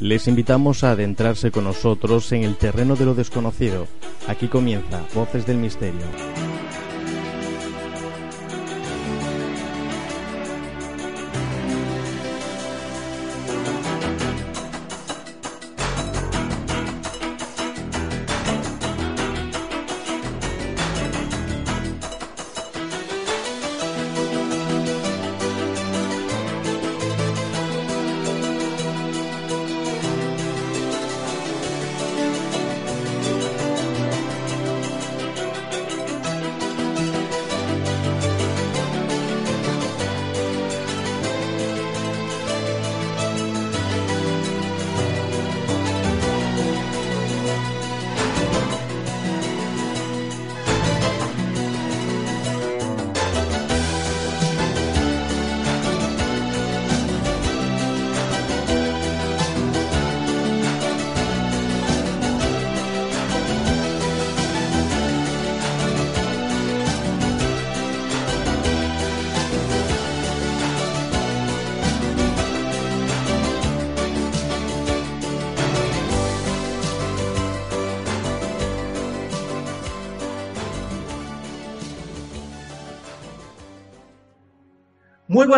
Les invitamos a adentrarse con nosotros en el terreno de lo desconocido. Aquí comienza Voces del Misterio.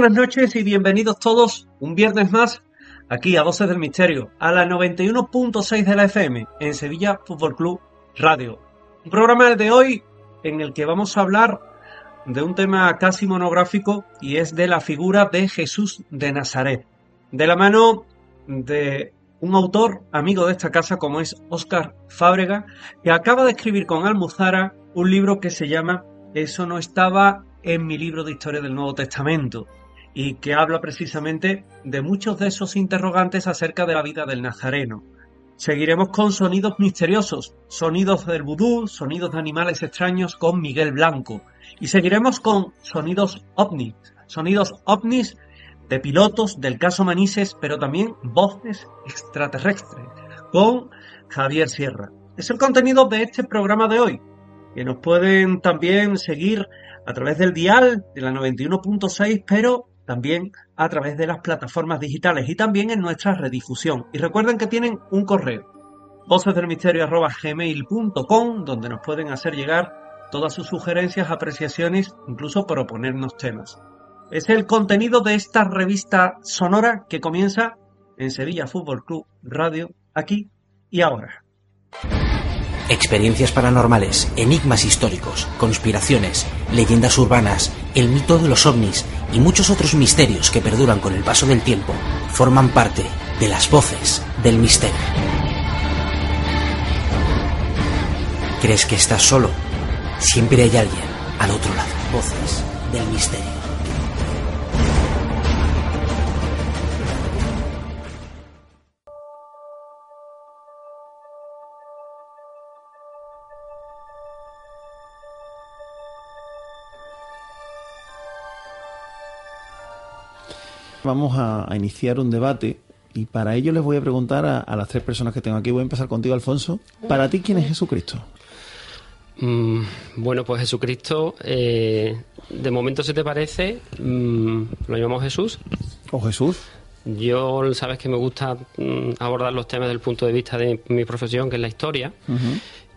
Buenas noches y bienvenidos todos un viernes más aquí a Voces del Misterio, a la 91.6 de la FM en Sevilla Fútbol Club Radio. Un programa de hoy en el que vamos a hablar de un tema casi monográfico y es de la figura de Jesús de Nazaret, de la mano de un autor amigo de esta casa como es Óscar Fábrega, que acaba de escribir con Almuzara un libro que se llama Eso no estaba en mi libro de historia del Nuevo Testamento y que habla precisamente de muchos de esos interrogantes acerca de la vida del Nazareno. Seguiremos con sonidos misteriosos, sonidos del vudú, sonidos de animales extraños con Miguel Blanco. Y seguiremos con sonidos ovnis, sonidos ovnis de pilotos del caso Manises, pero también voces extraterrestres con Javier Sierra. Es el contenido de este programa de hoy, que nos pueden también seguir a través del dial de la 91.6, pero también a través de las plataformas digitales y también en nuestra redifusión. Y recuerden que tienen un correo, vocesdelmisterio.gmail.com, donde nos pueden hacer llegar todas sus sugerencias, apreciaciones, incluso proponernos temas. Es el contenido de esta revista sonora que comienza en Sevilla Fútbol Club Radio, aquí y ahora. Experiencias paranormales, enigmas históricos, conspiraciones, leyendas urbanas, el mito de los ovnis y muchos otros misterios que perduran con el paso del tiempo forman parte de las voces del misterio. ¿Crees que estás solo? Siempre hay alguien al otro lado. Voces del misterio. Vamos a, a iniciar un debate y para ello les voy a preguntar a, a las tres personas que tengo aquí. Voy a empezar contigo, Alfonso. Para ti, ¿quién es Jesucristo? Mm, bueno, pues Jesucristo, eh, de momento se te parece, mm, lo llamamos Jesús. ¿O Jesús? Yo, sabes que me gusta mm, abordar los temas desde el punto de vista de mi profesión, que es la historia.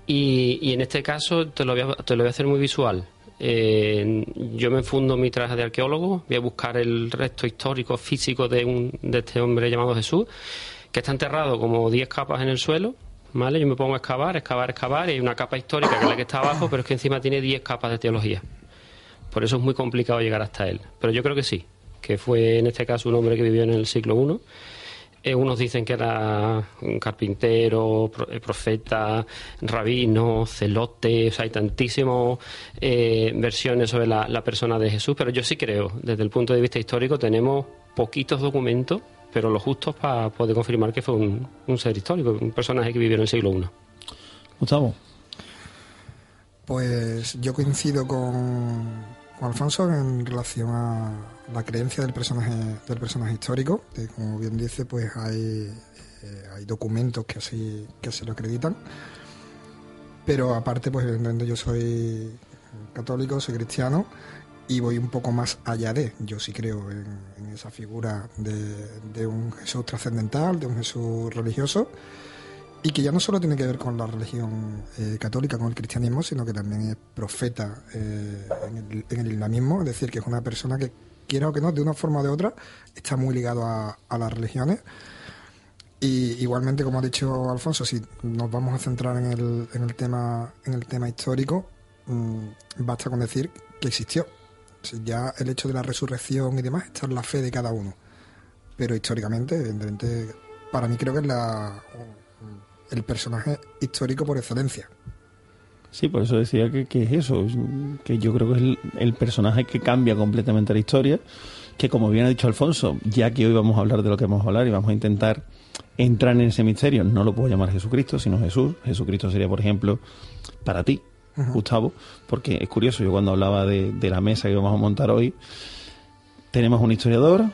y, y en este caso te lo voy a, te lo voy a hacer muy visual. Eh, yo me fundo mi traje de arqueólogo, voy a buscar el resto histórico, físico de, un, de este hombre llamado Jesús, que está enterrado como 10 capas en el suelo, ¿vale? Yo me pongo a excavar, excavar, excavar, y hay una capa histórica que es la que está abajo, pero es que encima tiene 10 capas de teología. Por eso es muy complicado llegar hasta él. Pero yo creo que sí, que fue en este caso un hombre que vivió en el siglo I. Eh, unos dicen que era un carpintero, eh, profeta, rabino, celote, o sea, hay tantísimas eh, versiones sobre la, la persona de Jesús, pero yo sí creo, desde el punto de vista histórico, tenemos poquitos documentos, pero los justos para poder confirmar que fue un, un ser histórico, un personaje que vivió en el siglo I. Gustavo. Pues yo coincido con, con Alfonso en relación a la creencia del personaje del personaje histórico, como bien dice, pues hay, eh, hay documentos que así que se lo acreditan. Pero aparte, pues evidentemente yo soy católico, soy cristiano y voy un poco más allá de. Yo sí creo en, esa figura de, un Jesús trascendental, de un Jesús religioso, y que ya no solo tiene que ver con la religión eh, católica, con el cristianismo, sino que también es profeta eh, en, el, islamismo, es decir, que es una persona que, quiera o que no, de una forma o de otra, está muy ligado a, las religiones. Y igualmente, como ha dicho Alfonso, si nos vamos a centrar en el, en el tema en el tema histórico, mm, basta con decir que existió ya el hecho de la resurrección y demás está en la fe de cada uno. Pero históricamente, evidentemente, para mí creo que es la, el personaje histórico por excelencia. Sí, por eso decía que, es eso, que yo creo que es el, personaje que cambia completamente la historia, que como bien ha dicho Alfonso, ya que hoy vamos a hablar de lo que vamos a hablar y vamos a intentar entrar en ese misterio, no lo puedo llamar Jesucristo, sino Jesús. Jesucristo sería, por ejemplo, para ti, Gustavo, porque es curioso, yo cuando hablaba de, la mesa que vamos a montar hoy, tenemos un historiador,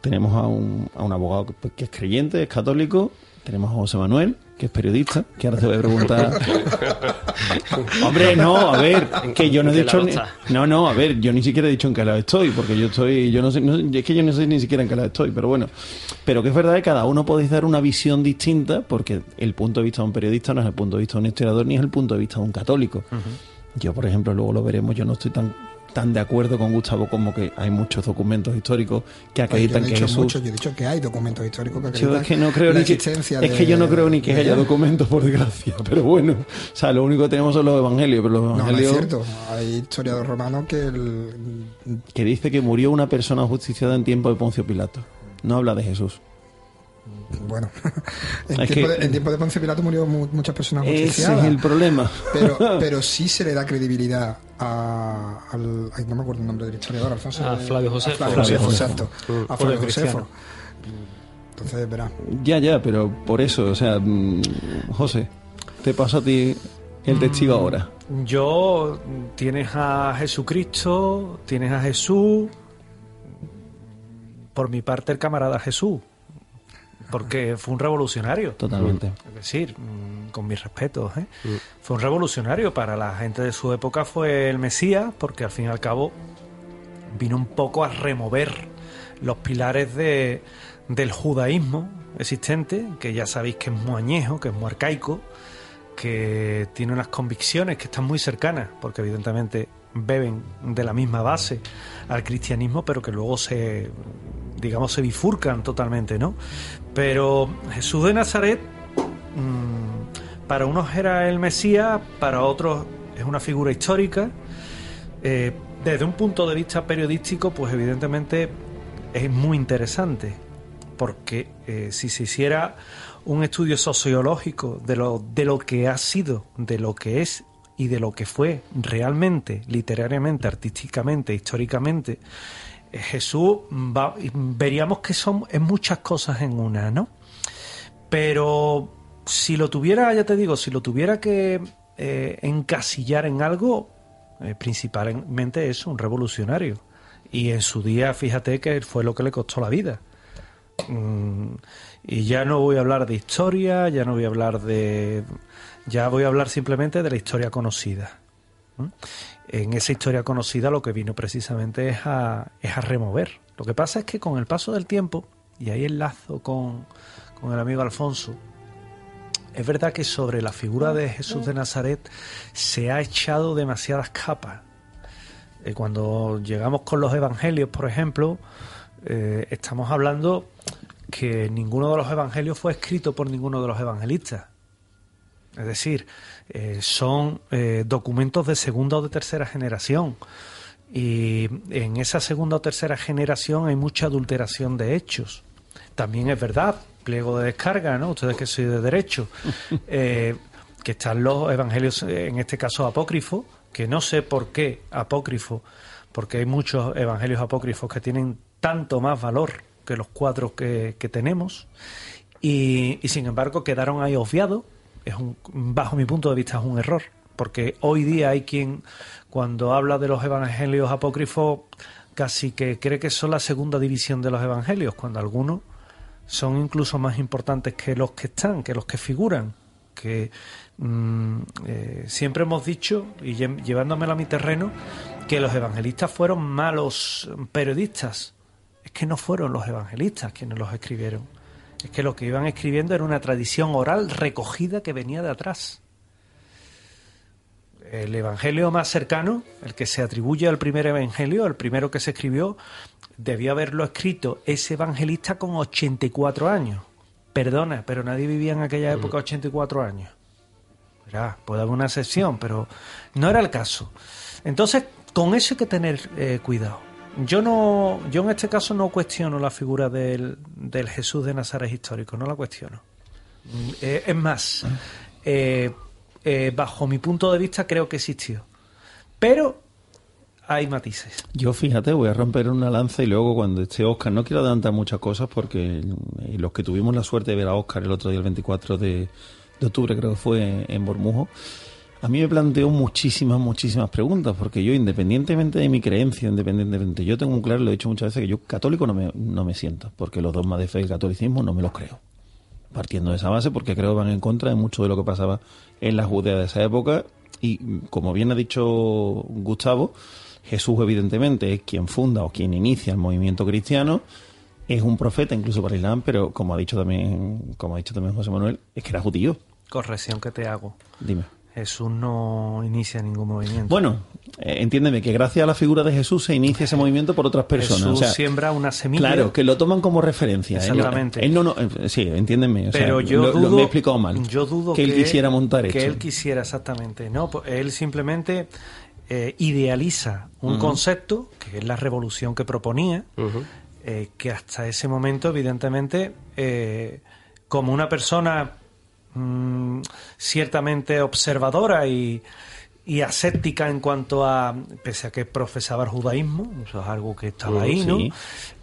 tenemos a un, a un abogado que, es creyente, es católico, tenemos a José Manuel, que es periodista, que ahora te voy a preguntar. Hombre, no, a ver, que yo no he dicho. no, no, a ver, yo ni siquiera he dicho en qué lado estoy, porque yo estoy. yo no sé, Es que yo no sé ni siquiera en qué lado estoy, pero bueno. Pero que es verdad que cada uno podéis dar una visión distinta, porque el punto de vista de un periodista no es el punto de vista de un historiador ni es el punto de vista de un católico. Yo, por ejemplo, luego lo veremos, yo no estoy tan tan de acuerdo con Gustavo como que hay muchos documentos históricos que acreditan que Jesús. yo he dicho que hay documentos históricos que acreditan es que no creo ni que, Es que yo no creo ni que haya documentos, por desgracia. Pero bueno, o sea, lo único que tenemos son los evangelios. Pero los evangelios. No, es cierto. Hay historiadores romanos que. Que dice que murió una persona justiciada en tiempo de Poncio Pilato. No habla de Jesús. Bueno, en, tiempo de, Poncio Pilato murió muchas personas Ese es el problema. Pero, pero sí se le da credibilidad a, al. no me acuerdo el nombre del historiador, Alfonso. A Flavio Flavio José, A Flavio Josefo. Entonces, verá. Ya, ya, pero por eso, o sea, mm, José, te paso a ti el testigo mm, ahora. Yo, tienes a Jesucristo, tienes a Jesús. Por mi parte, el camarada Jesús porque fue un revolucionario. Totalmente. Es decir, mm, con mis respetos, ¿eh? Mm. fue un revolucionario. Para la gente de su época fue el Mesías, porque al fin y al cabo vino un poco a remover los pilares de, del judaísmo existente, que ya sabéis que es muy añejo, que es muy arcaico, que tiene unas convicciones que están muy cercanas, porque evidentemente beben de la misma base al cristianismo, pero que luego se, digamos, se bifurcan totalmente, ¿no? Pero Jesús de Nazaret, mm, para unos era el Mesías, para otros es una figura histórica. Eh, desde un punto de vista periodístico, pues evidentemente es muy interesante, porque eh, si se hiciera un estudio sociológico de lo, de lo que ha sido, de lo que es y de lo que fue realmente, literariamente, artísticamente, históricamente, eh, Jesús, veríamos que son muchas cosas en una, ¿no? Pero si lo tuviera, ya te digo, si lo tuviera que eh, encasillar en algo, eh, principalmente es un revolucionario. Y en su día, fíjate que fue lo que le costó la vida. Mm, y ya no voy a hablar de historia, ya no voy a hablar de ya voy a hablar simplemente de la historia conocida. En esa historia conocida lo que vino precisamente es a, es a remover. Lo que pasa es que con el paso del tiempo, y ahí enlazo con, con el amigo Alfonso, es verdad que sobre la figura de Jesús de Nazaret se ha echado demasiadas capas. Eh, cuando llegamos con los evangelios, por ejemplo, eh, estamos hablando que ninguno de los evangelios fue escrito por ninguno de los evangelistas. Es decir, eh, son eh, documentos de segunda o de tercera generación. Y en esa segunda o tercera generación hay mucha adulteración de hechos. También es verdad, pliego de descarga, ¿no? Ustedes que soy de derecho, eh, que están los evangelios, en este caso apócrifos, que no sé por qué apócrifo, porque hay muchos evangelios apócrifos que tienen tanto más valor que los cuatro que, tenemos, y, y sin embargo quedaron ahí obviados es un, bajo mi punto de vista es un error, porque hoy día hay quien cuando habla de los evangelios apócrifos casi que cree que son la segunda división de los evangelios, cuando algunos son incluso más importantes que los que están, que los que figuran, que mm, eh, siempre hemos dicho, y llevándomelo a mi terreno, que los evangelistas fueron malos periodistas. Es que no fueron los evangelistas quienes los escribieron. Es que lo que iban escribiendo era una tradición oral recogida que venía de atrás. El evangelio más cercano, el que se atribuye al primer evangelio, el primero que se escribió, debió haberlo escrito ese evangelista con 84 años. Perdona, pero nadie vivía en aquella época 84 años. Verá, puede haber una excepción, pero no era el caso. Entonces, con eso hay que tener eh, cuidado. Yo no, yo en este caso no cuestiono la figura del, del Jesús de Nazaret histórico, no la cuestiono. Mm, eh, es más, eh, eh, bajo mi punto de vista creo que existió. Pero hay matices. Yo fíjate, voy a romper una lanza y luego cuando esté Oscar, no quiero adelantar muchas cosas porque los que tuvimos la suerte de ver a Oscar el otro día, el 24 de, de octubre, creo que fue en Bormujo, a mí me planteó muchísimas, muchísimas preguntas, porque yo, independientemente de mi creencia, independientemente, yo tengo un claro, lo he dicho muchas veces, que yo católico no me, no me siento, porque los dogmas de fe y el catolicismo no me los creo. Partiendo de esa base, porque creo que van en contra de mucho de lo que pasaba en la Judea de esa época, y como bien ha dicho Gustavo, Jesús evidentemente es quien funda o quien inicia el movimiento cristiano, es un profeta incluso para Islam, pero como ha dicho también, como ha dicho también José Manuel, es que era judío. Corrección que te hago. Dime. Jesús no inicia ningún movimiento. Bueno, eh, entiéndeme que gracias a la figura de Jesús se inicia ese movimiento por otras personas. Jesús o sea, siembra una semilla. Claro, que lo toman como referencia. Él no- Exactamente. Él no, no, eh, sí, entiéndeme. o sea, Pero yo lo, lo- dudo, me he explicado mal. Yo dudo que él quisiera montar que esto. él quisiera exactamente. No, pues él simplemente eh, idealiza un concepto que es la revolución que proponía, eh, que hasta ese momento, evidentemente, eh, como una persona mm, ciertamente observadora y, y aséptica en cuanto a, pese a que profesaba el judaísmo, eso es algo que estaba ahí, ¿no? sí.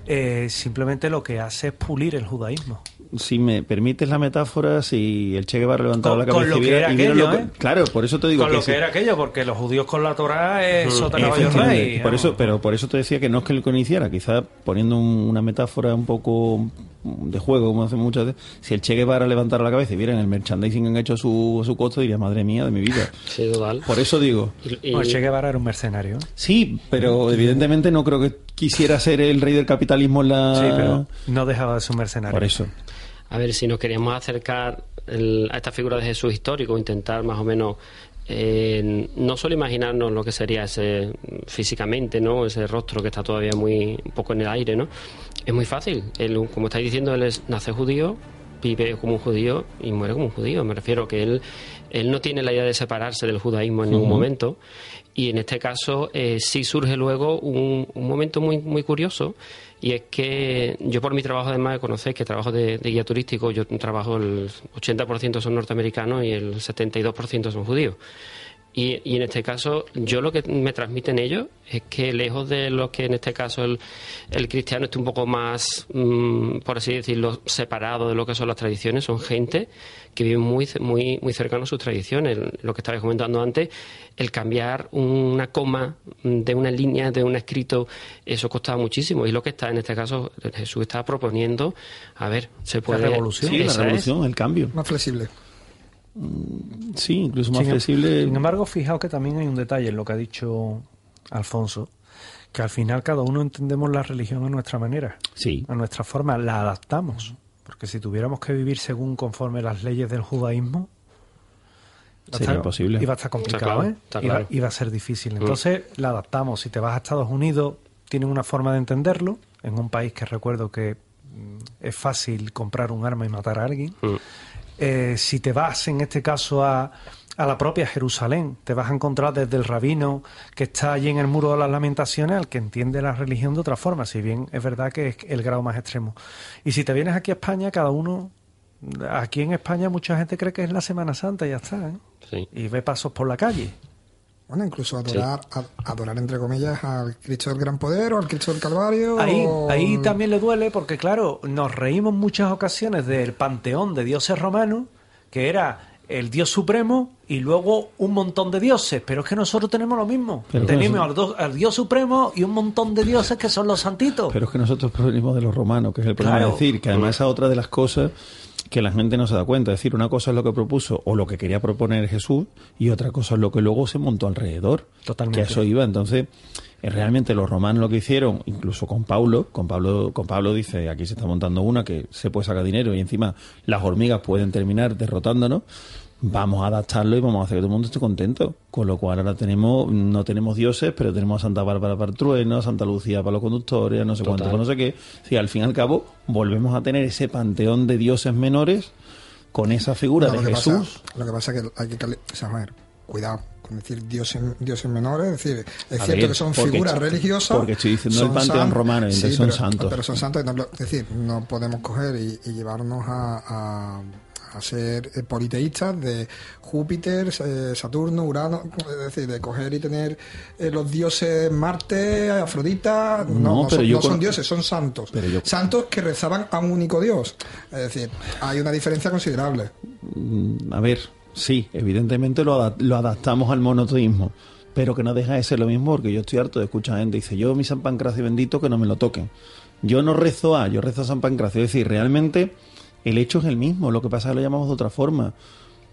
Eh, simplemente lo que hace es pulir el judaísmo. Si me permites la metáfora, si el Che Guevara levantaba Con- la cabeza con lo y que era y aquello, lo que- ¿eh? Claro, por eso te digo con lo que era aquello, porque los judíos con la Torah es sota caballo rey. Por eso, pero por eso te decía que no es que lo conociera, quizás poniendo un- una metáfora un poco de juego, como hacen muchas veces, si el Che Guevara levantara la cabeza y viera en el merchandising que han hecho a su, a su costo, diría, madre mía de mi vida. Sí, total. Por eso digo, Y- y- Bueno, Che Guevara era un mercenario. sí, pero evidentemente no creo que quisiera ser el rey del capitalismo en la... Sí, pero no dejaba de ser un mercenario. Por eso. A ver, si nos queríamos acercar el- a esta figura de Jesús histórico, intentar más o menos eh, no solo imaginarnos lo que sería ese físicamente, ¿no? Ese rostro que está todavía muy un poco en el aire, ¿no? Es muy fácil. Él, como estáis diciendo, él es, nace judío, vive como un judío y muere como un judío. Me refiero que él, él no tiene la idea de separarse del judaísmo en ningún momento. Y en este caso eh, sí surge luego un, un momento muy, muy curioso y es que yo por mi trabajo además conocéis que trabajo de, de guía turístico, yo trabajo el 80% son norteamericanos y el 72% son judíos. Y, y en este caso, yo lo que me transmiten ellos es que lejos de lo que en este caso el, el cristiano esté un poco más, mm, por así decirlo, separado de lo que son las tradiciones, son gente que vive muy, muy, muy cercano a sus tradiciones. Lo que estabais comentando antes, el cambiar una coma de una línea, de un escrito, eso costaba muchísimo. Y lo que está en este caso, Jesús está proponiendo, a ver, se puede... revolución. Sí, la Esa es. revolución, el cambio. Más flexible. Sí, incluso más Sin, em- flexible. sin embargo, fijaos que también hay un detalle en lo que ha dicho Alfonso, que al final cada uno entendemos la religión a nuestra manera, Sí. a nuestra forma, la adaptamos. Porque si tuviéramos que vivir según conforme las leyes del judaísmo, iba a Sería estar- imposible. Iba a estar complicado, claro, ¿eh? Iba, a ser difícil. Entonces la adaptamos. Si te vas a Estados Unidos, tienen una forma de entenderlo. En un país que recuerdo que mm, es fácil comprar un arma y matar a alguien. Mm. Eh, si te vas, en este caso, a, a la propia Jerusalén, te vas a encontrar desde el rabino que está allí en el muro de las lamentaciones al que entiende la religión de otra forma, si bien es verdad que es el grado más extremo. Y si te vienes aquí a España, cada uno, aquí en España mucha gente cree que es la Semana Santa y ya está, ¿eh? Sí. y ve pasos por la calle. Bueno, incluso adorar, a- adorar entre comillas al Cristo del Gran Poder o al Cristo del Calvario. Ahí, o- ahí también le duele porque, claro, nos reímos muchas ocasiones del panteón de dioses romanos, que era el dios supremo y luego un montón de dioses, pero es que nosotros tenemos lo mismo. Pero tenemos al, do- al Dios Supremo y un montón de dioses que son los santitos. Pero es que nosotros provenimos de los romanos, que es el problema. Claro. Es decir, que además esa es otra de las cosas que la gente no se da cuenta. Es decir, una cosa es lo que propuso o lo que quería proponer Jesús y otra cosa es lo que luego se montó alrededor. Totalmente. Que a eso iba. Entonces, eh, realmente los romanos lo que hicieron, incluso con Pablo, con Pablo, con Pablo dice, aquí se está montando una que se puede sacar dinero y encima las hormigas pueden terminar derrotándonos. Vamos a adaptarlo y vamos a hacer que todo el mundo esté contento. Con lo cual ahora tenemos, no tenemos dioses, pero tenemos a Santa Bárbara para el trueno, a Santa Lucía para los conductores, a no sé cuánto, para no sé qué. Sí, al fin y al cabo, volvemos a tener ese panteón de dioses menores con esa figura No, de lo, que Jesús. Pasa, lo que pasa es que hay que o sea, a ver, cuidado con decir dioses, dioses menores, es decir, es A cierto ver, que son figuras estoy- religiosas. porque estoy diciendo el panteón san- romano, entonces son pero, santos. Pero son santos, es decir, no podemos coger y, y llevarnos a, a- a ser eh, politeístas de Júpiter, eh, Saturno, Urano, es decir, de coger y tener eh, los dioses Marte, Afrodita, no, No, no pero son, yo no son con- dioses, son santos. Pero yo- Santos que rezaban a un único Dios. Es decir, hay una diferencia considerable. Mm, a ver, sí, evidentemente lo, lo adaptamos al monoteísmo, pero que no deja de ser lo mismo porque yo estoy harto de escuchar gente dice, yo mi San Pancracio bendito que no me lo toquen. Yo no rezo a, yo rezo a San Pancracio. Es decir, realmente el hecho es el mismo, lo que pasa es que lo llamamos de otra forma.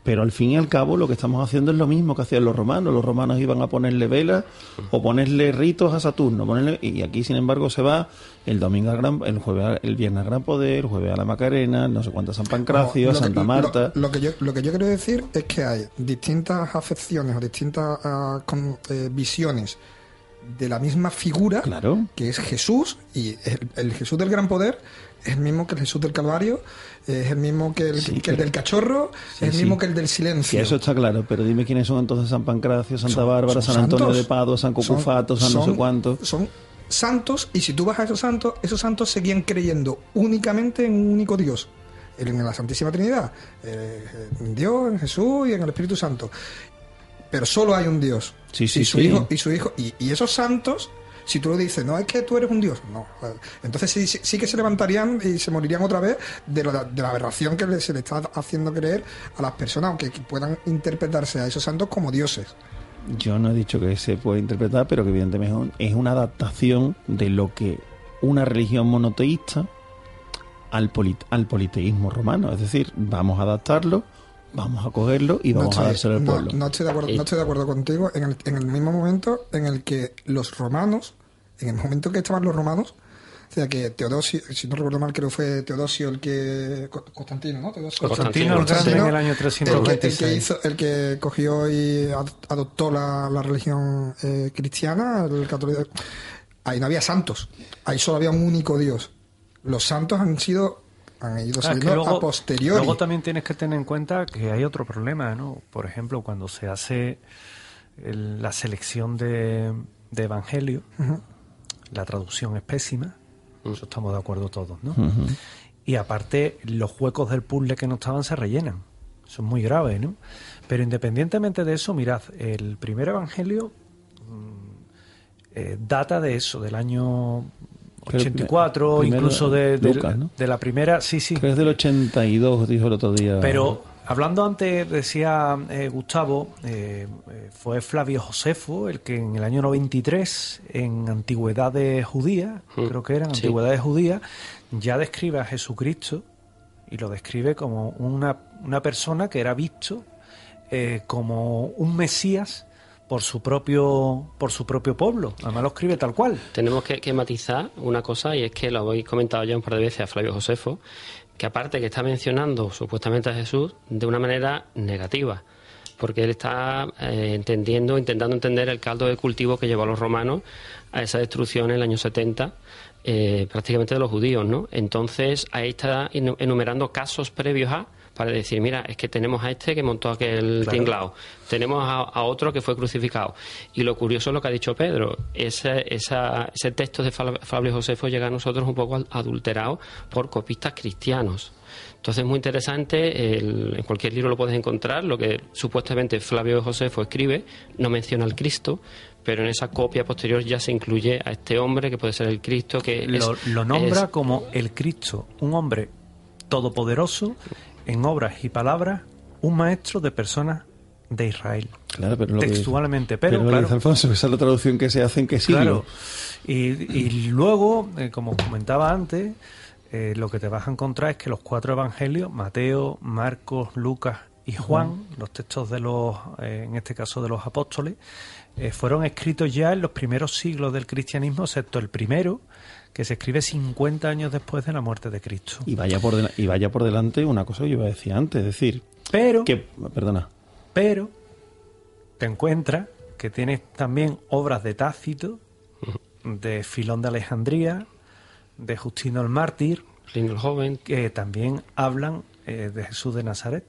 Pero al fin y al cabo lo que estamos haciendo es lo mismo que hacían los romanos. Los romanos iban a ponerle velas o ponerle ritos a Saturno. Ponerle, y aquí, sin embargo, se va el domingo al gran, el jueves, el viernes al Gran Poder, el jueves a la Macarena, no sé cuántas San Pancracio, No, que- Santa lo- Marta. Lo, que yo, lo que yo quiero decir es que hay distintas afecciones o distintas ah, con- eh, visiones de la misma figura, Claro. que es Jesús, y el, el Jesús del gran poder es el mismo que el Jesús del Calvario, es el mismo que el, Sí, que el del cachorro, Sí, es el sí. mismo que el del silencio. eso está claro, pero dime quiénes son entonces San Pancracio, Santa Son- Bárbara, son San Antonio santos. de Padua, San Son- Cucufato, San no sé cuánto. Son santos, y si tú vas a esos santos, esos santos seguían creyendo únicamente en un único Dios, en la Santísima Trinidad, eh, en Dios, en Jesús y en el Espíritu Santo. Pero solo hay un Dios. Sí, sí, y su sí. hijo, y su hijo, y, y esos santos, si tú lo dices, no es que tú eres un Dios, no. Entonces sí, sí, que se levantarían y se morirían otra vez de, la- de la aberración que se le está haciendo creer a las personas, aunque que puedan interpretarse a esos santos como dioses. Yo no he dicho que se puede interpretar, pero que evidentemente es un- es una adaptación de lo que una religión monoteísta al, al politeísmo romano. Es decir, vamos a adaptarlo, vamos a cogerlo y vamos a estoy- dárselo al no- pueblo. no estoy de acuerdo, no estoy de acuerdo contigo en el, en el mismo momento en el que los romanos, en el momento que estaban los romanos, o sea que Teodosio, si no recuerdo mal, creo que fue Teodosio el que. Co- Constantino, ¿no? Teodosio. Constantino en el año El que, el 326. que hizo, el que cogió y ad- adoptó la, la religión eh, cristiana, el catolicismo. Ahí no había santos, ahí solo había un único Dios. Los santos han sido han ido saliendo luego, a posteriori. luego también tienes que tener en cuenta que hay otro problema, ¿no? Por ejemplo, cuando se hace el- la selección de, de evangelio, la traducción es pésima, eso estamos de acuerdo todos, ¿no? Y aparte, los huecos del puzzle que no estaban se rellenan. Eso es muy grave, ¿no? Pero independientemente de eso, mirad, el primer evangelio mm, eh, data de eso, del año 84, primero incluso de, de- Lucas, ¿no? de la primera, sí, sí. Creo que es del 82, dijo el otro día. Pero hablando antes, decía eh, Gustavo, eh, eh, fue Flavio Josefo el que en el año 93, en Antigüedades Judías, Mm, creo que eran sí. Antigüedades Judías, ya describe a Jesucristo y lo describe como una, una persona que era visto eh, como un Mesías por su propio por su propio pueblo. Además lo escribe tal cual. Tenemos que, matizar una cosa y es que lo habéis comentado ya un par de veces a Flavio Josefo, que aparte que está mencionando supuestamente a Jesús de una manera negativa, porque él está eh, entendiendo, intentando entender el caldo de cultivo que llevó a los romanos a esa destrucción en el año 70 eh, prácticamente de los judíos, ¿no? Entonces ahí está enu- enumerando casos previos a para decir, mira, es que tenemos a este que montó aquel Claro. tinglao, tenemos a, a otro que fue crucificado. Y lo curioso es lo que ha dicho Pedro, ese, esa- ese texto de Flavio Josefo llega a nosotros un poco al- adulterado por copistas cristianos. Entonces es muy interesante, el- en cualquier libro lo puedes encontrar, lo que supuestamente Flavio Josefo escribe, no menciona al Cristo, pero en esa copia posterior ya se incluye a este hombre que puede ser el Cristo, que lo, es- lo nombra es- como el Cristo, un hombre todopoderoso en obras y palabras, un maestro de personas de Israel. Claro, pero textualmente, que, pero, pero claro, Alfonso, esa es la traducción que se hace en qué siglo. Claro. Y, y luego, eh, como comentaba antes, eh, lo que te vas a encontrar es que los cuatro evangelios, Mateo, Marcos, Lucas y Juan, los textos de los, eh, en este caso de los apóstoles, fueron escritos ya en los primeros siglos del cristianismo, excepto el primero, que se escribe 50 años después de la muerte de Cristo. Y vaya por, y vaya por delante una cosa que yo iba a decir antes, es decir, Pero, que, perdona, pero, te encuentras que tienes también obras de Tácito, de Filón de Alejandría, de Justino el Mártir, el joven. que también hablan eh, de Jesús de Nazaret.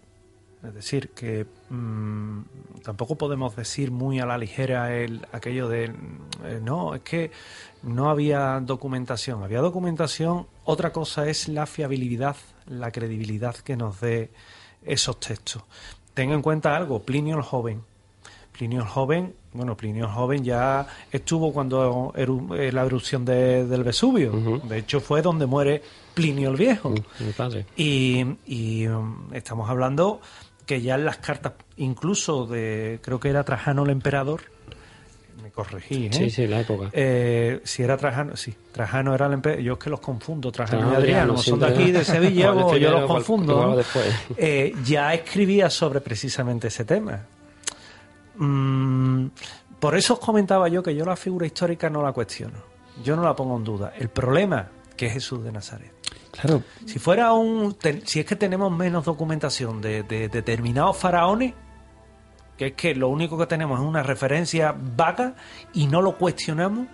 Es decir, que mm, tampoco podemos decir muy a la ligera el, aquello de, eh, no, es que no había documentación. Había documentación, otra cosa es la fiabilidad, la credibilidad que nos dé esos textos. Tenga en cuenta algo, Plinio el Joven. Plinio el Joven, bueno, Plinio el Joven ya estuvo cuando eru- eh, la erupción de- del Vesubio. De hecho, fue donde muere Plinio el Viejo. Y, y, um, estamos hablando que ya en las cartas, incluso de, creo que era Trajano el emperador, corregí, ¿eh? Sí, sí, la época. Eh, si era Trajano, sí, Trajano era el emperador, yo es que los confundo, Trajano y Adriano, Adriano, son de aquí, de Sevilla, ¿Cuál es o yo primero, los confundo. Eh, ya escribía sobre precisamente ese tema. Mm, por eso os comentaba yo que yo la figura histórica no la cuestiono, yo no la pongo en duda. El problema que es Jesús de Nazaret. claro, Si fuera un. si es que tenemos menos documentación de, de determinados faraones, que es que lo único que tenemos es una referencia vaga y no lo cuestionamos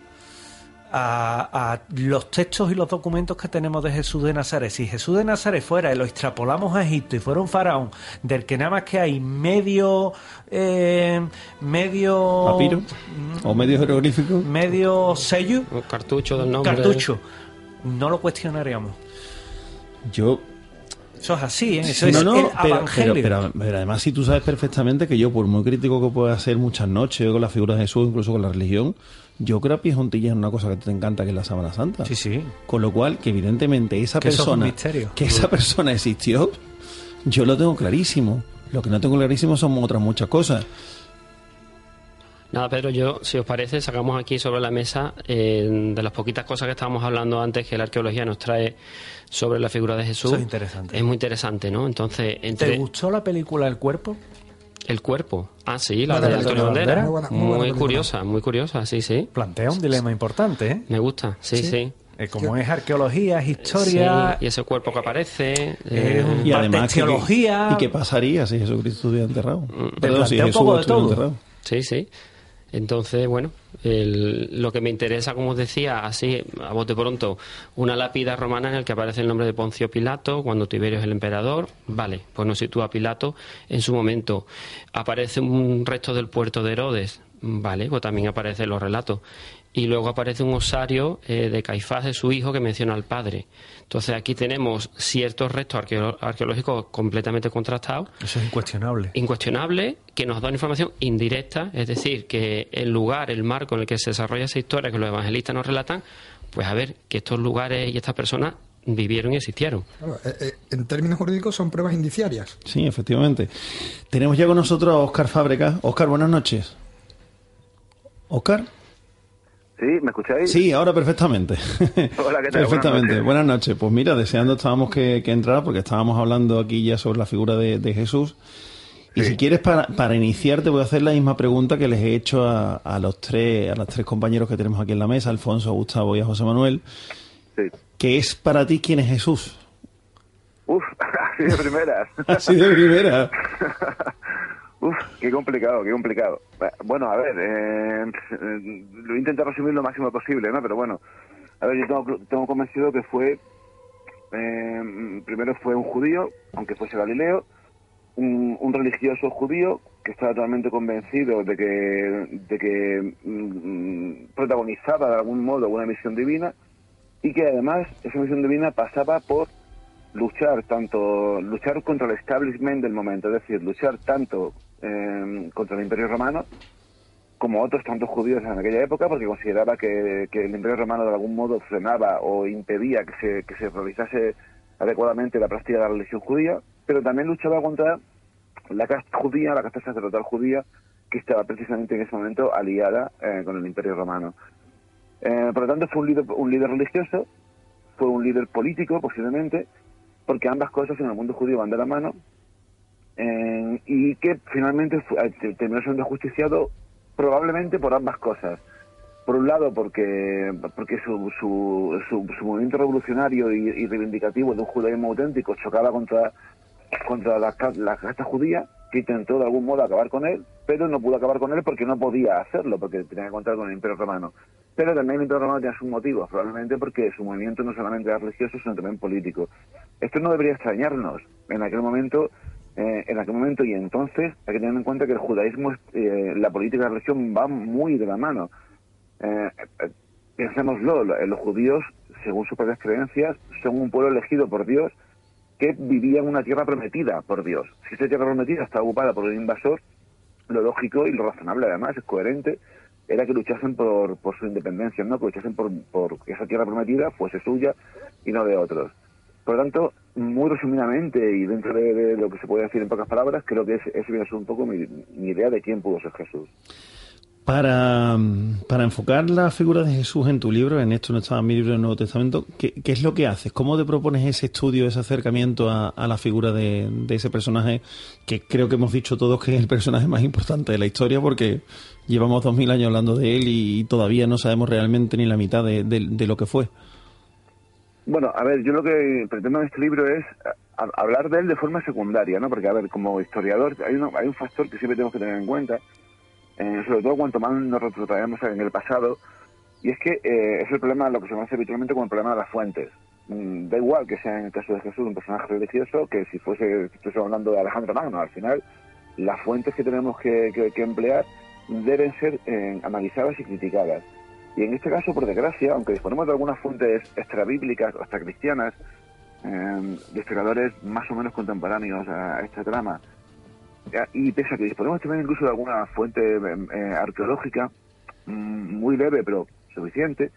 a, a los textos y los documentos que tenemos de Jesús de Nazaret. Si Jesús de Nazaret fuera y lo extrapolamos a Egipto y fuera un faraón del que nada más que hay medio. eh, medio. papiro o medios jeroglíficos. medio sello, cartucho del nombre. cartucho, no lo cuestionaríamos. Yo Eso es así, ¿eh? eso no, es no, el pero, evangelio. pero- pero- pero además si tú sabes perfectamente que yo, por muy crítico que pueda ser muchas noches con la figura de Jesús, incluso con la religión, yo creo a pies juntillas en una cosa que te encanta, que es la Sábana Santa. Sí, sí. Con lo cual, que evidentemente esa Que es persona, misterio. que esa persona existió, yo lo tengo clarísimo. Lo que no tengo clarísimo son otras muchas cosas. Nada, Pedro, yo, si os parece, sacamos aquí sobre la mesa eh, de las poquitas cosas que estábamos hablando antes que la arqueología nos trae sobre la figura de Jesús. Eso es interesante. Es muy interesante, ¿no? Entonces, ¿Te entre gustó la película El Cuerpo? el cuerpo. Ah, sí, la La de de Antonio Bandera. Muy buena- muy Muy, buena película. curiosa, muy curiosa, sí, sí. Plantea un dilema importante, ¿eh? Me gusta, sí, sí. Sí. Eh, como es arqueología, es historia, Sí, y ese cuerpo que aparece. Eh, Y además, que- teología. ¿y qué pasaría si Jesucristo estuviera enterrado? Perdón, si plantea un Jesús poco de estuviera todo. enterrado. Sí, sí. Entonces, bueno, el- lo que me interesa, como os decía, así, a bote pronto, una lápida romana en la que aparece el nombre de Poncio Pilato, cuando Tiberio es el emperador, vale, pues nos sitúa Pilato en su momento. Aparece un resto del puerto de Herodes, vale, pues también aparecen los relatos. Y luego aparece un osario eh, de Caifás, de su hijo, que menciona al padre. Entonces aquí tenemos ciertos restos arqueo- arqueológicos completamente contrastados eso es incuestionable. incuestionable que nos da una información indirecta, es decir, que el lugar, el marco en el que se desarrolla esa historia que los evangelistas nos relatan, pues a ver, que estos lugares y estas personas vivieron y existieron. Claro, eh, eh, en términos jurídicos son pruebas indiciarias. Sí, efectivamente. Tenemos ya con nosotros a Óscar Fábreca. Óscar, buenas noches. ¿Óscar? Sí, ¿me escucháis? Sí, ahora perfectamente. Hola, ¿qué tal? Perfectamente. Buenas noches. Buenas noches. Pues mira, deseando estábamos que, que entrara porque estábamos hablando aquí ya sobre la figura de, de Jesús. Y si quieres, para, para iniciar, te voy a hacer la misma pregunta que les he hecho a, a los tres, a los tres compañeros que tenemos aquí en la mesa, Alfonso, a Gustavo y a José Manuel. Sí. ¿Qué es para ti quién es Jesús? Uf, así de primeras. Así de primera. Uf, qué complicado, qué complicado. Bueno, a ver, eh, eh, lo intentar resumir lo máximo posible, ¿no? Pero bueno, a ver, yo tengo, convencido que fue, eh, primero fue un judío, aunque fuese galileo, un, religioso judío que estaba totalmente convencido de que, de que mm, protagonizaba de algún modo una misión divina y que además esa misión divina pasaba por luchar tanto luchar contra el establishment del momento, es decir, luchar tanto eh, contra el Imperio Romano como otros tantos judíos en aquella época, porque consideraba que, el Imperio Romano de algún modo frenaba o impedía que se, que se realizase adecuadamente la práctica de la religión judía, pero también luchaba contra la casta judía, la casta sacerdotal judía, que estaba precisamente en ese momento aliada eh, con el Imperio Romano. Eh, por lo tanto, fue un líder, un líder religioso, fue un líder político posiblemente, porque ambas cosas en el mundo judío van de la mano, eh, y que finalmente terminó siendo justiciado probablemente por ambas cosas. Por un lado, porque, porque su, su, su, movimiento revolucionario y, reivindicativo de un judaísmo auténtico chocaba contra, contra la, la casta judía, que intentó de algún modo acabar con él, pero no pudo acabar con él porque no podía hacerlo, porque tenía que contar con el Imperio Romano. Pero también el Imperio Romano tenía sus motivos, probablemente porque su movimiento no solamente era religioso, sino también político. Esto no debería extrañarnos. En aquel momento, eh, en aquel momento y entonces, hay que tener en cuenta que el judaísmo, eh, la política y la religión van muy de la mano. Eh, pensémoslo, los judíos, según sus propias creencias, son un pueblo elegido por Dios que vivía en una tierra prometida por Dios. Si esa tierra prometida está ocupada por un invasor, lo lógico y lo razonable además, es coherente, era que luchasen por, por su independencia, ¿no? que luchasen por, por que esa tierra prometida fuese suya y no de otros. Por lo tanto, muy resumidamente y dentro de, lo que se puede decir en pocas palabras, creo que ese, viene a ser un poco mi, idea de quién pudo ser Jesús. Para, para, enfocar la figura de Jesús en tu libro, en esto no estaba mi libro del Nuevo Testamento, ¿qué, es lo que haces? ¿Cómo te propones ese estudio, ese acercamiento a, la figura de, ese personaje que creo que hemos dicho todos que es el personaje más importante de la historia porque llevamos dos mil años hablando de él y, todavía no sabemos realmente ni la mitad de, lo que fue? Bueno, a ver, yo lo que pretendo en este libro es hablar de él de forma secundaria, ¿no? Porque, a ver, como historiador hay, hay un factor que siempre tenemos que tener en cuenta eh, sobre todo cuanto más nos retrotraemos en el pasado, y es que eh, es el problema, lo que se conoce habitualmente como el problema de las fuentes. Mm, da igual que sea en el caso de Jesús un personaje religioso que si fuese, si estuviese hablando de Alejandro Magno, al final las fuentes que tenemos que, emplear deben ser eh, analizadas y criticadas. Y en este caso, por desgracia, aunque disponemos de algunas fuentes extrabíblicas o extracristianas, eh, de historiadores más o menos contemporáneos a esta trama, y pese a que disponemos también incluso de alguna fuente em, eh, arqueológica mm, muy leve pero suficiente,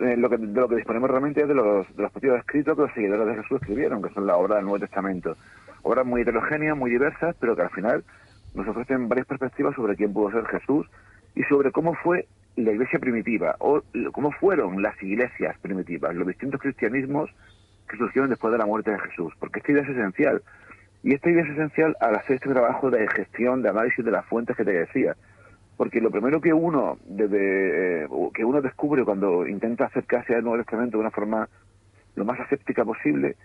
eh, lo que, de lo que disponemos realmente es de los, de los propios escritos que los seguidores de Jesús escribieron, que son la obra del Nuevo Testamento. Obras muy heterogéneas, muy diversas, pero que al final nos ofrecen varias perspectivas sobre quién pudo ser Jesús y sobre cómo fue la iglesia primitiva, o cómo fueron las iglesias primitivas, los distintos cristianismos que surgieron después de la muerte de Jesús, porque esta idea es esencial. Y esta idea es esencial al hacer este trabajo de gestión, de análisis de las fuentes que te decía. Porque lo primero que uno, desde, eh, que uno descubre cuando intenta acercarse al Nuevo Testamento de una forma lo más aséptica posible,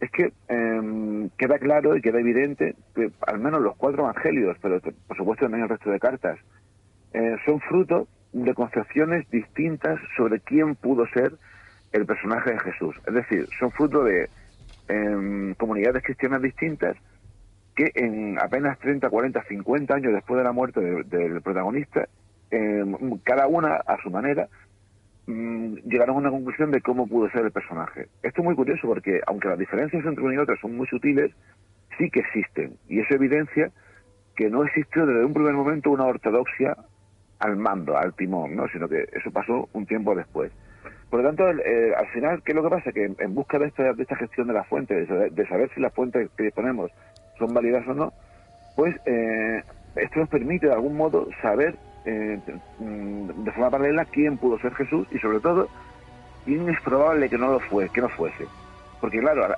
es que em, queda claro y queda evidente que al menos los cuatro evangelios, pero por supuesto también el resto de cartas, eh, son fruto de concepciones distintas sobre quién pudo ser el personaje de Jesús. Es decir, son fruto de en comunidades cristianas distintas que en apenas 30, 40, 50 años después de la muerte del protagonista, em, cada una a su manera, mm, llegaron a una conclusión de cómo pudo ser el personaje. Esto es muy curioso porque aunque las diferencias entre uno y otro son muy sutiles, sí que existen. Y eso evidencia que no existió desde un primer momento una ortodoxia al mando, al timón, ¿no? sino que eso pasó un tiempo después. Por lo tanto, eh, al final, ¿qué es lo que pasa? Que en busca de esta, de esta gestión de las fuentes, de, saber si las fuentes que disponemos son válidas o no, pues eh, esto nos permite de algún modo saber eh, mm, de forma paralela quién pudo ser Jesús y sobre todo quién es probable que no lo fue, que no fuese. Porque claro,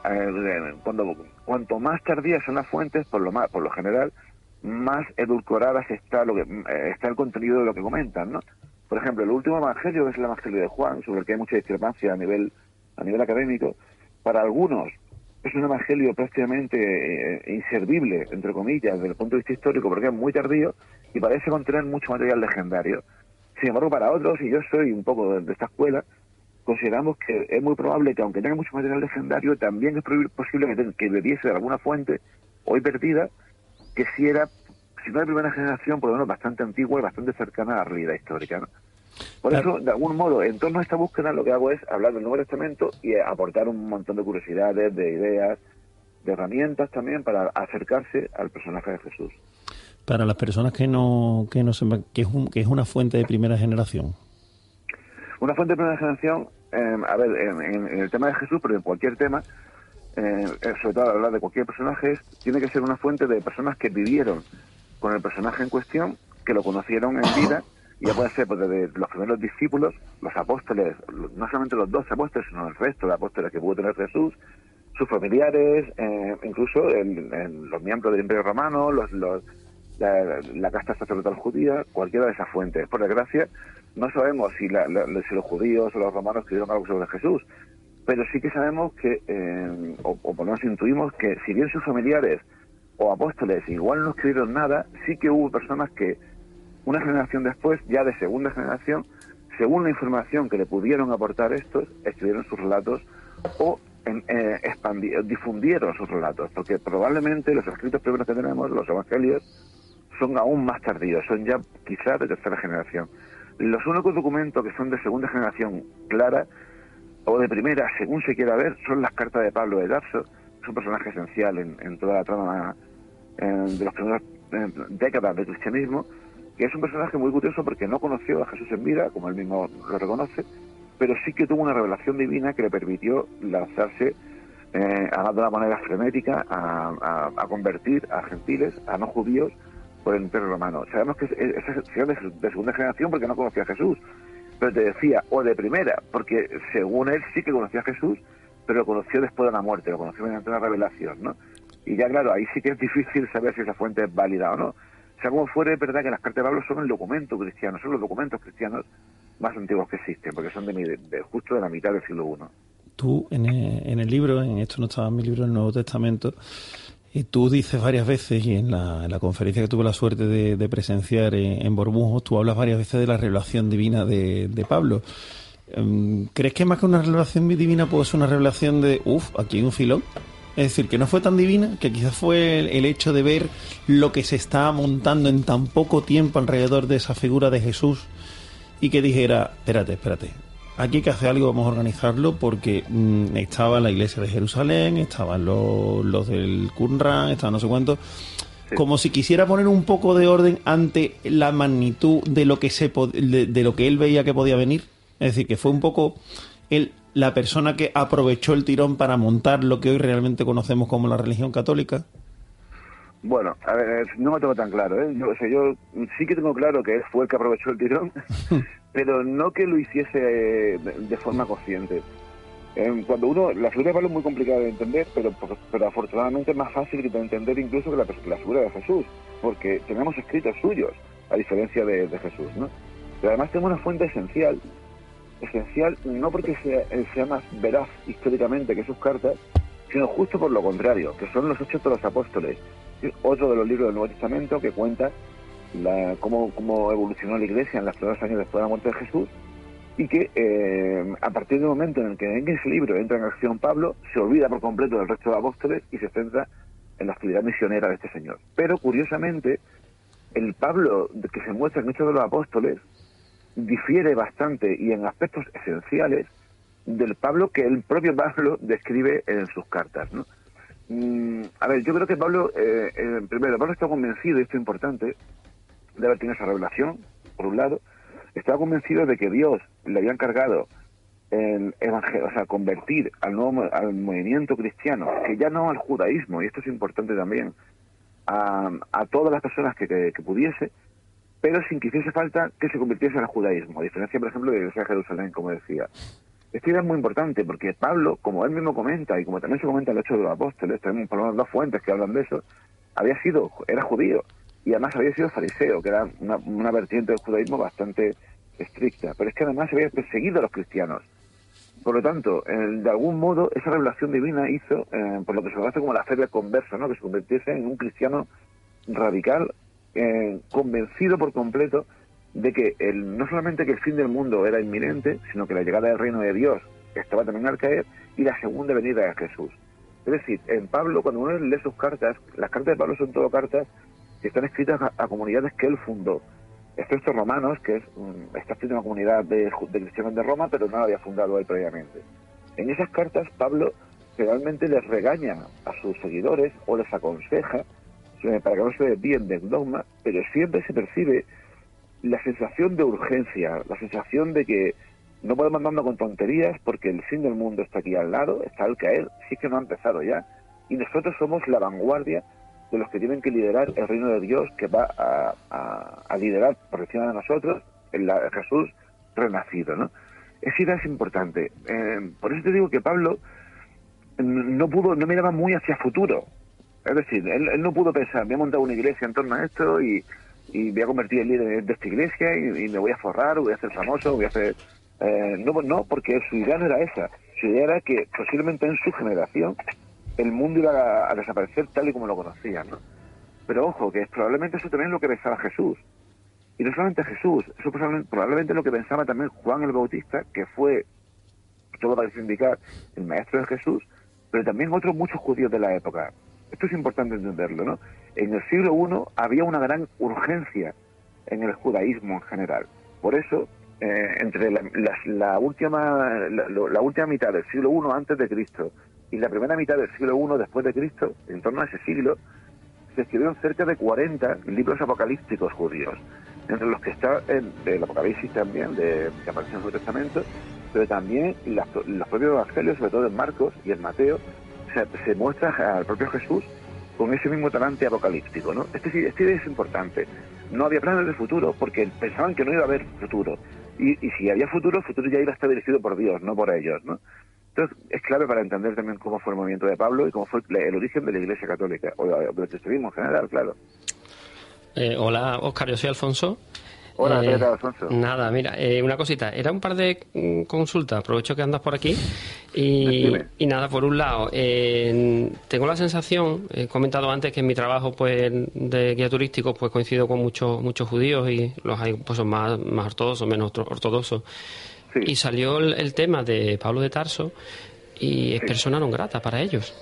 cuando cuanto más tardías son las fuentes, por lo más, por lo general, más edulcoradas está lo que está el contenido de lo que comentan, ¿no? Por ejemplo, el último evangelio es el evangelio de Juan, sobre el que hay mucha discrepancia a nivel, a nivel académico. Para algunos es un evangelio prácticamente eh, inservible, entre comillas, desde el punto de vista histórico, porque es muy tardío y parece contener mucho material legendario. Sin embargo, para otros, y yo soy un poco de, esta escuela, consideramos que es muy probable que, aunque tenga mucho material legendario, también es posible que, que bebiese de alguna fuente hoy perdida, que si era si no de primera generación, por lo menos bastante antigua y bastante cercana a la realidad histórica. ¿no? Por eso, de algún modo, en torno a esta búsqueda, lo que hago es hablar del Nuevo Testamento y aportar un montón de curiosidades, de ideas, de herramientas también para acercarse al personaje de Jesús. Para las personas que no, que no sepan, ¿qué es, que es una fuente de primera generación? Una fuente de primera generación, em, a ver, en, el tema de Jesús, pero en cualquier tema, eh, sobre todo al hablar de cualquier personaje, tiene que ser una fuente de personas que vivieron con el personaje en cuestión, que lo conocieron en vida, y ya puede ser pues, desde los primeros discípulos, los apóstoles, no solamente los dos apóstoles, sino el resto de apóstoles que pudo tener Jesús, sus familiares, eh, incluso los miembros del Imperio Romano, los, la, casta sacerdotal judía, cualquiera de esas fuentes. Por desgracia, no sabemos si, si los judíos o los romanos escribieron algo sobre Jesús, pero sí que sabemos que, eh, o, por lo menos intuimos que si bien sus familiares o apóstoles igual no escribieron nada, sí que hubo personas que una generación después, ya de segunda generación, según la información que le pudieron aportar estos, escribieron sus relatos o eh, difundieron sus relatos, porque probablemente los escritos primeros que tenemos, los evangelios, son aún más tardíos, son ya quizás de tercera generación. Los únicos documentos que son de segunda generación clara o de primera, según se quiera ver, son las cartas de Pablo de Tarso, es un personaje esencial en, toda la trama de las primeras décadas del cristianismo, que es un personaje muy curioso porque no conoció a Jesús en vida, como él mismo lo reconoce, pero sí que tuvo una revelación divina que le permitió lanzarse, eh, de una manera frenética, a, convertir a gentiles, a no judíos, por el Imperio Romano. Sabemos que es, de segunda generación porque no conocía a Jesús, pero te decía, o de primera, porque según él sí que conocía a Jesús, pero lo conoció después de la muerte, lo conoció mediante una revelación, ¿no? Y ya claro, ahí sí que es difícil saber si esa fuente es válida o no. O sea, como fuera, es verdad que las cartas de Pablo son el documento cristiano, son los documentos cristianos más antiguos que existen, porque son de, de, justo de la mitad del siglo I. Tú, en el, en el libro, en esto no estaba en mi libro, el Nuevo Testamento, y tú dices varias veces, y en la, conferencia que tuve la suerte de, presenciar en, en tú hablas varias veces de la revelación divina de, Pablo. Em, ¿Crees que más que una revelación divina puede ser una revelación de, uff, aquí hay un filón? Es decir, que no fue tan divina, que quizás fue el, hecho de ver lo que se estaba montando en tan poco tiempo alrededor de esa figura de Jesús y que dijera, espérate, espérate, aquí hay que hacer algo, vamos a organizarlo porque mm, estaba la iglesia de Jerusalén, estaban los, los del Qumran, estaban no sé cuántos, como si quisiera poner un poco de orden ante la magnitud de lo que se de, lo que él veía que podía venir. Es decir, que fue un poco él la persona que aprovechó el tirón para montar lo que hoy realmente conocemos como la religión católica. Bueno, a ver, no me tengo tan claro, ¿eh? Yo, yo sí que tengo claro que él fue el que aprovechó el tirón, pero no que lo hiciese de, forma consciente. cuando uno, la figura de Pablo es muy complicada de entender, pero, pero afortunadamente es más fácil de entender incluso que la, la figura de Jesús, porque tenemos escritos suyos, a diferencia de, Jesús, ¿no? Pero además tenemos una fuente esencial, esencial no porque sea, sea más veraz históricamente que sus cartas, sino justo por lo contrario, que son los hechos de los apóstoles, otro de los libros del Nuevo Testamento que cuenta la, cómo, cómo evolucionó la iglesia en los primeros años después de la muerte de Jesús y que eh, a partir del momento en el que en ese libro entra en acción Pablo, se olvida por completo del resto de apóstoles y se centra en la actividad misionera de este señor. Pero curiosamente, el Pablo que se muestra en Hechos de los Apóstoles difiere bastante y en aspectos esenciales del Pablo que el propio Pablo describe en sus cartas. Mm, a ver, yo creo que Pablo, eh, eh, primero, Pablo está convencido, y esto es importante, de haber tenido esa revelación, por un lado, estaba convencido de que Dios le había encargado en evangelio, o sea, convertir al nuevo al movimiento cristiano, que ya no al judaísmo, y esto es importante también, a, todas las personas que, que, pudiese, pero sin que hiciese falta que se convirtiese al judaísmo, a diferencia, por ejemplo, de la Iglesia de Jerusalén, como decía. Esta idea es muy importante porque Pablo, como él mismo comenta y como también se comenta en el hecho de los apóstoles, tenemos por lo menos dos fuentes que hablan de eso, había sido, era judío y además había sido fariseo, que era una, vertiente del judaísmo bastante estricta, pero es que además había perseguido a los cristianos. Por lo tanto, de algún modo, esa revelación divina hizo, eh, por lo que se conoce como la fe del converso, ¿no? que se convirtiese en un cristiano radical, eh, convencido por completo de que el, no solamente que el fin del mundo era inminente, sino que la llegada del reino de Dios estaba también al caer y la segunda venida de Jesús. Es decir, en Pablo, cuando uno lee sus cartas, las cartas de Pablo son todo cartas que están escritas a, comunidades que él fundó. Estos romanos, que es, está escrito en una comunidad de, de, cristianos de Roma, pero no la había fundado él previamente. En esas cartas, Pablo realmente les regaña a sus seguidores o les aconseja eh, para que no se desvíen del dogma, pero siempre se percibe la sensación de urgencia, la sensación de que No podemos andarnos con tonterías porque el fin del mundo está aquí al lado, está al caer, sí que no ha empezado ya. Y nosotros somos la vanguardia de los que tienen que liderar el reino de Dios que va a, liderar por encima de nosotros el, Jesús renacido, ¿no? Esa idea es importante. Eh, por eso te digo que Pablo no pudo, no miraba muy hacia futuro. Es decir, él, no pudo pensar, voy a montar una iglesia en torno a esto y, y voy a convertir el líder de esta iglesia y, me voy a forrar, voy a ser famoso, voy a hacer... Eh, no, no, porque su idea no era esa. Su idea era que posiblemente en su generación el mundo iba a, desaparecer tal y como lo conocían, ¿no? Pero ojo, que probablemente eso también es lo que pensaba Jesús. Y no solamente Jesús, eso probablemente, probablemente lo que pensaba también Juan el Bautista, que fue, todo parece indicar, el maestro de Jesús, pero también otros muchos judíos de la época. Esto es importante entenderlo, ¿no? En el siglo I había una gran urgencia en el judaísmo en general. Por eso, eh, entre la, última, la, última mitad del siglo I antes de Cristo y la primera mitad del siglo I después de Cristo, en torno a ese siglo, se escribieron cerca de 40 libros apocalípticos judíos, entre los que está el, Apocalipsis también, de, que aparece en el Nuevo Testamento, pero también los propios evangelios, sobre todo en Marcos y en Mateo, se, muestra al propio Jesús con ese mismo talante apocalíptico, ¿no? Este, este es importante. No había planes de futuro porque pensaban que no iba a haber futuro. Y, si había futuro, el futuro ya iba a estar dirigido por Dios, no por ellos, ¿no? Entonces, es clave para entender también cómo fue el movimiento de Pablo y cómo fue el origen de la Iglesia Católica, o del cristianismo en general, claro. Eh, hola, Oscar, yo soy Alfonso. Hola, eh, Alfonso? Nada, mira, eh, una cosita. Era un par de mm, consultas. Aprovecho que andas por aquí. Y, nada, por un lado, tengo la sensación, he comentado antes que en mi trabajo pues de guía turístico pues coincido con muchos muchos judíos y los hay pues son más, más ortodoxos, menos ortodoxos. Y salió el, tema de Pablo de Tarso y es persona no grata para ellos.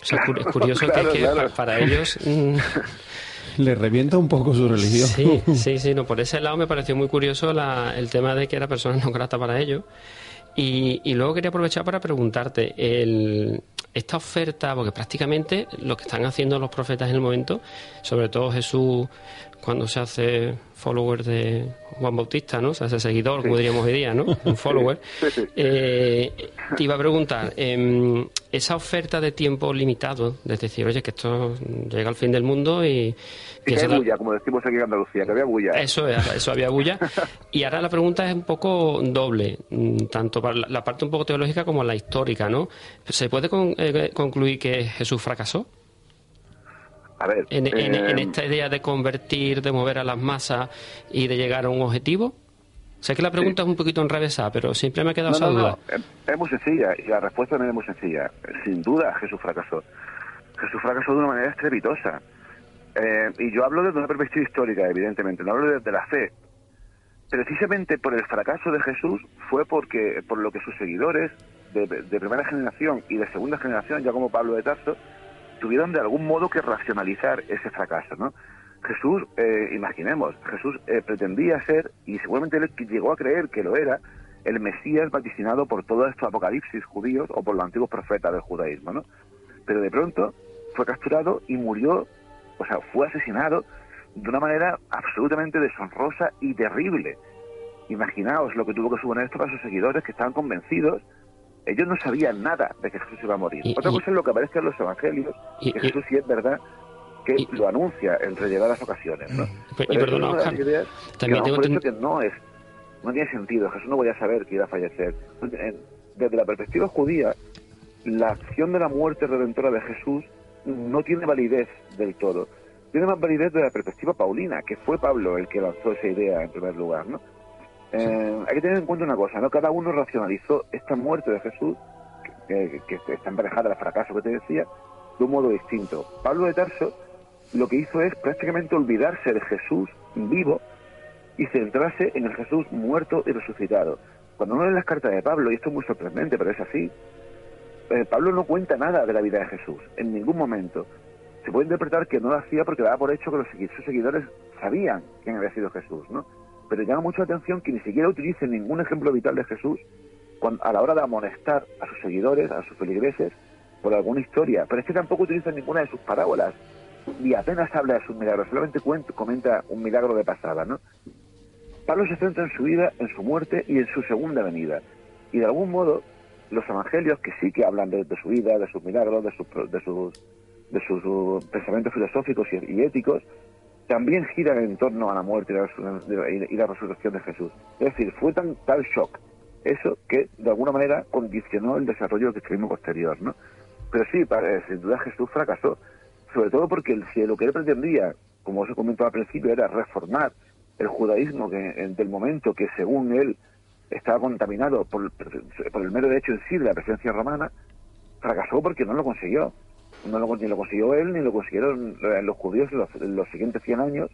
O sea, es curioso que, para ellos... Le revienta un poco su religión. Sí, sí, sí, no, por ese lado me pareció muy curioso el tema de que era persona no grata para ellos. Y, luego quería aprovechar para preguntarte, esta oferta, porque prácticamente lo que están haciendo los profetas en el momento, sobre todo Jesús cuando se hace follower de Juan Bautista, ¿no? Se hace seguidor, como diríamos hoy día, ¿no? Un follower. Eh, te iba a preguntar, eh, esa oferta de tiempo limitado, de decir, oye, que esto llega al fin del mundo y... que había bulla, como decimos aquí en Andalucía, que había bulla. Eso, eso había bulla. y ahora la pregunta es un poco doble, mm, tanto para la parte un poco teológica como la histórica, ¿no? ¿Se puede eh, concluir que Jesús fracasó? En, eh, esta idea de convertir, de mover a las masas y de llegar a un objetivo? Sé que la pregunta es un poquito enrevesada, pero siempre me ha quedado esa duda. Es muy sencilla y la respuesta también es muy sencilla. Sin duda Jesús fracasó. Jesús fracasó de una manera estrepitosa. Eh, y yo hablo desde una perspectiva histórica, evidentemente, no hablo desde la fe. Precisamente por el fracaso de Jesús fue porque por lo que sus seguidores de, de primera generación y de segunda generación, ya como Pablo de Tarso, tuvieron de algún modo que racionalizar ese fracaso, ¿no? Jesús, eh, imaginemos, Jesús eh, pretendía ser, y seguramente él llegó a creer que lo era, el Mesías vaticinado por todos estos apocalipsis judíos o por los antiguos profetas del judaísmo, ¿no? Pero de pronto fue capturado y murió, o sea, fue asesinado de una manera absolutamente deshonrosa y terrible. Imaginaos lo que tuvo que suponer esto para sus seguidores que estaban convencidos ellos no sabían nada de que Jesús iba a morir. Otra cosa es lo que aparece en los evangelios, que Jesús sí es verdad que lo anuncia en reiteradas ocasiones. ¿no? y perdona, también tengo por que no es, no tiene sentido. Jesús no voy a saber que iba a fallecer. Desde la perspectiva judía, la acción de la muerte redentora de Jesús no tiene validez del todo. Tiene más validez de la perspectiva paulina, que fue Pablo el que lanzó esa idea en primer lugar, ¿no? Eh, hay que tener en cuenta una cosa, ¿no? Cada uno racionalizó esta muerte de Jesús, que, está emparejada al fracaso que te decía, de un modo distinto. Pablo de Tarso lo que hizo es prácticamente olvidarse de Jesús vivo y centrarse en el Jesús muerto y resucitado. Cuando uno lee las cartas de Pablo, y esto es muy sorprendente, pero es así, eh, Pablo no cuenta nada de la vida de Jesús, en ningún momento. Se puede interpretar que no lo hacía porque daba por hecho que los, sus seguidores sabían quién había sido Jesús, ¿no? Pero llama mucho la atención que ni siquiera utilice ningún ejemplo vital de Jesús a la hora de amonestar a sus seguidores, a sus feligreses, por alguna historia. Pero es que tampoco utiliza ninguna de sus parábolas, ni apenas habla de sus milagros, solamente comenta un milagro de pasada, ¿no? Pablo se centra en su vida, en su muerte y en su segunda venida. Y de algún modo, los evangelios, que sí que hablan de, su vida, de sus milagros, de sus, de sus, de sus pensamientos filosóficos y, éticos, también giran en torno a la muerte y la, resurrección de Jesús. Es decir, fue tan tal shock eso que de alguna manera condicionó el desarrollo del cristianismo posterior, ¿no? Pero sí, sin duda Jesús fracasó, sobre todo porque si lo que él pretendía, como os he comentado al principio, era reformar el judaísmo que, del momento que según él estaba contaminado por, el mero hecho en sí de la presencia romana, fracasó porque no lo consiguió. No lo, ni lo consiguió él ni lo consiguieron los judíos en los, siguientes 100 años,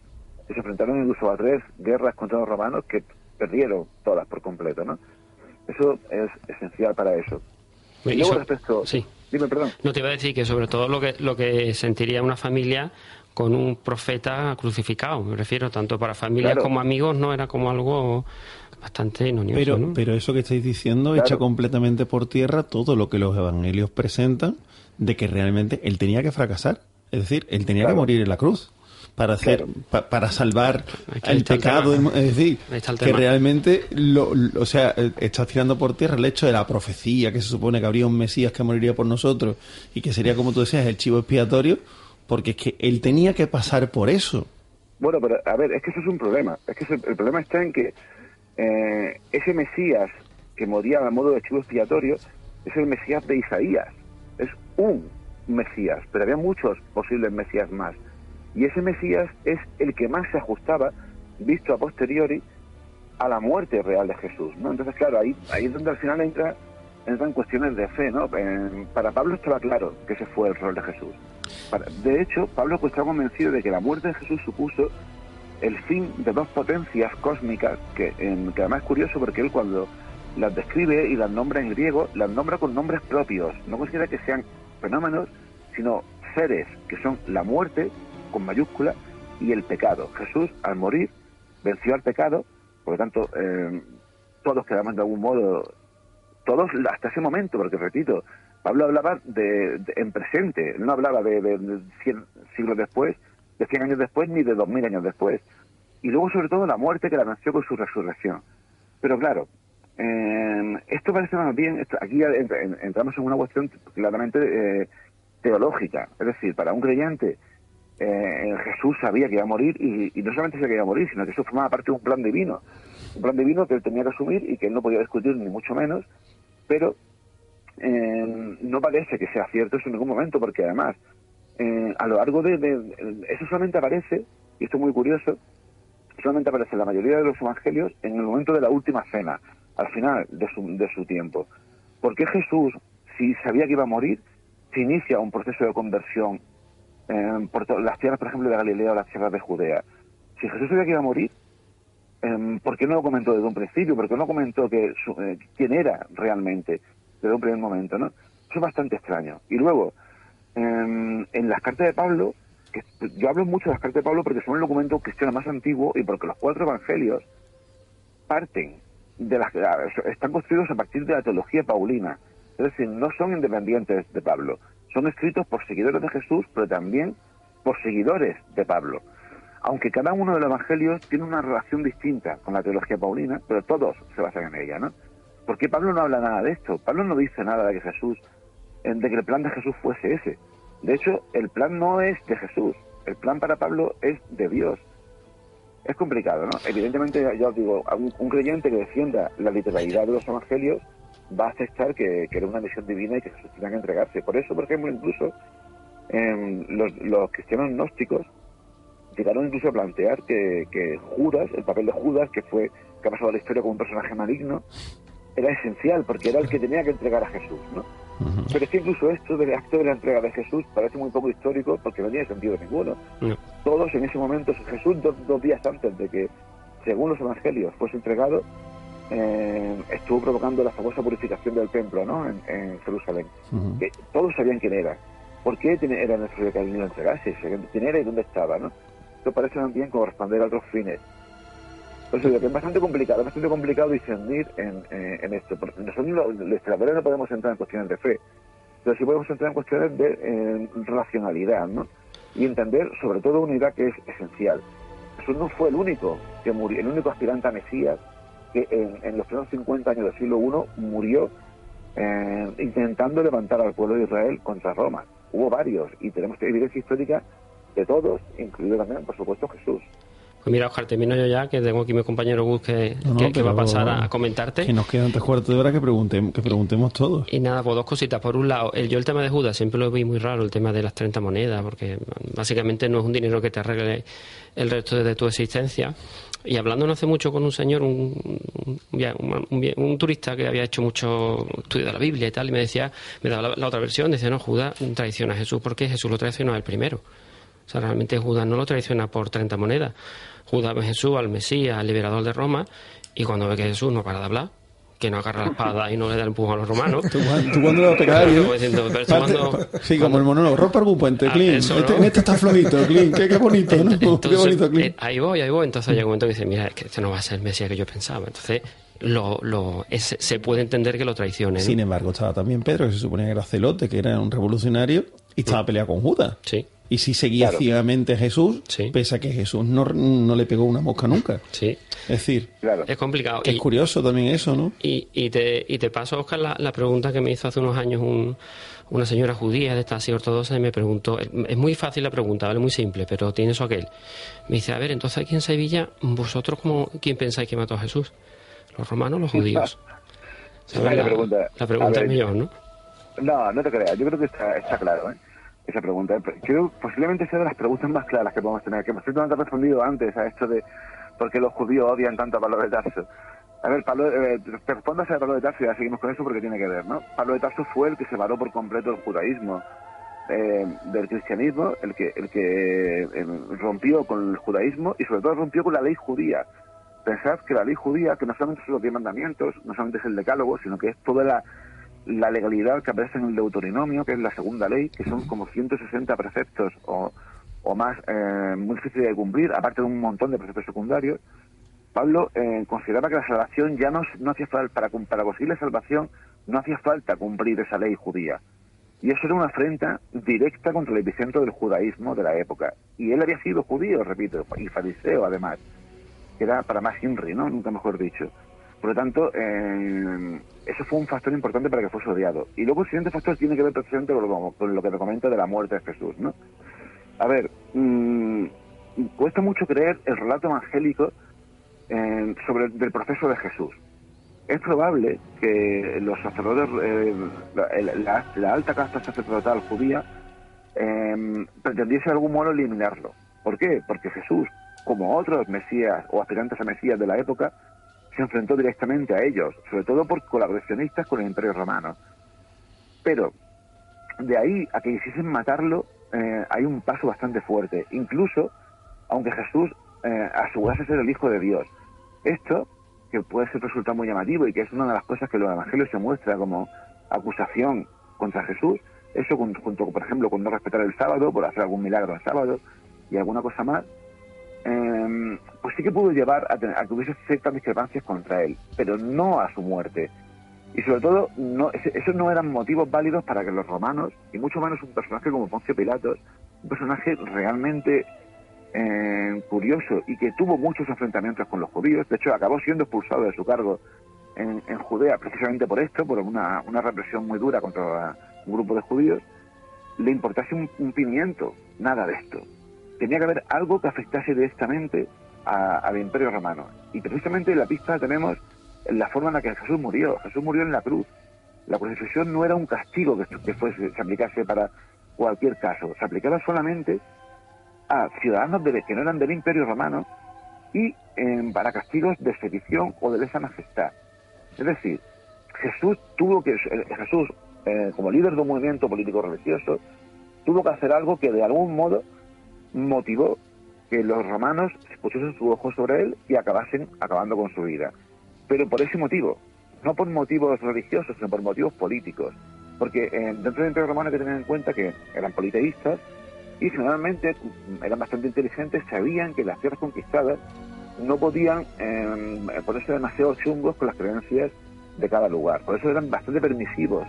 que se enfrentaron incluso a tres guerras contra los romanos que perdieron todas por completo. ¿no? Eso es esencial para eso. Y luego respecto... Sí. Dime, perdón. No te iba a decir que sobre todo lo que, lo que sentiría una familia con un profeta crucificado, me refiero, tanto para familias como amigos, no era como algo bastante inonioso. Pero, pero eso que estáis diciendo echa completamente por tierra todo lo que los evangelios presentan de que realmente él tenía que fracasar. Es decir, él tenía que morir en la cruz para hacer para salvar el pecado es decir que realmente lo, o sea está tirando por tierra el hecho de la profecía que se supone que habría un mesías que moriría por nosotros y que sería como tú decías el chivo expiatorio porque es que él tenía que pasar por eso. Bueno, pero a ver, es que eso es un problema. Es que el problema está en que eh, ese Mesías que moría a modo de chivo expiatorio es el Mesías de Isaías. Un Mesías, pero había muchos posibles Mesías más. Y ese Mesías es el que más se ajustaba, visto a posteriori, a la muerte real de Jesús. ¿no? Entonces, claro, ahí, ahí es donde al final entra, entran cuestiones de fe. ¿no? para Pablo estaba claro que ese fue el rol de Jesús de hecho, Pablo pues está convencido de que la muerte de Jesús supuso el fin de dos potencias cósmicas, que, que además es curioso porque él cuando las describe y las nombra en griego, las nombra con nombres propios. No considera que sean fenómenos, sino seres, que son la muerte, con mayúscula, y el pecado. Jesús, al morir, venció al pecado, por lo tanto, eh, todos quedamos de algún modo, todos hasta ese momento, porque repito, Pablo hablaba de, en presente, no hablaba de, de, 100 siglos después, de 100 años después, ni de 2000 años después. Y luego, sobre todo, la muerte que la nació con su resurrección. Pero claro, eh, esto parece más bien, aquí entramos en una cuestión claramente eh, teológica. Es decir, para un creyente, eh, Jesús sabía que iba a morir y, no solamente sabía que iba a morir, sino que eso formaba parte de un plan divino. Un plan divino que él tenía que asumir y que él no podía discutir ni mucho menos, pero eh, no parece que sea cierto eso en ningún momento, porque además, eh, a lo largo de, Eso solamente aparece, y esto es muy curioso, solamente aparece en la mayoría de los evangelios en el momento de la última cena, al final de su, de su tiempo. ¿Por qué Jesús, si sabía que iba a morir, se inicia un proceso de conversión eh, por las tierras, por ejemplo, de Galilea o las tierras de Judea? Si Jesús sabía que iba a morir, ¿por qué no lo comentó desde un principio? ¿Por qué no comentó que quién era realmente? desde un primer momento, ¿no? Eso es bastante extraño. Y luego, en, las cartas de Pablo, yo hablo mucho de las cartas de Pablo porque son el documento cristiano más antiguo y porque los cuatro evangelios parten de las están construidos a partir de la teología paulina. Es decir, no son independientes de Pablo. Son escritos por seguidores de Jesús, pero también por seguidores de Pablo. Aunque cada uno de los evangelios tiene una relación distinta con la teología paulina, pero todos se basan en ella, ¿no? ¿Por qué Pablo no habla nada de esto? Pablo no dice nada de que Jesús, de que el plan de Jesús fuese ese. De hecho, el plan no es de Jesús, el plan para Pablo es de Dios. Es complicado, ¿no? Evidentemente, ya os digo, un, creyente que defienda la literalidad de los evangelios va a aceptar que, era una misión divina y que Jesús tenía que entregarse. Por eso, por ejemplo, incluso em, los, cristianos gnósticos llegaron incluso a plantear que, que, Judas, el papel de Judas, que fue que ha pasado a la historia como un personaje maligno, era esencial porque era el que tenía que entregar a Jesús, ¿no? Pero es que incluso esto del acto de la entrega de Jesús parece muy poco histórico porque no tiene sentido ninguno. Todos en ese momento, Jesús dos, días antes de que, según los evangelios, fuese entregado, eh, estuvo provocando la famosa purificación del templo, ¿no? En, Jerusalén. todos sabían quién era. ¿Por qué era necesario que alguien lo entregase? ¿Quién era y dónde estaba, no? Esto parece también corresponder a otros fines pues es bastante complicado, bastante complicado discernir en, eh, en esto. Nosotros los historiadores no podemos entrar en cuestiones de fe, pero sí podemos entrar en cuestiones de eh, racionalidad, ¿no? Y entender sobre todo una idea que es esencial. Jesús no fue el único que murió, el único aspirante a Mesías que en, los primeros 50 años del siglo I murió eh, intentando levantar al pueblo de Israel contra Roma. Hubo varios y tenemos evidencia histórica de todos, incluido también, por supuesto, Jesús. Pues mira, Oscar, termino yo ya, que tengo aquí mi compañero Gus que, que, va a pasar a, comentarte. Que nos quedan tres cuartos de hora que, preguntemos, que preguntemos todos. Y nada, pues dos cositas. Por un lado, el, yo el tema de Judas siempre lo vi muy raro, el tema de las 30 monedas, porque básicamente no es un dinero que te arregle el resto de tu existencia. Y hablando no hace mucho con un señor, un, un, turista que había hecho mucho estudio de la Biblia y tal, y me decía, me daba la, otra versión, decía, no, Judas traiciona a Jesús porque Jesús lo traicionó al primero. O sea, realmente Judas no lo traiciona por 30 monedas. Judas ve a Jesús, al Mesías, al liberador de Roma, y cuando ve que Jesús no para de hablar, que no agarra la espada y no le da el empujón a los romanos. ¿Tú, cuando le vas a pegar Sí, como el monólogo, rompe algún puente, ah, Clint. este, este, está flojito, Clint, qué, bonito, ¿no? qué bonito, Clint. Eh, ahí voy, ahí voy. Entonces llega un momento que dice, mira, es que este no va a ser el Mesías que yo pensaba. Entonces, lo, lo, se puede entender que lo traicione. Sin embargo, estaba también Pedro, que se suponía que era celote, que era un revolucionario, y estaba peleado con Judas. Sí. Y si seguía ciegamente a Jesús, pese a que Jesús no, no, le pegó una mosca nunca. Sí. Es decir, es complicado. es curioso también eso, ¿no? Y, y, te, y te paso, Oscar, la, la, pregunta que me hizo hace unos años un, una señora judía de esta así ortodoxa y me preguntó, es muy fácil la pregunta, ¿vale? Muy simple, pero tiene eso aquel. Me dice, a ver, entonces aquí en Sevilla, ¿vosotros como, quién pensáis que mató a Jesús? ¿Los romanos o los judíos? la, pregunta, la pregunta es mejor, ¿no? No, no te creas, yo creo que está, está claro, ¿eh? esa pregunta. Creo posiblemente sea de las preguntas más claras que podemos tener, que posiblemente ha respondido antes a esto de por qué los judíos odian tanto a Pablo de Tarso. A ver, Pablo, eh, te respondo a Pablo de Tarso y ya seguimos con eso porque tiene que ver, ¿no? Pablo de Tarso fue el que separó por completo el judaísmo eh, del cristianismo, el que, el que eh, rompió con el judaísmo y sobre todo rompió con la ley judía. Pensad que la ley judía, que no solamente son los diez mandamientos, no solamente es el decálogo, sino que es toda la legalidad que aparece en el Deuteronomio, que es la segunda ley, que son como 160 preceptos o, más eh, muy difíciles de cumplir, aparte de un montón de preceptos secundarios, Pablo eh, consideraba que la salvación ya no, no hacía falta, para, para conseguir la salvación, no hacía falta cumplir esa ley judía. Y eso era una afrenta directa contra el epicentro del judaísmo de la época. Y él había sido judío, repito, y fariseo además, que era para más Henry, ¿no? Nunca mejor dicho. Por lo tanto, eh, eso fue un factor importante para que fuese odiado. Y luego el siguiente factor tiene que ver precisamente con lo, que te comento de la muerte de Jesús, ¿no? A ver, mmm, cuesta mucho creer el relato evangélico eh, sobre el, proceso de Jesús. Es probable que los sacerdotes, eh, la, alta casta sacerdotal judía, eh, pretendiese de algún modo eliminarlo. ¿Por qué? Porque Jesús, como otros mesías o aspirantes a mesías de la época, se enfrentó directamente a ellos, sobre todo por colaboracionistas con el Imperio Romano. Pero de ahí a que quisiesen matarlo eh, hay un paso bastante fuerte, incluso aunque Jesús eh, asegurase ser el Hijo de Dios. Esto, que puede ser resultar muy llamativo y que es una de las cosas que los evangelios se muestra como acusación contra Jesús, eso junto, por ejemplo, con no respetar el sábado, por hacer algún milagro el sábado y alguna cosa más, eh, pues sí que pudo llevar a, que hubiese ciertas discrepancias contra él, pero no a su muerte. Y sobre todo, no, esos no eran motivos válidos para que los romanos, y mucho menos un personaje como Poncio Pilatos, un personaje realmente eh, curioso y que tuvo muchos enfrentamientos con los judíos, de hecho acabó siendo expulsado de su cargo en, Judea precisamente por esto, por una, represión muy dura contra un grupo de judíos, le importase un pimiento, nada de esto tenía que haber algo que afectase directamente al Imperio Romano. Y precisamente en la pista tenemos la forma en la que Jesús murió. Jesús murió en la cruz. La crucifixión no era un castigo que, fuese, se aplicase para cualquier caso. Se aplicaba solamente a ciudadanos de, que no eran del Imperio Romano y em, para castigos de sedición o de lesa majestad. Es decir, Jesús tuvo que, eh, Jesús, eh, como líder de un movimiento político religioso, tuvo que hacer algo que de algún modo motivó que los romanos pusiesen su ojo sobre él y acabasen acabando con su vida. Pero por ese motivo, no por motivos religiosos, sino por motivos políticos. Porque eh, dentro del Imperio Romano hay que tener en cuenta que eran politeístas y generalmente mm, eran bastante inteligentes, sabían que las tierras conquistadas no podían eh, ponerse demasiado chungos con las creencias de cada lugar. Por eso eran bastante permisivos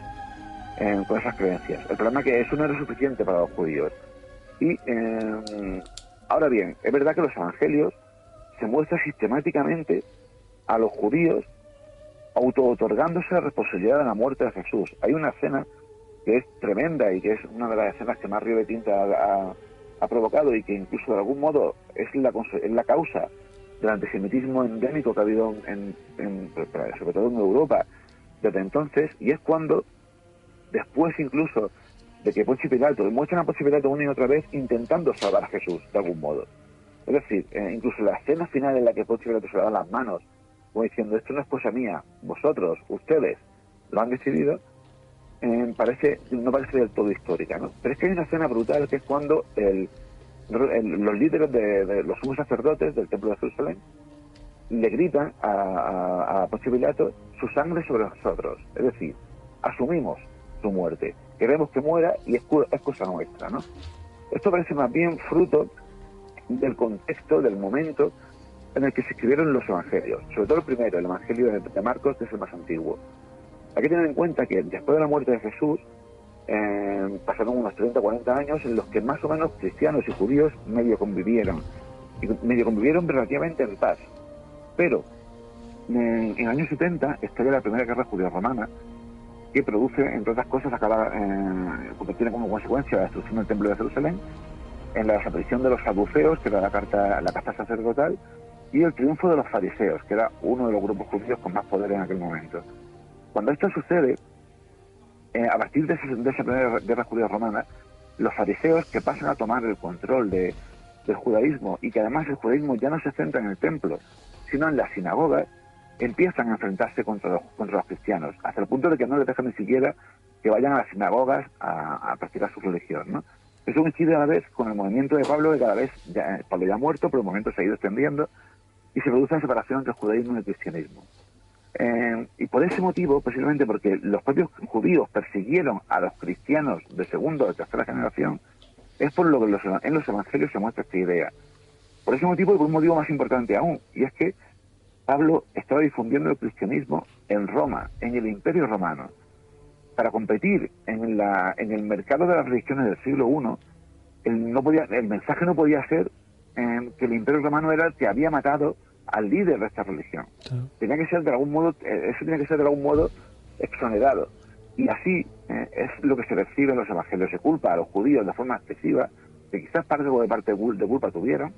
eh, con esas creencias. El problema es que eso no era suficiente para los judíos. Y eh, ahora bien, es verdad que los evangelios se muestra sistemáticamente a los judíos auto-otorgándose la responsabilidad de la muerte de Jesús. Hay una escena que es tremenda y que es una de las escenas que más Río de Tinta ha, ha provocado y que incluso de algún modo es la, es la causa del antisemitismo endémico que ha habido en, sobre todo en Europa desde entonces, y es cuando, después incluso de que Poncio Pilato muestran a Poncio Pilato una y otra vez intentando salvar a Jesús de algún modo. Es decir, eh, incluso la escena final en la que Poncio Pilato se le da las manos, como diciendo, esto no es cosa mía, vosotros, ustedes, lo han decidido, eh, parece no parece del todo histórica, ¿no? Pero es que hay una escena brutal que es cuando los líderes de, los sumos sacerdotes del templo de Jerusalén le gritan a, a, Poncio Pilato su sangre sobre nosotros, es decir, asumimos su muerte, queremos que muera y es, es cosa nuestra, ¿no? Esto parece más bien fruto del contexto, del momento en el que se escribieron los evangelios, sobre todo el primero, el evangelio de Marcos, que es el más antiguo. Hay que tener en cuenta que después de la muerte de Jesús, eh, pasaron unos 30 40 años en los que más o menos cristianos y judíos medio convivieron, y medio convivieron relativamente en paz. Pero en, en años 70 estalla la primera guerra judío-romana, que produce, entre otras cosas, acaba, eh, tiene como consecuencia la destrucción del templo de Jerusalén, en la desaparición de los saduceos, que era la carta, la casta sacerdotal, y el triunfo de los fariseos, que era uno de los grupos judíos con más poder en aquel momento. Cuando esto sucede, eh, a partir de, esa primera guerra judía romana, los fariseos que pasan a tomar el control de, del judaísmo y que además el judaísmo ya no se centra en el templo, sino en las sinagogas, empiezan a enfrentarse contra los, contra los cristianos, hasta el punto de que no les dejan ni siquiera que vayan a las sinagogas a, practicar su religión. ¿no? Eso coincide a la vez con el movimiento de Pablo, que cada vez, ya, Pablo ya ha muerto, pero el movimiento se ha ido extendiendo, y se produce la separación entre el judaísmo y el cristianismo. Eh, y por ese motivo, precisamente porque los propios judíos persiguieron a los cristianos de segunda o de tercera generación, es por lo que en los evangelios se muestra esta idea. Por ese motivo y por un motivo más importante aún, y es que Pablo estaba difundiendo el cristianismo en Roma, en el imperio romano. Para competir en, la, en el mercado de las religiones del siglo I, el, no podía, el mensaje no podía ser eh, que el imperio romano era el que había matado al líder de esta religión. Tenía que ser de algún modo, eh, eso tiene que ser de algún modo exonerado. Y así eh, es lo que se recibe en los evangelios. Se culpa a los judíos de forma excesiva, que quizás parte de parte de culpa tuvieron,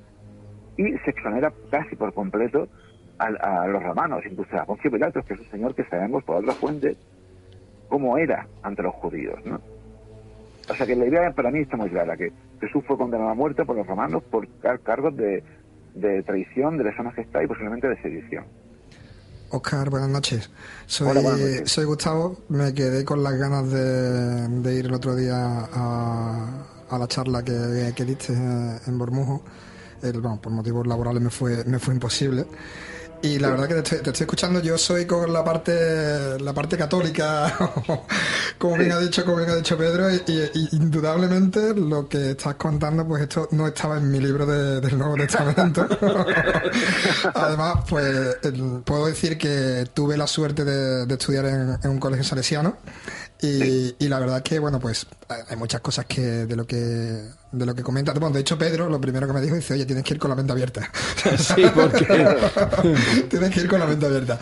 y se exonera casi por completo a, los romanos, incluso a Poncio Pilato, que es un señor que sabemos por otras fuentes cómo era ante los judíos. ¿no? O sea que la idea para mí está muy clara, que Jesús fue condenado a muerte por los romanos por cargos de de traición, de lesa majestad y posiblemente de sedición. Oscar, buenas noches. Soy, soy Gustavo. Me quedé con las ganas de, ir el otro día a, a la charla que, que diste en Bormujo. El, bueno, por motivos laborales me fue, me fue imposible. Y la verdad que te estoy, escuchando, yo soy con la parte la parte católica, como bien ha dicho, como bien ha dicho Pedro, y, indudablemente lo que estás contando, pues esto no estaba en mi libro del Nuevo Testamento. Además, pues puedo decir que tuve la suerte de, estudiar en, en, un colegio salesiano y, la verdad que, bueno, pues hay muchas cosas que de lo que de lo que comenta. Bueno, de hecho, Pedro lo primero que me dijo dice, oye, tienes que ir con la mente abierta. Sí, porque tienes que ir con la mente abierta.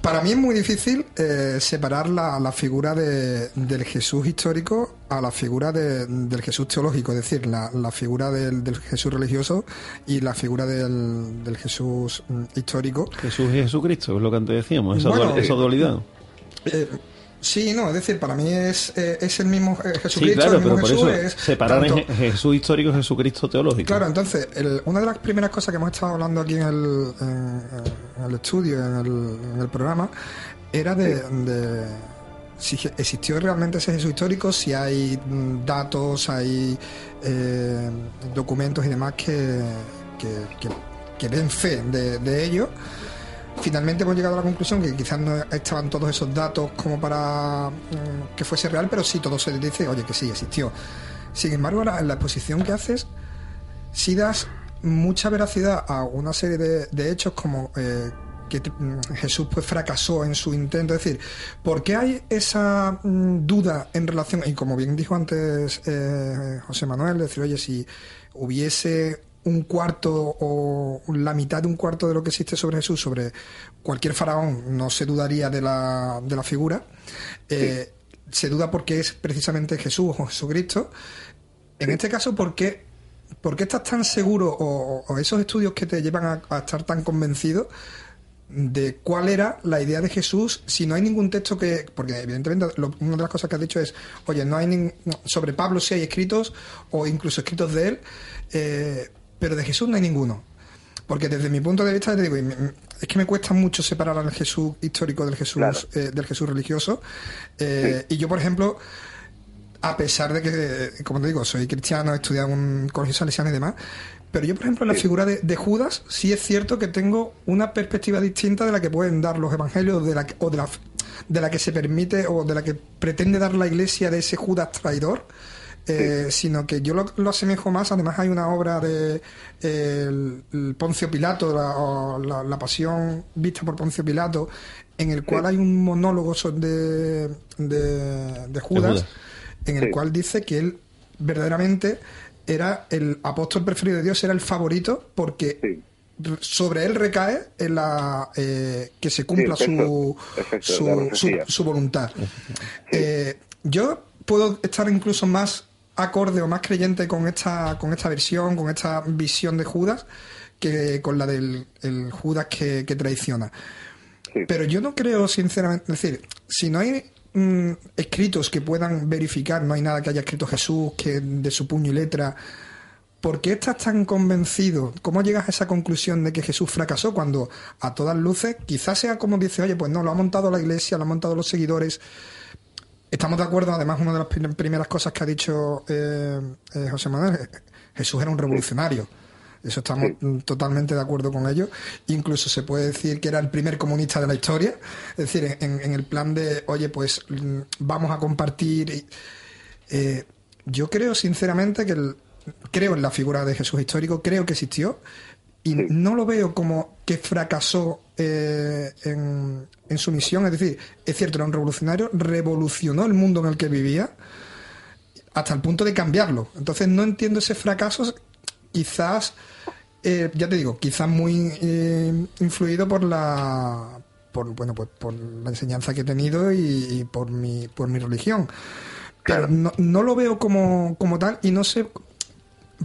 Para mí es muy difícil eh, separar la, la figura de, del Jesús histórico a la figura del Jesús teológico, es decir, la, la figura del, del, Jesús religioso y la figura del, del Jesús mm, histórico. Jesús y Jesucristo, es lo que antes decíamos, esa, esa dualidad. Eh, Sí, no, es decir, para mí es, eh, es el mismo Jesucristo. Sí, claro, pero por eso separar Jesús histórico y Jesucristo teológico. Claro, entonces, una de las primeras cosas que hemos estado hablando aquí en el, en, el estudio, en el, en el, programa, era de, de, si existió realmente ese Jesús histórico, si hay datos, hay eh, documentos y demás que, que, que, den fe de, de ello finalmente hemos llegado a la conclusión que quizás no estaban todos esos datos como para mm, que fuese real, pero sí todo se dice, oye, que sí, existió. Sin embargo, en la exposición que haces, sí das mucha veracidad a una serie de, hechos como eh, que mm, Jesús pues fracasó en su intento. Es decir, ¿por qué hay esa mm, duda en relación, y como bien dijo antes eh, José Manuel, decir, oye, si hubiese un cuarto o la mitad de un cuarto de lo que existe sobre Jesús, sobre cualquier faraón, no se dudaría de la, de la figura. Eh, se duda porque es precisamente Jesús o Jesucristo. En este caso, ¿por qué, por qué estás tan seguro o, esos estudios que te llevan a, estar tan convencido de cuál era la idea de Jesús si no hay ningún texto que porque evidentemente una de las cosas que has dicho es oye no hay sobre Pablo sí hay escritos o incluso escritos de él eh, pero de Jesús no hay ninguno. Porque desde mi punto de vista, te digo, es que me cuesta mucho separar al Jesús histórico del Jesús, eh, del Jesús religioso. Eh, y yo, por ejemplo, a pesar de que, como te digo, soy cristiano, he estudiado en un colegio salesiano y demás, pero yo, por ejemplo, en la figura de, Judas, sí es cierto que tengo una perspectiva distinta de la que pueden dar los evangelios de la, o de la, de la que se permite o de la que pretende dar la iglesia de ese Judas traidor eh, sino que yo lo, asemejo más. Además, hay una obra de el, Poncio Pilato, la, la, pasión vista por Poncio Pilato, en el cual hay un monólogo de, de, Judas, en el cual dice que él verdaderamente era el apóstol preferido de Dios, era el favorito, porque sobre él recae en la eh, que se cumpla su, su, voluntad. Eh, yo puedo estar incluso más acorde o más creyente con esta, con esta versión, con esta visión de Judas, que con la del Judas que, traiciona. Pero yo no creo, sinceramente, es decir, si no hay mm, escritos que puedan verificar, no hay nada que haya escrito Jesús que de su puño y letra. ¿Por qué estás tan convencido? ¿Cómo llegas a esa conclusión de que Jesús fracasó cuando a todas luces quizás sea como dice, oye, pues no, lo ha montado la iglesia, lo han montado los seguidores, Estamos de acuerdo, además, una de las primeras cosas que ha dicho eh, eh, José Manuel, eh, Jesús era un revolucionario. Eso estamos totalmente de acuerdo con ello. Incluso se puede decir que era el primer comunista de la historia. Es decir, en, el plan de, oye, pues mm, vamos a compartir. yo creo, sinceramente, que creo en la figura de Jesús histórico, creo que existió, y no lo veo como que fracasó eh, en, su misión. Es decir, es cierto, era un revolucionario, revolucionó el mundo en el que vivía hasta el punto de cambiarlo. Entonces no entiendo ese fracaso, quizás, eh, ya te digo, quizás muy eh, influido por la por, bueno, pues por la enseñanza que he tenido y, por mi por mi religión. Pero no, no, lo veo como, como tal y no sé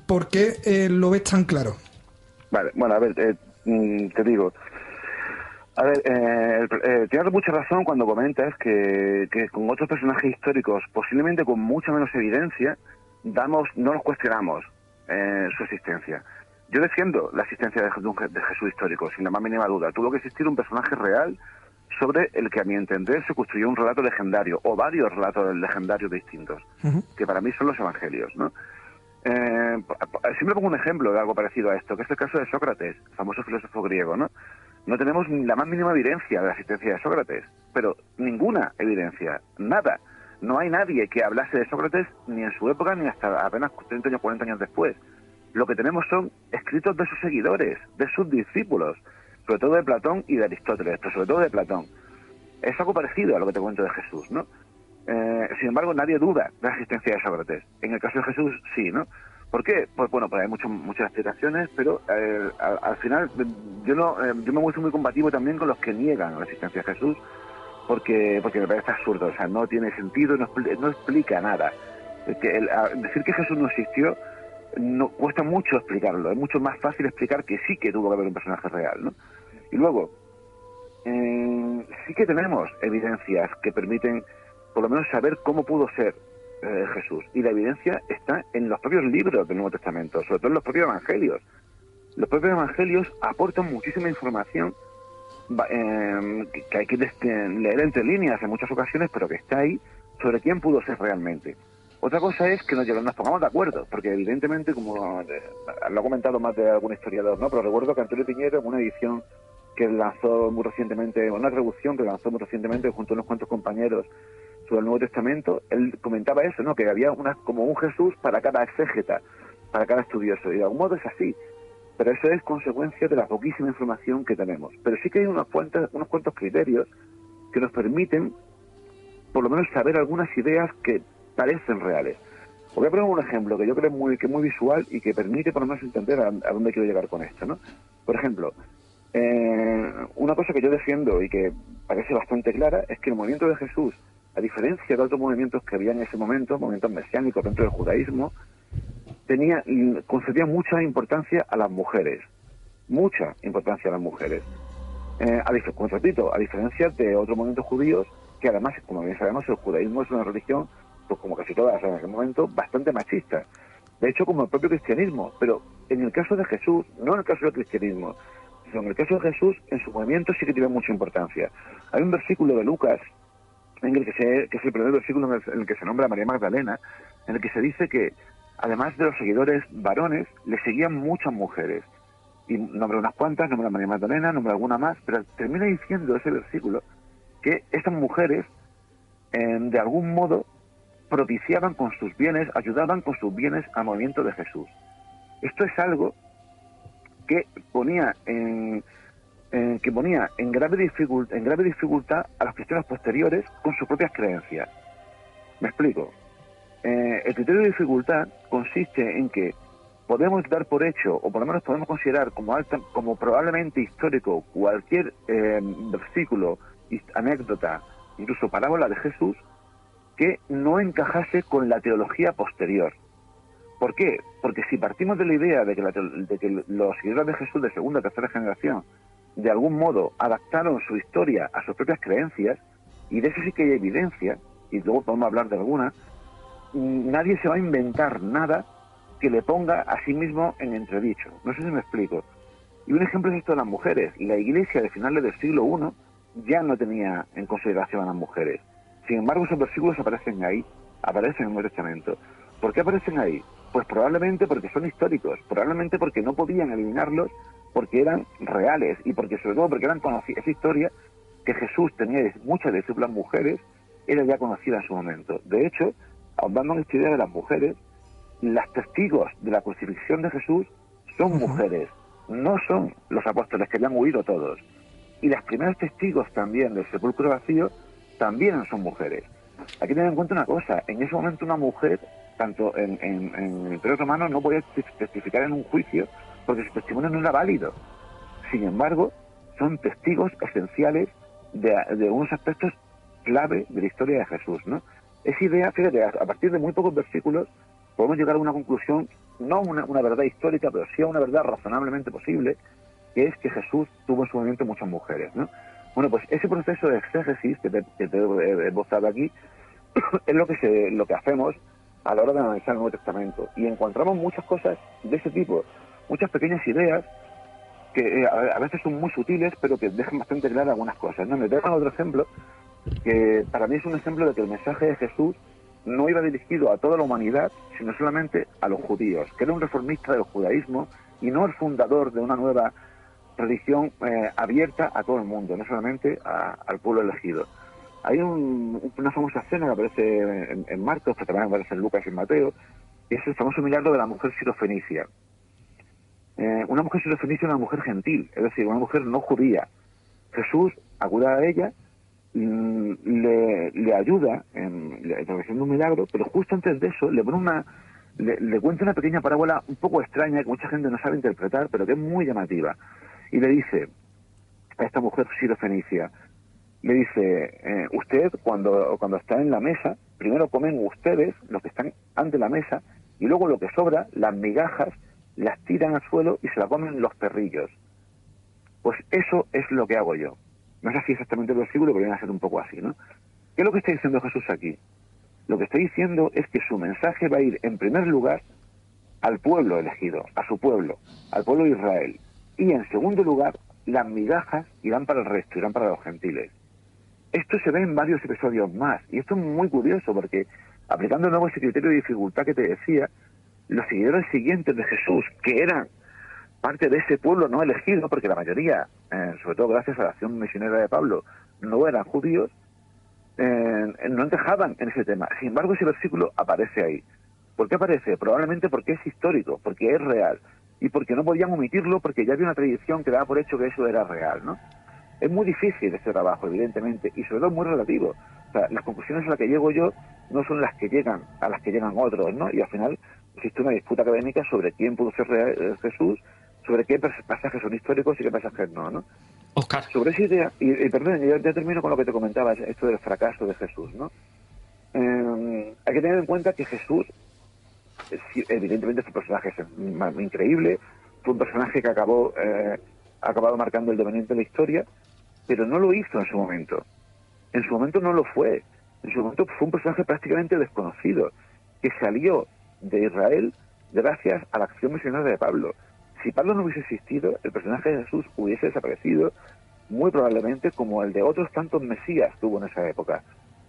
por qué lo ves tan claro. Vale, bueno, a ver, eh, mm, te digo. A ver, eh, eh, tienes mucha razón cuando comentas que, que con otros personajes históricos, posiblemente con mucha menos evidencia, damos, no nos cuestionamos su existencia. Yo defiendo la existencia de, de, Jesús histórico, sin la más mínima duda. Tuvo que existir un personaje real sobre el que, a mi entender, se construyó un relato legendario, o varios relatos legendarios distintos, que para mí son los evangelios, ¿no? Eh, siempre pongo un ejemplo de algo parecido a esto, que es el caso de Sócrates, famoso filósofo griego, ¿no? No tenemos la más mínima evidencia de la existencia de Sócrates, pero ninguna evidencia, nada. No hay nadie que hablase de Sócrates ni en su época ni hasta apenas 30 años, 40 años después. Lo que tenemos son escritos de sus seguidores, de sus discípulos, sobre todo de Platón y de Aristóteles, pero sobre todo de Platón. Es algo parecido a lo que te cuento de Jesús, ¿no? Eh, sin embargo, nadie duda de la existencia de Sócrates. En el caso de Jesús, sí, ¿no? ¿Por qué? Pues bueno, pues hay muchas muchas explicaciones, pero eh, al, final yo no eh, yo me muestro muy combativo también con los que niegan la existencia de Jesús, porque porque me parece absurdo, o sea, no tiene sentido, no, no explica nada. Que decir que Jesús no existió no cuesta mucho explicarlo, es mucho más fácil explicar que sí que tuvo que haber un personaje real, ¿no? Y luego, sí que tenemos evidencias que permiten por lo menos saber cómo pudo ser eh, Jesús. Y la evidencia está en los propios libros del Nuevo Testamento, sobre todo en los propios evangelios. Los propios evangelios aportan muchísima información em, que hay que leer entre líneas en muchas ocasiones, pero que está ahí sobre quién pudo ser realmente. Otra cosa es que nos, pongamos de acuerdo, porque evidentemente, como eh, lo ha comentado más de algún historiador, ¿no? pero recuerdo que Antonio Piñero, en una edición que lanzó muy recientemente, una traducción que lanzó muy recientemente junto a unos cuantos compañeros sobre el Nuevo Testamento, él comentaba eso, ¿no? Que había una, como un Jesús para cada exégeta, para cada estudioso. Y de algún modo es así. Pero eso es consecuencia de la poquísima información que tenemos. Pero sí que hay unos cuantos, unos cuantos criterios que nos permiten, por lo menos, saber algunas ideas que parecen reales. voy a poner un ejemplo que yo creo muy, que es muy visual y que permite por lo menos entender a, dónde quiero llegar con esto, ¿no? Por ejemplo, eh, una cosa que yo defiendo y que parece bastante clara es que el movimiento de Jesús, a diferencia de otros movimientos que había en ese momento, movimientos mesiánicos dentro del judaísmo, tenía concedía mucha importancia a las mujeres, mucha importancia a las mujeres. Eh, a, repito, a diferencia de otros movimientos judíos, que además, como bien sabemos, el judaísmo es una religión, pues como casi todas en aquel momento, bastante machista. De hecho, como el propio cristianismo. Pero en el caso de Jesús, no en el caso del cristianismo, sino en el caso de Jesús, en su movimiento sí que tiene mucha importancia. Hay un versículo de Lucas, en el que, se, que es el primer versículo en el, que se nombra a María Magdalena, en el que se dice que, además de los seguidores varones, le seguían muchas mujeres. Y nombra unas cuantas, nombra a María Magdalena, nombra alguna más, pero termina diciendo ese versículo que estas mujeres, de algún modo, propiciaban con sus bienes, ayudaban con sus bienes al movimiento de Jesús. Esto es algo que ponía en, que ponía en grave, dificultad, en grave dificultad a los cristianos posteriores con sus propias creencias. Me explico. Eh, el criterio de dificultad consiste en que podemos dar por hecho, o por lo menos podemos considerar como, alta, como probablemente histórico cualquier eh, versículo, anécdota, incluso parábola de Jesús, que no encajase con la teología posterior. ¿Por qué? Porque si partimos de la idea de que, los seguidores de Jesús de segunda o tercera generación de algún modo adaptaron su historia a sus propias creencias, y de eso sí que hay evidencia, y luego podemos hablar de alguna, nadie se va a inventar nada que le ponga a sí mismo en entredicho. No sé si me explico. Y un ejemplo es esto de las mujeres. La iglesia de finales del siglo I ya no tenía en consideración a las mujeres. Sin embargo, esos versículos aparecen ahí, aparecen en el Nuevo Testamento. ¿Por qué aparecen ahí? Pues probablemente porque son históricos, probablemente porque no podían eliminarlos porque eran reales y porque sobre todo porque eran conocidas. Esa historia que Jesús tenía muchas de sus mujeres era ya conocida en su momento. De hecho, ahondando en esta idea de las mujeres, las testigos de la crucifixión de Jesús son mujeres, no son los apóstoles que habían huido todos. Y las primeras testigos también del sepulcro vacío también son mujeres. Hay que tener en cuenta una cosa, en ese momento una mujer, tanto en, el Imperio Romano, no podía testificar en un juicio porque su testimonio no era válido. Sin embargo, son testigos esenciales de, unos aspectos clave de la historia de Jesús, ¿no? Esa idea, fíjate, a, partir de muy pocos versículos podemos llegar a una conclusión, no una, verdad histórica, pero sí a una verdad razonablemente posible, que es que Jesús tuvo en su momento muchas mujeres, ¿no? Bueno, pues ese proceso de exégesis que te he mostrado aquí es lo que, se, lo que hacemos a la hora de analizar el Nuevo Testamento. Y encontramos muchas cosas de ese tipo, muchas pequeñas ideas que eh, a veces son muy sutiles, pero que dejan bastante claras algunas cosas. ¿no? Me traigan otro ejemplo, que para mí es un ejemplo de que el mensaje de Jesús no iba dirigido a toda la humanidad, sino solamente a los judíos, que era un reformista del judaísmo y no el fundador de una nueva religión eh, abierta a todo el mundo, no solamente al pueblo elegido. Hay una famosa escena que aparece en, Marcos, que también aparece en Lucas y en Mateo, y es el famoso milagro de la mujer sirofenicia. Eh, una mujer sirofenicia es una mujer gentil, es decir, una mujer no judía. Jesús acude a ella, le, ayuda en realizando un milagro, pero justo antes de eso le pone una le, cuenta una pequeña parábola un poco extraña que mucha gente no sabe interpretar, pero que es muy llamativa y le dice a esta mujer sirofenicia, le dice, eh, usted cuando, cuando está en la mesa, primero comen ustedes, los que están ante la mesa, y luego lo que sobra, las migajas, las tiran al suelo y se la comen los perrillos. Pues eso es lo que hago yo. No es así exactamente el versículo, pero viene a ser un poco así, ¿no? ¿Qué es lo que está diciendo Jesús aquí? Lo que está diciendo es que su mensaje va a ir, en primer lugar, al pueblo elegido, a su pueblo, al pueblo de Israel. Y en segundo lugar, las migajas irán para el resto, irán para los gentiles. Esto se ve en varios episodios más, y esto es muy curioso porque, aplicando de nuevo ese criterio de dificultad que te decía, los seguidores siguientes de Jesús, que eran parte de ese pueblo no elegido, porque la mayoría, eh, sobre todo gracias a la acción misionera de Pablo, no eran judíos, eh, no encajaban en ese tema. Sin embargo, ese versículo aparece ahí. ¿Por qué aparece? Probablemente porque es histórico, porque es real y porque no podían omitirlo porque ya había una tradición que daba por hecho que eso era real, ¿no? Es muy difícil este trabajo, evidentemente, y sobre todo muy relativo, O sea, las conclusiones a las que llego yo no son las que llegan a las que llegan otros, ¿no? Y al final existe una disputa académica sobre quién pudo ser eh, Jesús, sobre qué pasajes son históricos y qué pasajes no, ¿no? Oscar. Sobre esa idea, y, perdón, ya, termino con lo que te comentaba, esto del fracaso de Jesús, ¿no? Eh, hay que tener en cuenta que Jesús, evidentemente, es un personaje increíble, fue un personaje que acabó, eh, ha acabado marcando el devenir de la historia, pero no lo hizo en su momento. En su momento no lo fue. En su momento fue un personaje prácticamente desconocido, que salió de Israel gracias a la acción misionaria de Pablo. Si Pablo no hubiese existido, el personaje de Jesús hubiese desaparecido muy probablemente como el de otros tantos mesías tuvo en esa época.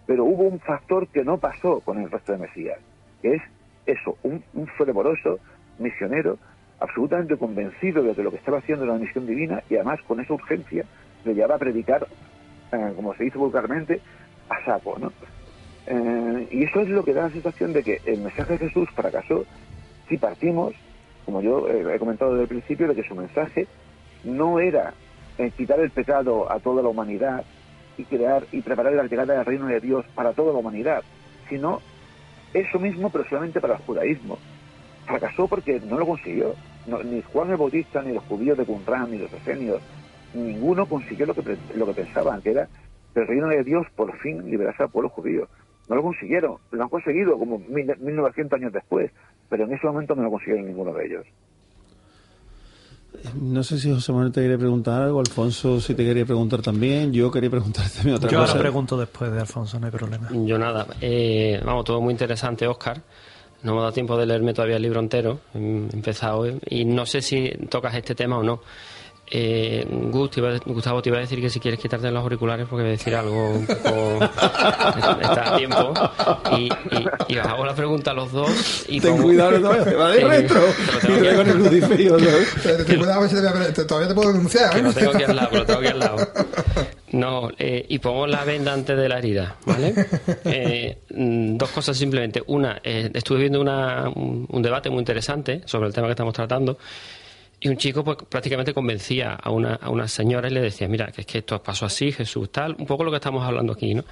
Pero hubo un factor que no pasó con el resto de mesías, que es eso, un, un fervoroso misionero absolutamente convencido de que lo que estaba haciendo era una misión divina y además con esa urgencia le llevaba a predicar, eh, como se dice vulgarmente, a saco, ¿no? Eh, y eso es lo que da la sensación de que el mensaje de Jesús fracasó si partimos, como yo he comentado desde el principio, de que su mensaje no era eh, quitar el pecado a toda la humanidad y crear y preparar la llegada del reino de Dios para toda la humanidad, sino eso mismo, pero solamente para el judaísmo. Fracasó porque no lo consiguió. ni Juan el Bautista, ni los judíos de Qumran, ni los esenios, ninguno consiguió lo que, lo que pensaban, que era el reino de Dios por fin liberarse al pueblo judío. No lo consiguieron, lo han conseguido como 1900 años después, pero en ese momento no lo consiguieron ninguno de ellos. No sé si José Manuel te quería preguntar algo, Alfonso si te quería preguntar también, yo quería preguntar también otra cosa. Yo pregunto después de Alfonso, no hay problema. Yo nada, eh, vamos, todo muy interesante, Oscar. No me ha dado tiempo de leerme todavía el libro entero, he empezado hoy, y no sé si tocas este tema o no. Eh, Gustavo, te iba a decir que si quieres quitarte los auriculares porque voy a decir algo un poco. está a tiempo. Y, y, os hago la pregunta a los dos. Y Ten cuidado, no te va retro. Te con el luciferio. Ten cuidado, si todavía te puedo denunciar. Que lo tengo aquí al lado, lo tengo aquí al lado. No, eh, y pongo la venda antes de la herida, ¿vale? Eh, mm, dos cosas simplemente. Una, eh, estuve viendo una, un, un debate muy interesante sobre el tema que estamos tratando y un chico pues prácticamente convencía a una, a una señora y le decía, mira, que es que esto pasó así, Jesús, tal, un poco lo que estamos hablando aquí, ¿no?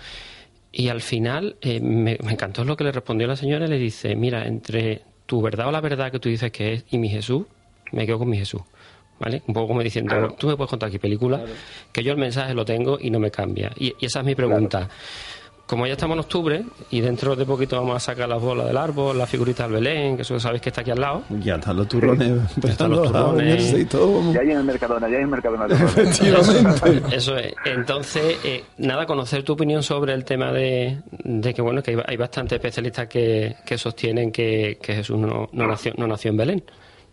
Y al final eh, me, encantó lo que le respondió la señora y le dice, mira, entre tu verdad o la verdad que tú dices que es y mi Jesús, me quedo con mi Jesús. ¿Vale? Un poco como diciendo, tú me puedes contar aquí películas, que yo el mensaje lo tengo y no me cambia. Y, esa es mi pregunta como ya estamos en octubre y dentro de poquito vamos a sacar las bolas del árbol, la figurita del Belén, que eso sabéis que está aquí al lado. Ya están los turrones. Ya están los turrones. Y todo. Ya hay en el Mercadona, ya hay en el Mercadona. Efectivamente. Eso es. Entonces, eh, nada, conocer tu opinión sobre el tema de, de que, bueno, que hay bastantes especialistas que, que sostienen que, que Jesús no, no, nació, no nació en Belén.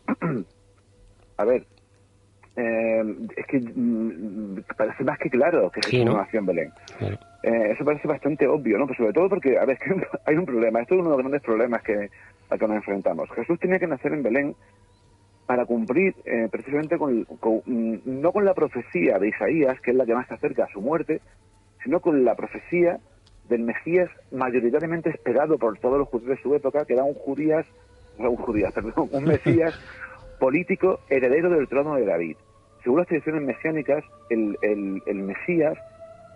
A ver, eh, es que mm, parece más que claro que Jesús no nació en Belén. Eh, eso parece bastante obvio, ¿no? Pues sobre todo porque, a ver, hay un problema. Esto es uno de los grandes problemas que, a que nos enfrentamos. Jesús tenía que nacer en Belén para cumplir eh, precisamente con, mm, no con la profecía de Isaías, que es la que más se acerca a su muerte, sino con la profecía del Mesías mayoritariamente esperado por todos los judíos de su época, que era un judías, un judías, perdón, un Mesías político heredero del trono de David según las tradiciones mesiánicas, el, el, Mesías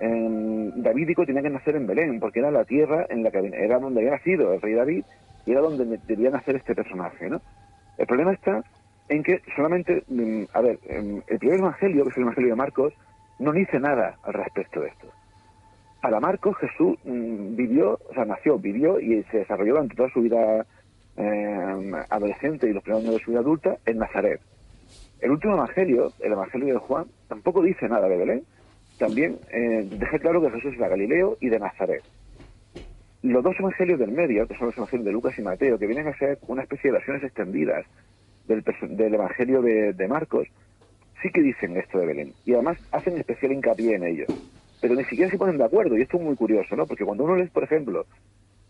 davídico tenía que nacer en Belén, porque era la tierra en la que era donde había nacido el rey David y era donde debía nacer este personaje, ¿no? El problema está en que solamente, mm, a ver, em, el primer evangelio, que es el evangelio de Marcos, no dice nada al respecto de esto. Para Marcos, Jesús mm, vivió, o sea, nació, vivió y se desarrolló durante toda su vida em, adolescente y los primeros años de su vida adulta en Nazaret. El último evangelio, el evangelio de Juan, tampoco dice nada de Belén. También eh, deja claro que Jesús era Galileo y de Nazaret. Los dos evangelios del medio, que son los evangelios de Lucas y Mateo, que vienen a ser una especie de versiones extendidas del, evangelio de, Marcos, sí que dicen esto de Belén. Y además hacen especial hincapié en ello. Pero ni siquiera se ponen de acuerdo, y esto es muy curioso, ¿no? Porque cuando uno lee, por ejemplo,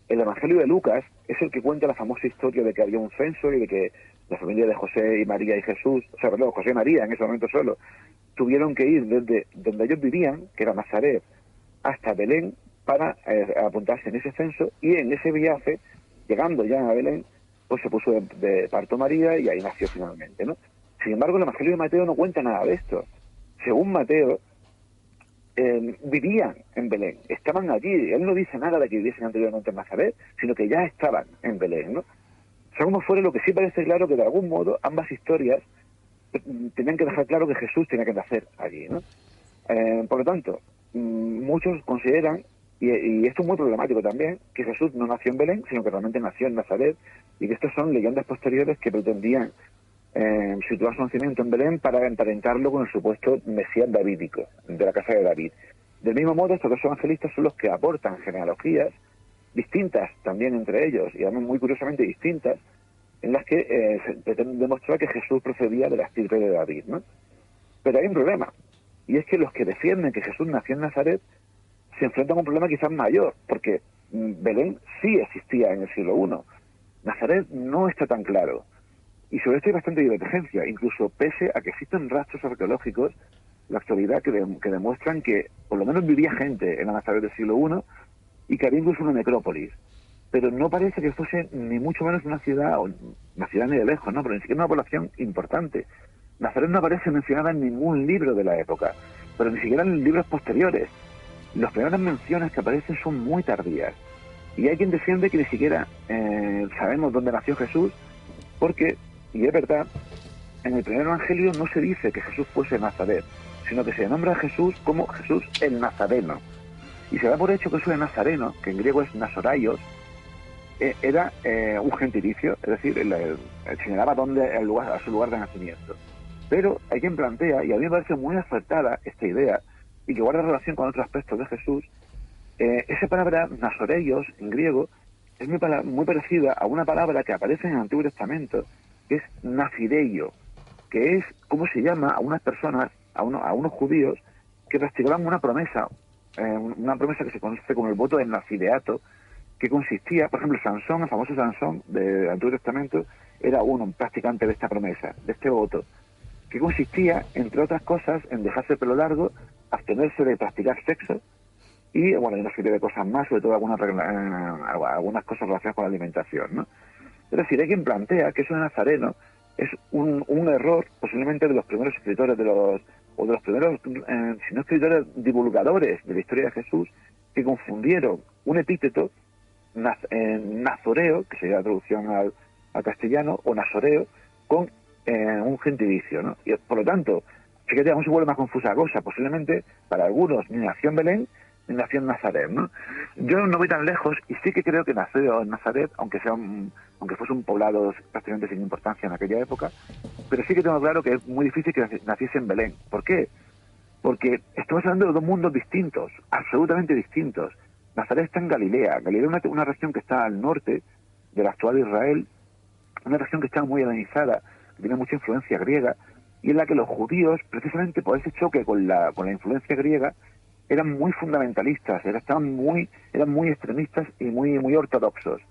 el Evangelio de Lucas es el que cuenta la famosa historia de que había un censo y de que la familia de José y María y Jesús, o sea, perdón, José y María en ese momento solo, tuvieron que ir desde donde ellos vivían, que era Nazaret, hasta Belén para eh, apuntarse en ese censo y en ese viaje, llegando ya a Belén, pues se puso de, parto María y ahí nació finalmente, ¿no? Sin embargo, el Evangelio de Mateo no cuenta nada de esto. Según Mateo, eh, vivían en Belén, estaban allí. Él no dice nada de que viviesen anteriormente en Nazaret, sino que ya estaban en Belén, ¿no? Sea como fuera, lo que sí parece claro que de algún modo ambas historias tenían que dejar claro que Jesús tenía que nacer allí, ¿no? Eh, por lo tanto, mm, muchos consideran, y, esto es muy problemático también, que Jesús no nació en Belén, sino que realmente nació en Nazaret, y que estas son leyendas posteriores que pretendían eh, situar su nacimiento en Belén para emparentarlo con el supuesto Mesías davídico, de la casa de David. Del mismo modo, estos dos evangelistas son los que aportan genealogías distintas también entre ellos, y además muy curiosamente distintas, en las que eh, se demostrar que Jesús procedía de la estirpe de David. ¿no? Pero hay un problema, y es que los que defienden que Jesús nació en Nazaret se enfrentan a un problema quizás mayor, porque mm, Belén sí existía en el siglo I. Nazaret no está tan claro. Y sobre esto hay bastante divergencia, incluso pese a que existen rastros arqueológicos en la actualidad que, que demuestran que por lo menos vivía gente en la Nazaret del siglo I y que había incluso una necrópolis. Pero no parece que fuese ni mucho menos una ciudad, o una ciudad ni de lejos, ¿no? Pero ni siquiera una población importante. Nazaret no aparece mencionada en ningún libro de la época, pero ni siquiera en libros posteriores. Las primeras menciones que aparecen son muy tardías. Y hay quien defiende que ni siquiera eh, sabemos dónde nació Jesús, porque, y es verdad, en el primer evangelio no se dice que Jesús fuese Nazaret, sino que se nombra a Jesús como Jesús el Nazareno. Y se da por hecho que eso de Nazareno, que en griego es Nazoraios, eh, era eh, un gentilicio, es decir, señalaba dónde el lugar, a su lugar de nacimiento. Pero hay quien plantea, y a mí me parece muy acertada esta idea, y que guarda relación con otros aspectos de Jesús, eh, esa palabra Nazoreios en griego es muy, muy, parecida a una palabra que aparece en el Antiguo Testamento, que es nazireio, que es cómo se llama a unas personas, a, uno, a unos judíos, que practicaban una promesa, eh, una promesa que se conoce como el voto del nazireato, que consistía, por ejemplo, Sansón, el famoso Sansón del Antiguo Testamento, era uno, un practicante de esta promesa, de este voto, que consistía, entre otras cosas, en dejarse el pelo largo, abstenerse de practicar sexo y, bueno, hay una serie de cosas más, sobre todo algunas, eh, algunas cosas relacionadas con la alimentación, ¿no? Es decir, hay quien plantea que eso de Nazareno es un, un error, posiblemente de los primeros escritores de los o de los primeros, eh, si no escritores, divulgadores de la historia de Jesús, que confundieron un epíteto, eh, nazoreo, que sería la traducción al, castellano, o nazoreo, con eh, un gentilicio, ¿no? Y por lo tanto, fíjate, aún se vuelve más confusa la cosa. Posiblemente, para algunos, ni nació en Belén, ni nació en Nazaret, ¿no? Yo no voy tan lejos y sí que creo que nació en Nazaret, aunque sea un, aunque fuese un poblado prácticamente sin importancia en aquella época, pero sí que tengo claro que es muy difícil que naciese en Belén. ¿Por qué? Porque estamos hablando de dos mundos distintos, absolutamente distintos. Nazaret está en Galilea. Galilea es una, región que está al norte del actual Israel, una región que está muy helenizada, que tiene mucha influencia griega, y en la que los judíos, precisamente por ese choque con la, con la influencia griega, eran muy fundamentalistas, eran, muy, eran muy extremistas y muy, muy ortodoxos.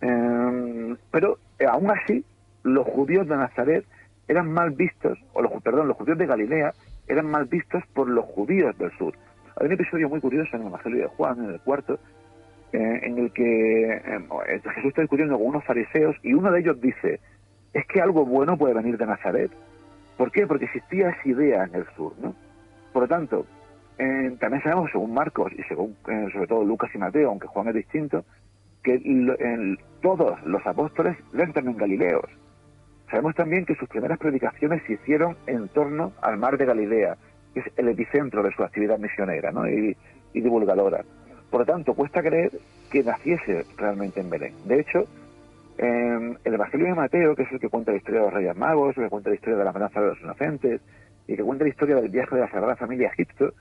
Em, pero eh, aún así, los judíos de Nazaret eran mal vistos, o los, perdón, los judíos de Galilea eran mal vistos por los judíos del sur. Hay un episodio muy curioso en el Evangelio de Juan, en el cuarto, eh, en el que em, eh, Jesús está discutiendo con unos fariseos y uno de ellos dice, es que algo bueno puede venir de Nazaret. ¿Por qué? Porque existía esa idea en el sur, ¿no? Por lo tanto, también sabemos, según Marcos y según, sobre todo Lucas y Mateo, aunque Juan es distinto, que todos los apóstoles eran también galileos. Sabemos también que sus primeras predicaciones se hicieron en torno al mar de Galilea, es el epicentro de su actividad misionera y, divulgadora. Por lo tanto, cuesta creer que naciese realmente en Belén. De hecho, el Evangelio de Mateo, que es el que cuenta la historia de los Reyes Magos, el que cuenta la historia de la amenaza de los inocentes, y que cuenta la historia del viaje de la Sagrada Familia a Egipto,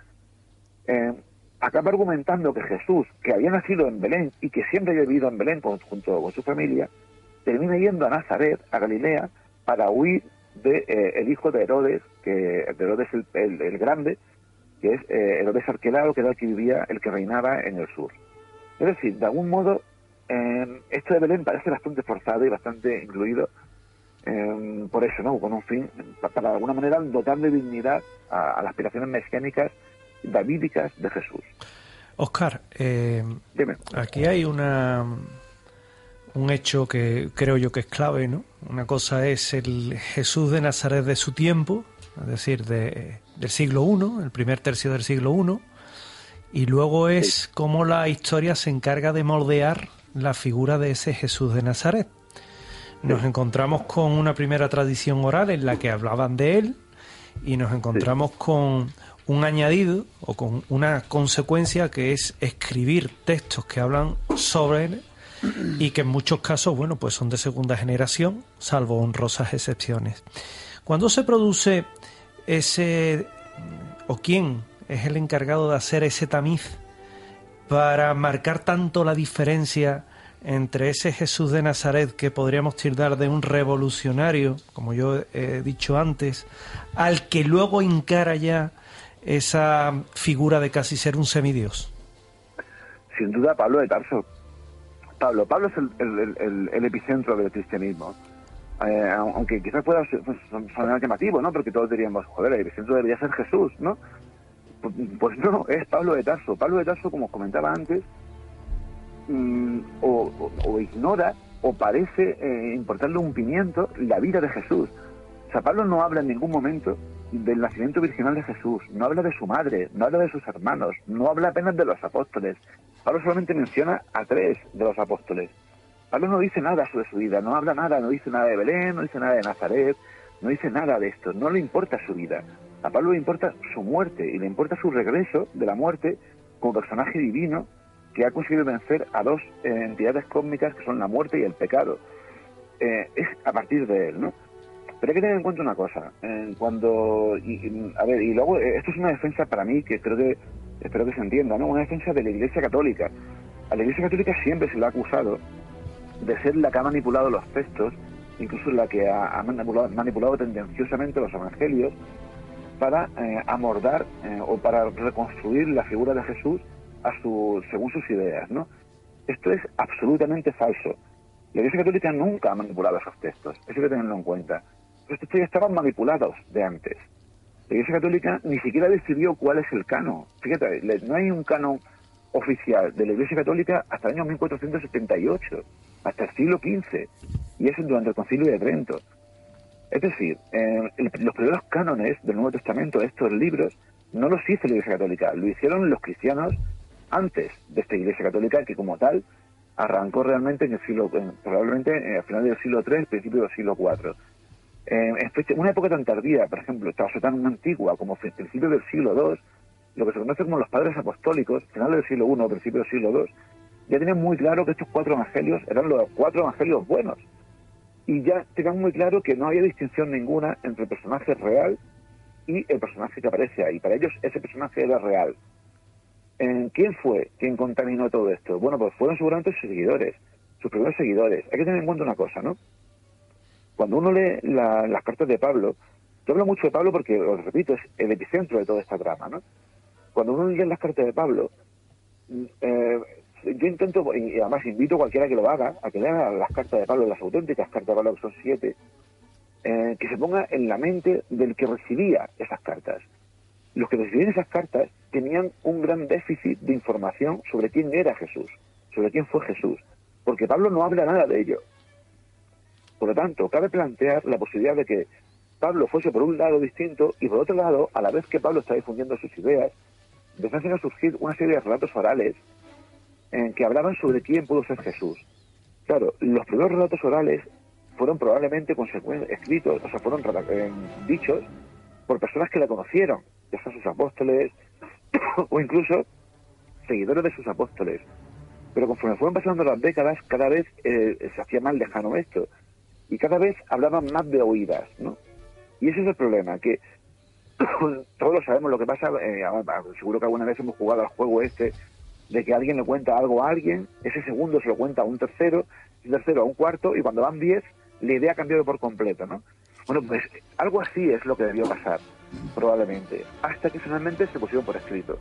eh, acaba argumentando que Jesús, que había nacido en Belén y que siempre había vivido en Belén junto con su familia, termina yendo a Nazaret, a Galilea, para huir de eh, el hijo de Herodes, que de Herodes el, el, grande, que es eh, Herodes Arquelao, que era el que vivía, el que reinaba en el sur. Es decir, de algún modo, eh, esto de Belén parece bastante forzado y bastante incluido por eso, ¿no? Con un fin, para, de alguna manera dotar de dignidad a, a las aspiraciones mesiánicas davídicas de Jesús. Oscar, eh, aquí hay una un hecho que creo yo que es clave, ¿no? Una cosa es el Jesús de Nazaret de su tiempo, es decir, de, del siglo I, el primer tercio del siglo I, Y luego es cómo la historia se encarga de moldear la figura de ese Jesús de Nazaret. Nos encontramos con una primera tradición oral en la que hablaban de él y nos encontramos con un añadido o con una consecuencia que es escribir textos que hablan sobre él y que en muchos casos, bueno, pues son de segunda generación, salvo honrosas excepciones. Cuando se produce ese o quién es el encargado de hacer ese tamiz para marcar tanto la diferencia entre ese Jesús de Nazaret que podríamos tildar de un revolucionario, como yo he dicho antes, al que luego encara ya esa figura de casi ser un semidios? Sin duda Pablo de Tarso. Pablo, Pablo es el, epicentro del cristianismo. Eh, aunque quizás pueda sonar llamativo, ¿no? Porque todos diríamos, joder, el epicentro debería ser Jesús, ¿no? Pues, pues no, es Pablo de Tarso. Pablo de Tarso, como comentaba antes, mm, o, ignora o parece eh, importarle un pimiento la vida de Jesús. O sea, Pablo no habla en ningún momento del nacimiento virginal de Jesús, no habla de su madre, no habla de sus hermanos, no habla apenas de los apóstoles. Pablo solamente menciona a tres de los apóstoles. Pablo no dice nada sobre su vida, no habla nada, no dice nada de Belén, no dice nada de Nazaret, no dice nada de esto, no le importa su vida. A Pablo le importa su muerte y le importa su regreso de la muerte como personaje divino que ha conseguido vencer a dos entidades cósmicas que son la muerte y el pecado. Eh, es a partir de él, ¿no? Pero hay que tener en cuenta una cosa. cuando, a ver, y luego, eh, esto es una defensa para mí que creo que, espero que se entienda, ¿no? Una defensa de la Iglesia Católica. A la Iglesia Católica siempre se le ha acusado de ser la que ha manipulado los textos, incluso la que ha, manipulado, tendenciosamente los evangelios para eh, amordar eh, o para reconstruir la figura de Jesús a su, según sus ideas, ¿no? Esto es absolutamente falso. La Iglesia Católica nunca ha manipulado esos textos, eso hay que tenerlo en cuenta estos ya estaban manipulados de antes. La Iglesia Católica ni siquiera decidió cuál es el canon. Fíjate, no hay un canon oficial de la Iglesia Católica hasta el año 1478, hasta el siglo XV, y eso durante el Concilio de Trento. Es decir, los primeros cánones del Nuevo Testamento, estos libros, no los hizo la Iglesia Católica, lo hicieron los cristianos antes de esta Iglesia Católica, que como tal arrancó realmente en el siglo, probablemente eh, a final del siglo III, principio del siglo IV. Eh, en una época tan tardía, por ejemplo, tan antigua como principio del siglo II, lo que se conoce como los padres apostólicos, final del siglo I, principio del siglo II, ya tenían muy claro que estos cuatro evangelios eran los cuatro evangelios buenos. Y ya tenían muy claro que no había distinción ninguna entre el personaje real y el personaje que aparece ahí. Para ellos ese personaje era real. ¿Quién fue quien contaminó todo esto? Bueno, pues fueron seguramente sus seguidores, sus primeros seguidores. Hay que tener en cuenta una cosa, ¿no? Cuando uno lee las cartas de Pablo, yo hablo mucho de Pablo porque, os repito, es el epicentro de toda esta trama, ¿no? Cuando uno lee las cartas de Pablo, mm, eh, yo intento, y además invito a cualquiera que lo haga, a que lea las cartas de Pablo, las auténticas cartas de Pablo, que son siete, eh, que se ponga en la mente del que recibía esas cartas. Los que recibían esas cartas tenían un gran déficit de información sobre quién era Jesús, sobre quién fue Jesús, porque Pablo no habla nada de ello. Por lo tanto, cabe plantear la posibilidad de que Pablo fuese por un lado distinto y por otro lado, a la vez que Pablo está difundiendo sus ideas, empezaron a surgir una serie de relatos orales en que hablaban sobre quién pudo ser Jesús. Claro, los primeros relatos orales fueron probablemente escritos, o sea, fueron eh, dichos por personas que la conocieron, ya sean sus apóstoles o incluso seguidores de sus apóstoles. Pero conforme fueron pasando las décadas, cada vez eh, se hacía más lejano esto y cada vez hablaban más de oídas, ¿no? Y ese es el problema, que todos lo sabemos lo que pasa, eh, seguro que alguna vez hemos jugado al juego este de que alguien le cuenta algo a alguien, ese segundo se lo cuenta a un tercero, un tercero a un cuarto, y cuando van diez, la idea ha cambiado por completo, ¿no? Bueno, pues algo así es lo que debió pasar, probablemente, hasta que finalmente se pusieron por escrito.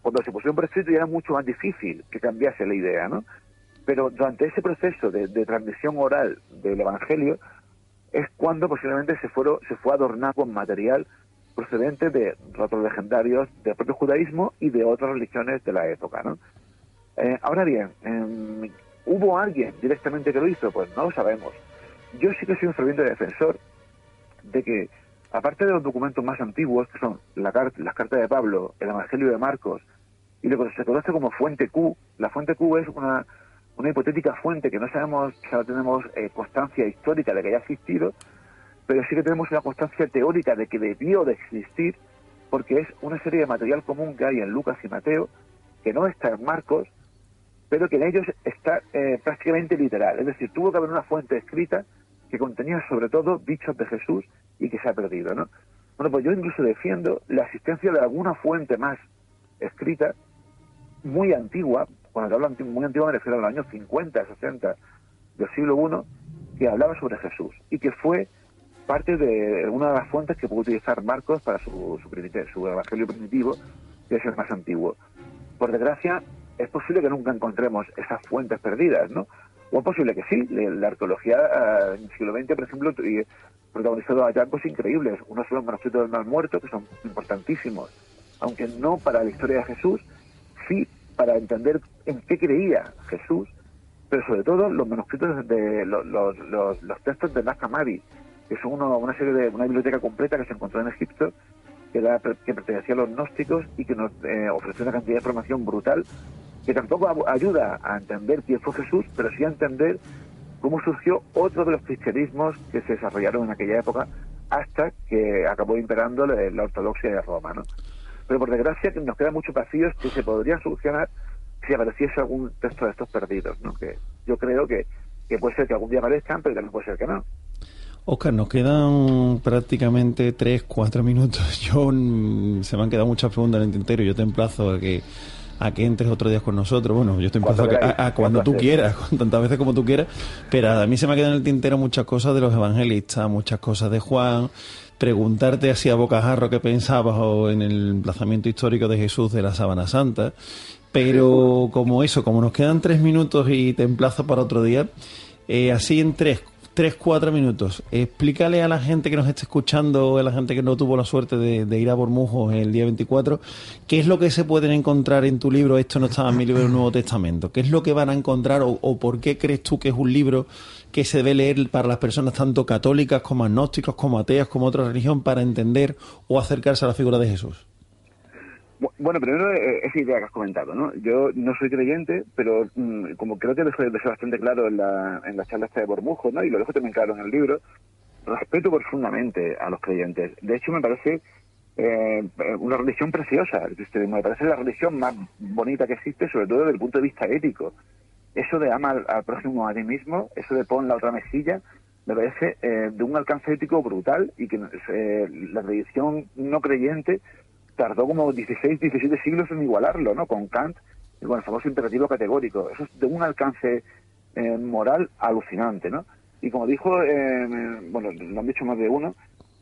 Cuando se pusieron por escrito ya era mucho más difícil que cambiase la idea, ¿no? Pero durante ese proceso de, transmisión oral del Evangelio es cuando posiblemente se, fueron, se fue a adornar con material procedente de relatos legendarios del propio judaísmo y de otras religiones de la época. ¿no? Eh, ahora bien, em, ¿hubo alguien directamente que lo hizo? Pues no lo sabemos. Yo sí que soy un ferviente defensor de que, aparte de los documentos más antiguos, que son la las cartas de Pablo, el Evangelio de Marcos y lo que se conoce como fuente Q. La fuente Q es una, una hipotética fuente que no sabemos, que no tenemos eh, constancia histórica de que haya existido, pero sí que tenemos una constancia teórica de que debió de existir, porque es una serie de material común que hay en Lucas y Mateo, que no está en Marcos, pero que en ellos está eh, prácticamente literal. Es decir, tuvo que haber una fuente escrita que contenía sobre todo dichos de Jesús y que se ha perdido, ¿no? Bueno, pues yo incluso defiendo la existencia de alguna fuente más escrita, muy antigua, cuando hablo muy antigua me refiero a los años 50, 60 del siglo I, que hablaba sobre Jesús y que fue parte de una de las fuentes que pudo utilizar Marcos para su, su, su evangelio primitivo, que es el más antiguo. Por desgracia, es posible que nunca encontremos esas fuentes perdidas, ¿no? O es posible que sí. La arqueología eh, en el siglo XX, por ejemplo, protagonizado hallazgos increíbles. Uno son los manuscritos del mal muerto, que son importantísimos, aunque no para la historia de Jesús, sí para entender en qué creía Jesús, pero sobre todo los manuscritos de los, textos de Naz-Hammadi, que son una serie de una biblioteca completa que se encontró en Egipto, que, que pertenecía a los gnósticos y que nos eh, ofreció una cantidad de información brutal que tampoco ayuda a entender quién fue Jesús, pero sí a entender cómo surgió otro de los cristianismos que se desarrollaron en aquella época hasta que acabó imperando la, ortodoxia de Roma. ¿no? Pero por desgracia nos quedan muchos vacíos que se podrían solucionar si apareciese algún texto de estos perdidos, ¿no? que yo creo que, que puede ser que algún día aparezcan, pero también puede ser que no. Oscar, nos quedan prácticamente 3, 4 minutos. Yo mm, se me han quedado muchas preguntas en el tintero. Yo te emplazo a que a que entres otro día con nosotros. Bueno, yo estoy emplazo a, a, cuando tú quieras, tantas veces como tú quieras. Pero a mí se me ha quedado en el tintero muchas cosas de los evangelistas, muchas cosas de Juan. Preguntarte así a bocajarro qué pensabas o en el emplazamiento histórico de Jesús de la Sábana Santa. Pero como eso, como nos quedan tres minutos y te emplazo para otro día, eh, así en tres, tres, cuatro minutos. Explícale a la gente que nos esté escuchando, a la gente que no tuvo la suerte de, ir a Bormujos el día 24, qué es lo que se pueden encontrar en tu libro, esto no estaba en mi libro del Nuevo Testamento, qué es lo que van a encontrar o, por qué crees tú que es un libro que se debe leer para las personas tanto católicas como agnósticos, como ateas, como otra religión, para entender o acercarse a la figura de Jesús. Bueno, primero eh, esa idea que has comentado, ¿no? Yo no soy creyente, pero mm, como creo que dejé, dejé bastante claro en la, en la charla esta de Bormujo, ¿no? Y lo dejo también claro en el libro, respeto profundamente a los creyentes. De hecho, me parece eh, una religión preciosa. Me parece la religión más bonita que existe, sobre todo desde el punto de vista ético. Eso de ama al, próximo a ti mismo, eso de pon la otra mesilla, me parece eh, de un alcance ético brutal y que la religión no creyente tardó como 16, 17 siglos en igualarlo, ¿no? Con Kant y con el famoso imperativo categórico. Eso es de un alcance eh, moral alucinante, ¿no? Y como dijo, eh, bueno, lo han dicho más de uno,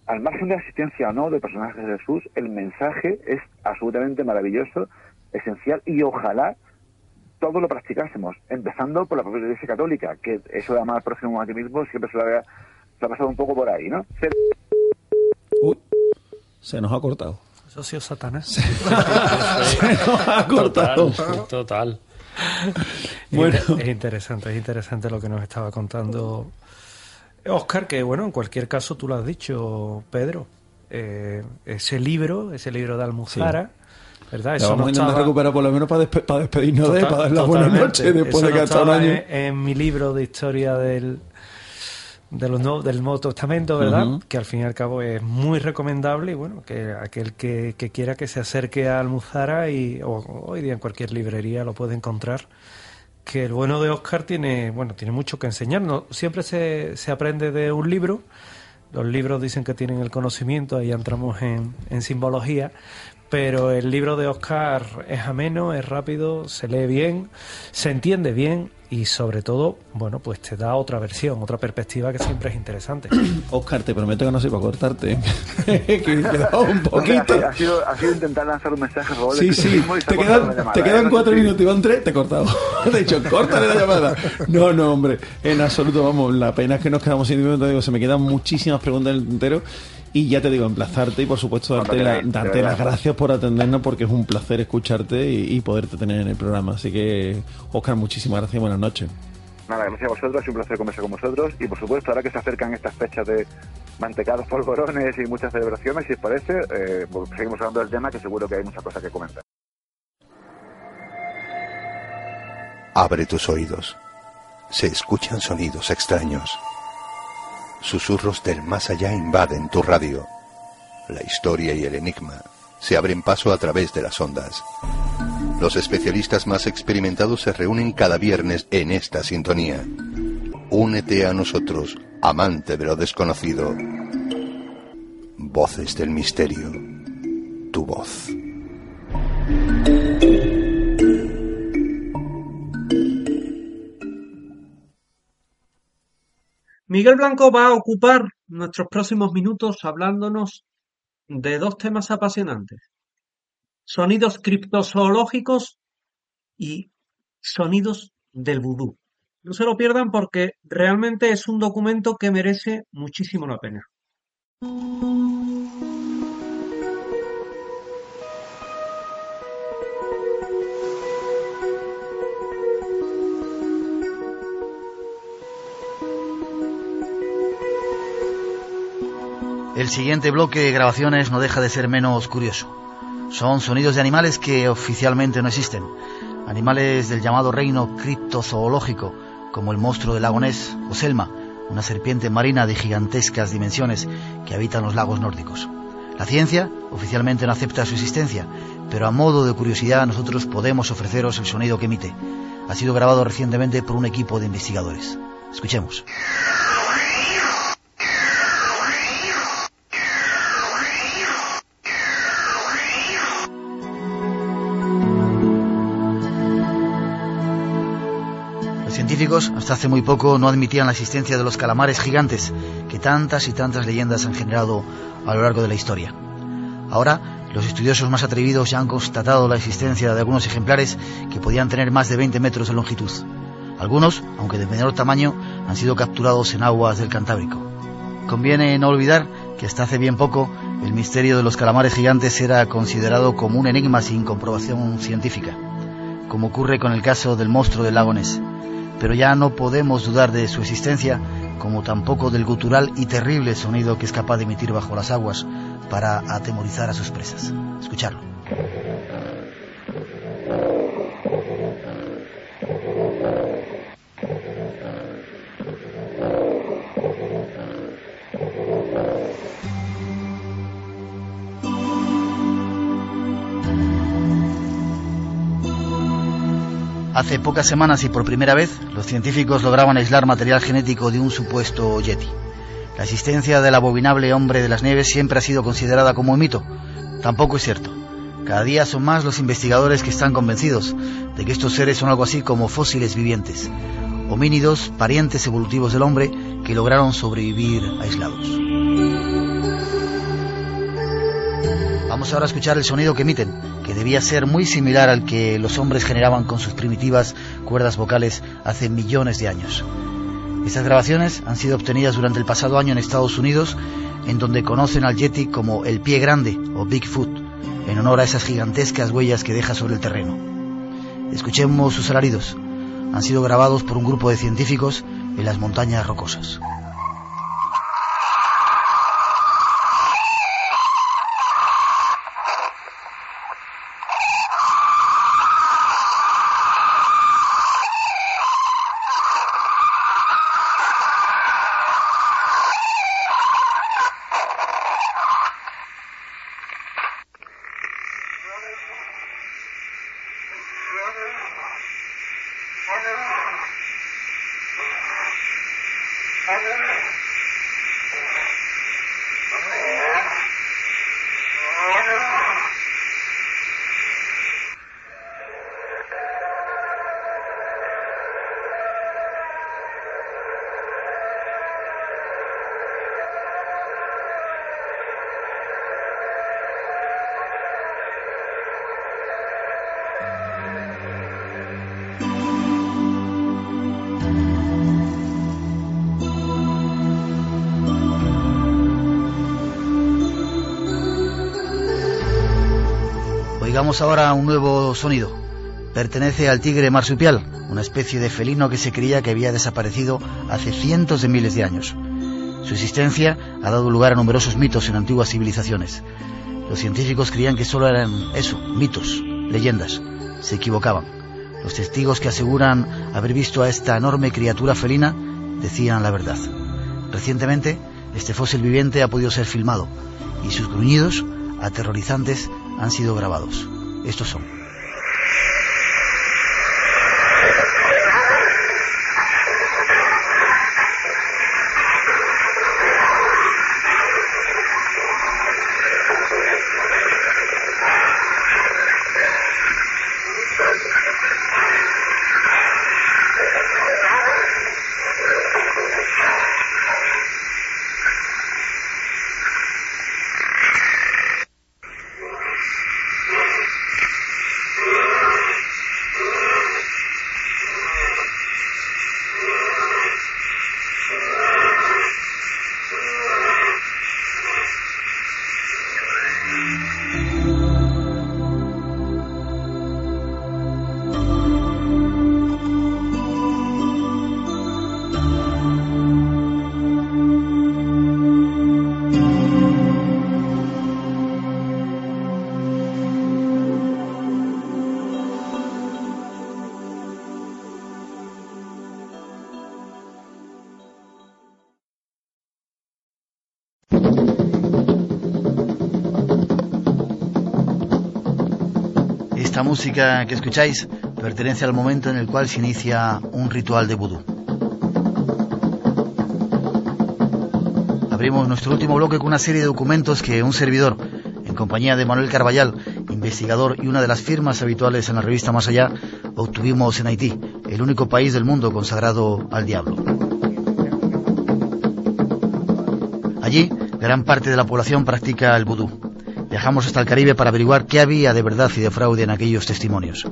al margen de la existencia o no de personajes de Jesús, el mensaje es absolutamente maravilloso, esencial y ojalá todo lo practicásemos, empezando por la propia Iglesia Católica, que eso de amar al próximo a ti mismo siempre se lo, ha pasado un poco por ahí, ¿no? Uy, se nos ha cortado. Eso ha sido Satanás. Se ha cortado. Total. Bueno. Es interesante, es interesante lo que nos estaba contando Oscar, que bueno, en cualquier caso tú lo has dicho, Pedro. Eh, ese libro, ese libro de Almuzara, ¿verdad? Eso vamos a intentar recuperar por lo menos para, despedirnos de, para dar la buena noche después de que ha un año. en mi libro de historia del, de los del Nuevo Testamento, ¿verdad? Que al fin y al cabo es muy recomendable y bueno, que aquel que, quiera que se acerque a Almuzara y hoy día en cualquier librería lo puede encontrar. Que el bueno de Oscar tiene, bueno, tiene mucho que enseñarnos. Siempre se, se aprende de un libro. Los libros dicen que tienen el conocimiento, ahí entramos en, en simbología, pero el libro de Oscar es ameno, es rápido, se lee bien, se entiende bien y sobre todo, bueno, pues te da otra versión, otra perspectiva que siempre es interesante. Oscar, te prometo que no soy para cortarte. que un poquito. Ha sido, ha sido, intentar lanzar un mensaje a Sí, sí, te quedan, te quedan ¿eh? cuatro minutos, Iván tres, te he cortado. De hecho, córtale la llamada. No, no, hombre, en absoluto, vamos, la pena es que nos quedamos sin minutos, digo, se me quedan muchísimas preguntas en el tintero y ya te digo, emplazarte y por supuesto darte, darte las gracias por atendernos porque es un placer escucharte y, poderte tener en el programa. Así que, Oscar, muchísimas gracias y buenas noches. Nada, gracias a vosotros, es un placer conversar con vosotros y por supuesto ahora que se acercan estas fechas de mantecados polvorones y muchas celebraciones, si os parece, eh, pues seguimos hablando del tema que seguro que hay muchas cosas que comentar. Abre tus oídos. Se escuchan sonidos extraños. Susurros del más allá invaden tu radio. La historia y el enigma se abren paso a través de las ondas. Los especialistas más experimentados se reúnen cada viernes en esta sintonía. Únete a nosotros, amante de lo desconocido. Voces del misterio. Tu voz. Miguel Blanco va a ocupar nuestros próximos minutos hablándonos de dos temas apasionantes. Sonidos criptozoológicos y sonidos del vudú. No se lo pierdan porque realmente es un documento que merece muchísimo la pena. El siguiente bloque de grabaciones no deja de ser menos curioso. Son sonidos de animales que oficialmente no existen. Animales del llamado reino criptozoológico, como el monstruo del lago Ness o Selma, una serpiente marina de gigantescas dimensiones que habita en los lagos nórdicos. La ciencia oficialmente no acepta su existencia, pero a modo de curiosidad nosotros podemos ofreceros el sonido que emite. Ha sido grabado recientemente por un equipo de investigadores. Escuchemos. Hasta hace muy poco no admitían la existencia de los calamares gigantes que tantas y tantas leyendas han generado a lo largo de la historia. Ahora, los estudiosos más atrevidos ya han constatado la existencia de algunos ejemplares que podían tener más de 20 metros de longitud. Algunos, aunque de menor tamaño, han sido capturados en aguas del Cantábrico. Conviene no olvidar que hasta hace bien poco el misterio de los calamares gigantes era considerado como un enigma sin comprobación científica, como ocurre con el caso del monstruo del lago Ness pero ya no podemos dudar de su existencia, como tampoco del gutural y terrible sonido que es capaz de emitir bajo las aguas para atemorizar a sus presas. Escucharlo. Hace pocas semanas y por primera vez, los científicos lograban aislar material genético de un supuesto yeti. La existencia del abominable hombre de las nieves siempre ha sido considerada como un mito. Tampoco es cierto. Cada día son más los investigadores que están convencidos de que estos seres son algo así como fósiles vivientes, homínidos, parientes evolutivos del hombre que lograron sobrevivir aislados. Vamos ahora a escuchar el sonido que emiten, que debía ser muy similar al que los hombres generaban con sus primitivas cuerdas vocales hace millones de años. Estas grabaciones han sido obtenidas durante el pasado año en Estados Unidos, en donde conocen al Yeti como el pie grande o Bigfoot, en honor a esas gigantescas huellas que deja sobre el terreno. Escuchemos sus alaridos. Han sido grabados por un grupo de científicos en las montañas rocosas. Oigamos ahora un nuevo sonido. Pertenece al tigre marsupial, una especie de felino que se creía que había desaparecido hace cientos de miles de años. Su existencia ha dado lugar a numerosos mitos en antiguas civilizaciones. Los científicos creían que solo eran eso, mitos, leyendas. Se equivocaban. Los testigos que aseguran haber visto a esta enorme criatura felina decían la verdad. Recientemente, este fósil viviente ha podido ser filmado y sus gruñidos aterrorizantes han sido grabados. Estos son. Música que escucháis pertenece al momento en el cual se inicia un ritual de vudú. Abrimos nuestro último bloque con una serie de documentos que un servidor, en compañía de Manuel Carballal, investigador y una de las firmas habituales en la revista Más Allá, obtuvimos en Haití, el único país del mundo consagrado al diablo. Allí, gran parte de la población practica el vudú. Viajamos hasta el Caribe para averiguar qué había de verdad y de fraude en aquellos testimonios.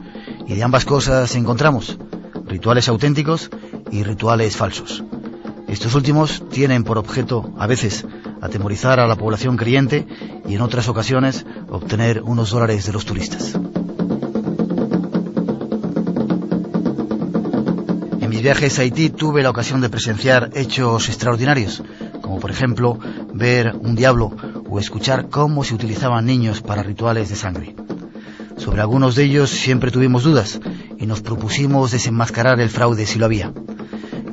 Y de ambas cosas encontramos rituales auténticos y rituales falsos. Estos últimos tienen por objeto, a veces, atemorizar a la población creyente y en otras ocasiones obtener unos dólares de los turistas. En mis viajes a Haití tuve la ocasión de presenciar hechos extraordinarios, como por ejemplo ver un diablo escuchar cómo se utilizaban niños para rituales de sangre. Sobre algunos de ellos siempre tuvimos dudas y nos propusimos desenmascarar el fraude si lo había.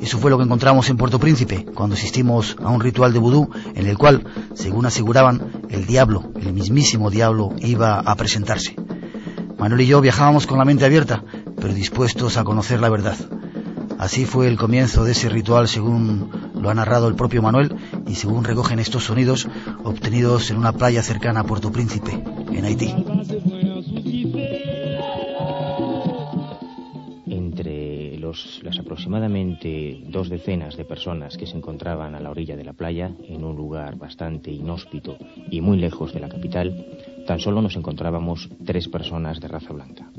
Eso fue lo que encontramos en Puerto Príncipe cuando asistimos a un ritual de vudú en el cual, según aseguraban, el diablo, el mismísimo diablo, iba a presentarse. Manuel y yo viajábamos con la mente abierta, pero dispuestos a conocer la verdad. Así fue el comienzo de ese ritual según lo ha narrado el propio Manuel y según recogen estos sonidos obtenidos en una playa cercana a Puerto Príncipe, en Haití. Entre los, las aproximadamente dos decenas de personas que se encontraban a la orilla de la playa, en un lugar bastante inhóspito y muy lejos de la capital, tan solo nos encontrábamos tres personas de raza blanca.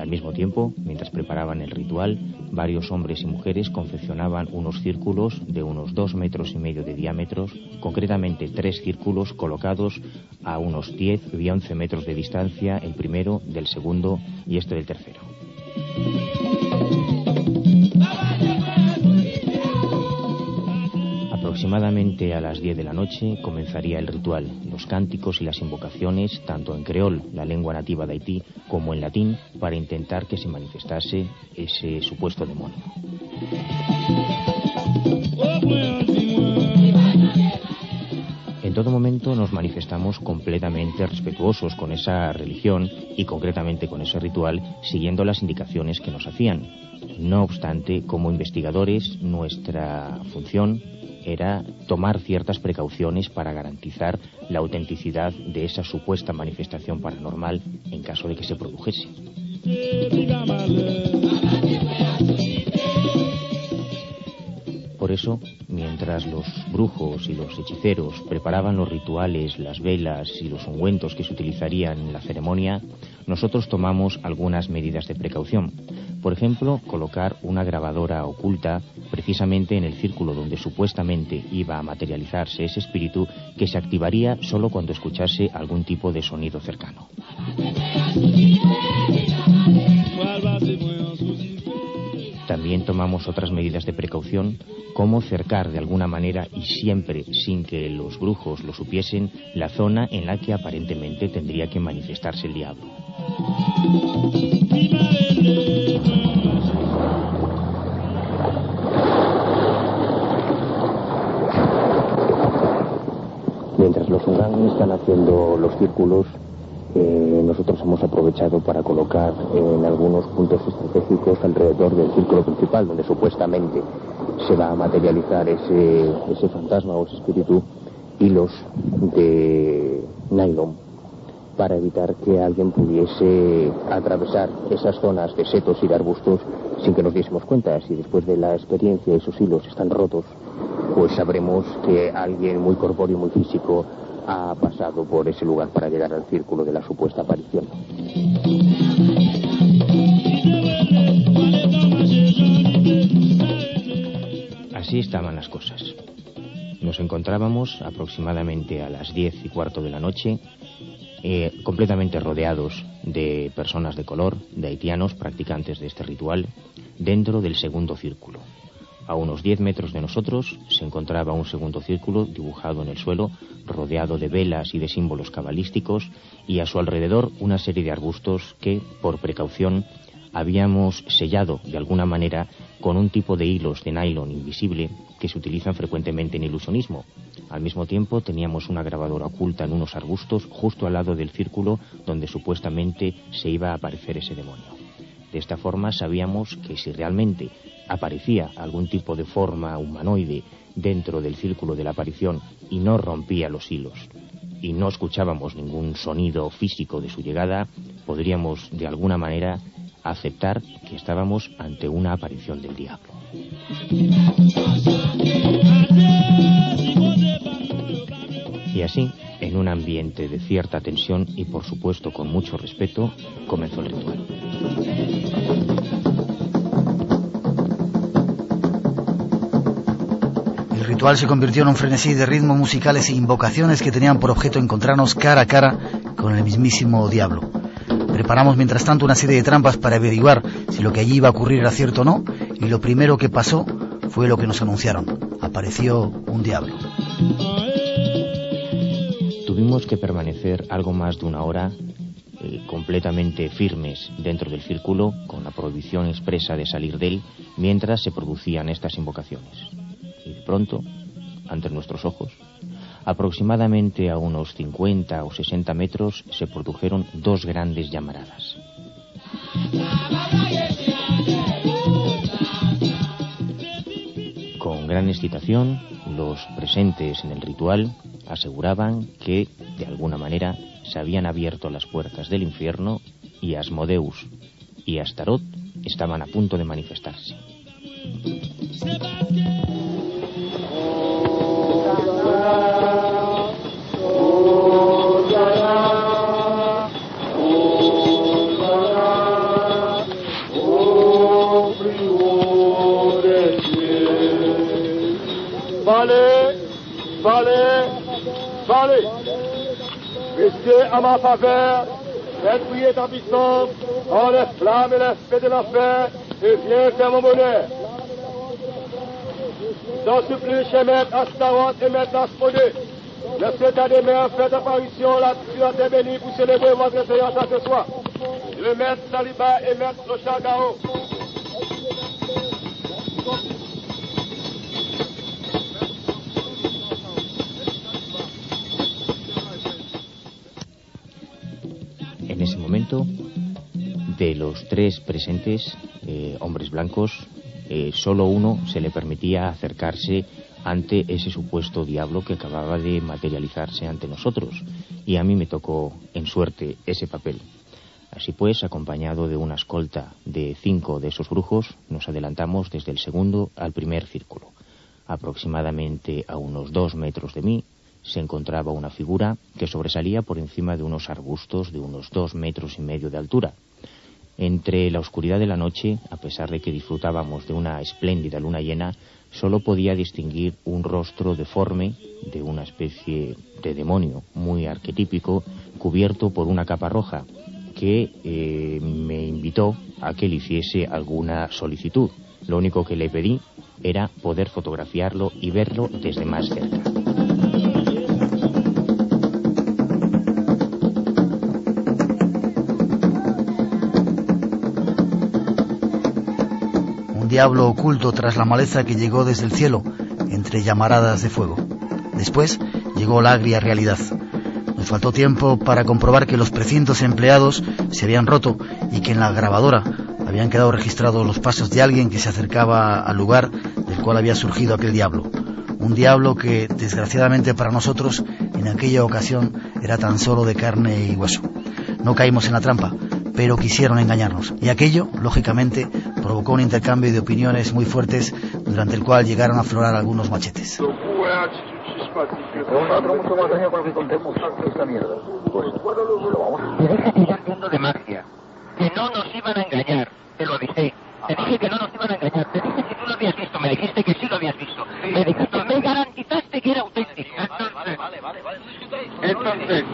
Al mismo tiempo, mientras preparaban el ritual, varios hombres y mujeres confeccionaban unos círculos de unos dos metros y medio de diámetros, concretamente tres círculos colocados a unos 10 y 11 metros de distancia, el primero del segundo y este del tercero. Aproximadamente a las 10 de la noche comenzaría el ritual. Los cánticos y las invocaciones, tanto en creol, la lengua nativa de Haití, como en latín, para intentar que se manifestase ese supuesto demonio. En todo momento nos manifestamos completamente respetuosos con esa religión y concretamente con ese ritual, siguiendo las indicaciones que nos hacían. No obstante, como investigadores, nuestra función era tomar ciertas precauciones para garantizar la autenticidad de esa supuesta manifestación paranormal en caso de que se produjese. Por eso, mientras los brujos y los hechiceros preparaban los rituales, las velas y los ungüentos que se utilizarían en la ceremonia, nosotros tomamos algunas medidas de precaución. Por ejemplo, colocar una grabadora oculta precisamente en el círculo donde supuestamente iba a materializarse ese espíritu que se activaría solo cuando escuchase algún tipo de sonido cercano. También tomamos otras medidas de precaución, como cercar de alguna manera y siempre sin que los brujos lo supiesen la zona en la que aparentemente tendría que manifestarse el diablo. Mientras los unganos están haciendo los círculos, eh, nosotros hemos aprovechado para colocar en algunos puntos estratégicos alrededor del círculo principal, donde supuestamente se va a materializar ese, ese fantasma o ese espíritu, hilos de nylon para evitar que alguien pudiese atravesar esas zonas de setos y de arbustos sin que nos diésemos cuenta. Si después de la experiencia esos hilos están rotos, pues sabremos que alguien muy corpóreo, muy físico, ha pasado por ese lugar para llegar al círculo de la supuesta aparición. Así estaban las cosas. Nos encontrábamos aproximadamente a las diez y cuarto de la noche eh, completamente rodeados de personas de color, de haitianos practicantes de este ritual, dentro del segundo círculo. A unos 10 metros de nosotros se encontraba un segundo círculo dibujado en el suelo, rodeado de velas y de símbolos cabalísticos, y a su alrededor una serie de arbustos que, por precaución, habíamos sellado de alguna manera con un tipo de hilos de nylon invisible que se utilizan frecuentemente en ilusionismo. Al mismo tiempo teníamos una grabadora oculta en unos arbustos justo al lado del círculo donde supuestamente se iba a aparecer ese demonio. De esta forma sabíamos que si realmente aparecía algún tipo de forma humanoide dentro del círculo de la aparición y no rompía los hilos y no escuchábamos ningún sonido físico de su llegada, podríamos de alguna manera aceptar que estábamos ante una aparición del diablo. Y así, en un ambiente de cierta tensión y por supuesto con mucho respeto, comenzó el ritual. El ritual se convirtió en un frenesí de ritmos musicales e invocaciones que tenían por objeto encontrarnos cara a cara con el mismísimo diablo. Preparamos mientras tanto una serie de trampas para averiguar si lo que allí iba a ocurrir era cierto o no, y lo primero que pasó fue lo que nos anunciaron. Apareció un diablo. Tuvimos que permanecer algo más de una hora eh, completamente firmes dentro del círculo, con la prohibición expresa de salir de él, mientras se producían estas invocaciones. Y de pronto, ante nuestros ojos, Aproximadamente a unos 50 o 60 metros se produjeron dos grandes llamaradas. Con gran excitación, los presentes en el ritual aseguraban que, de alguna manera, se habían abierto las puertas del infierno y Asmodeus y Astarot estaban a punto de manifestarse. Parlez Restez à ma faveur, faites prier ta puissance, en les flammes et l'esprit de l'enfer, et viens faire mon bonheur. Dans ce plus chez Maître Astaroth et Maître Aspodé, le secrétaire des mers fait apparition là sur la terre bénie pour célébrer votre à ce soir. Le Maître Saliba et Maître Rochagao. De los tres presentes eh, hombres blancos, eh, solo uno se le permitía acercarse ante ese supuesto diablo que acababa de materializarse ante nosotros. Y a mí me tocó, en suerte, ese papel. Así pues, acompañado de una escolta de cinco de esos brujos, nos adelantamos desde el segundo al primer círculo. Aproximadamente a unos dos metros de mí se encontraba una figura que sobresalía por encima de unos arbustos de unos dos metros y medio de altura. Entre la oscuridad de la noche, a pesar de que disfrutábamos de una espléndida luna llena, solo podía distinguir un rostro deforme de una especie de demonio muy arquetípico, cubierto por una capa roja, que eh, me invitó a que le hiciese alguna solicitud. Lo único que le pedí era poder fotografiarlo y verlo desde más cerca. Diablo oculto tras la maleza que llegó desde el cielo, entre llamaradas de fuego. Después llegó la agria realidad. Nos faltó tiempo para comprobar que los precintos empleados se habían roto y que en la grabadora habían quedado registrados los pasos de alguien que se acercaba al lugar del cual había surgido aquel diablo. Un diablo que, desgraciadamente para nosotros, en aquella ocasión era tan solo de carne y hueso. No caímos en la trampa, pero quisieron engañarnos. Y aquello, lógicamente, provocó un intercambio de opiniones muy fuertes durante el cual llegaron a aflorar algunos machetes. de magia. Que no nos iban a engañar. Te lo avisé. Te dije que no nos iban a engañar. Te dije que tú lo habías visto. Me dijiste que sí lo habías visto. Me dijiste, me garantizaste que era auténtico. Entonces, entonces,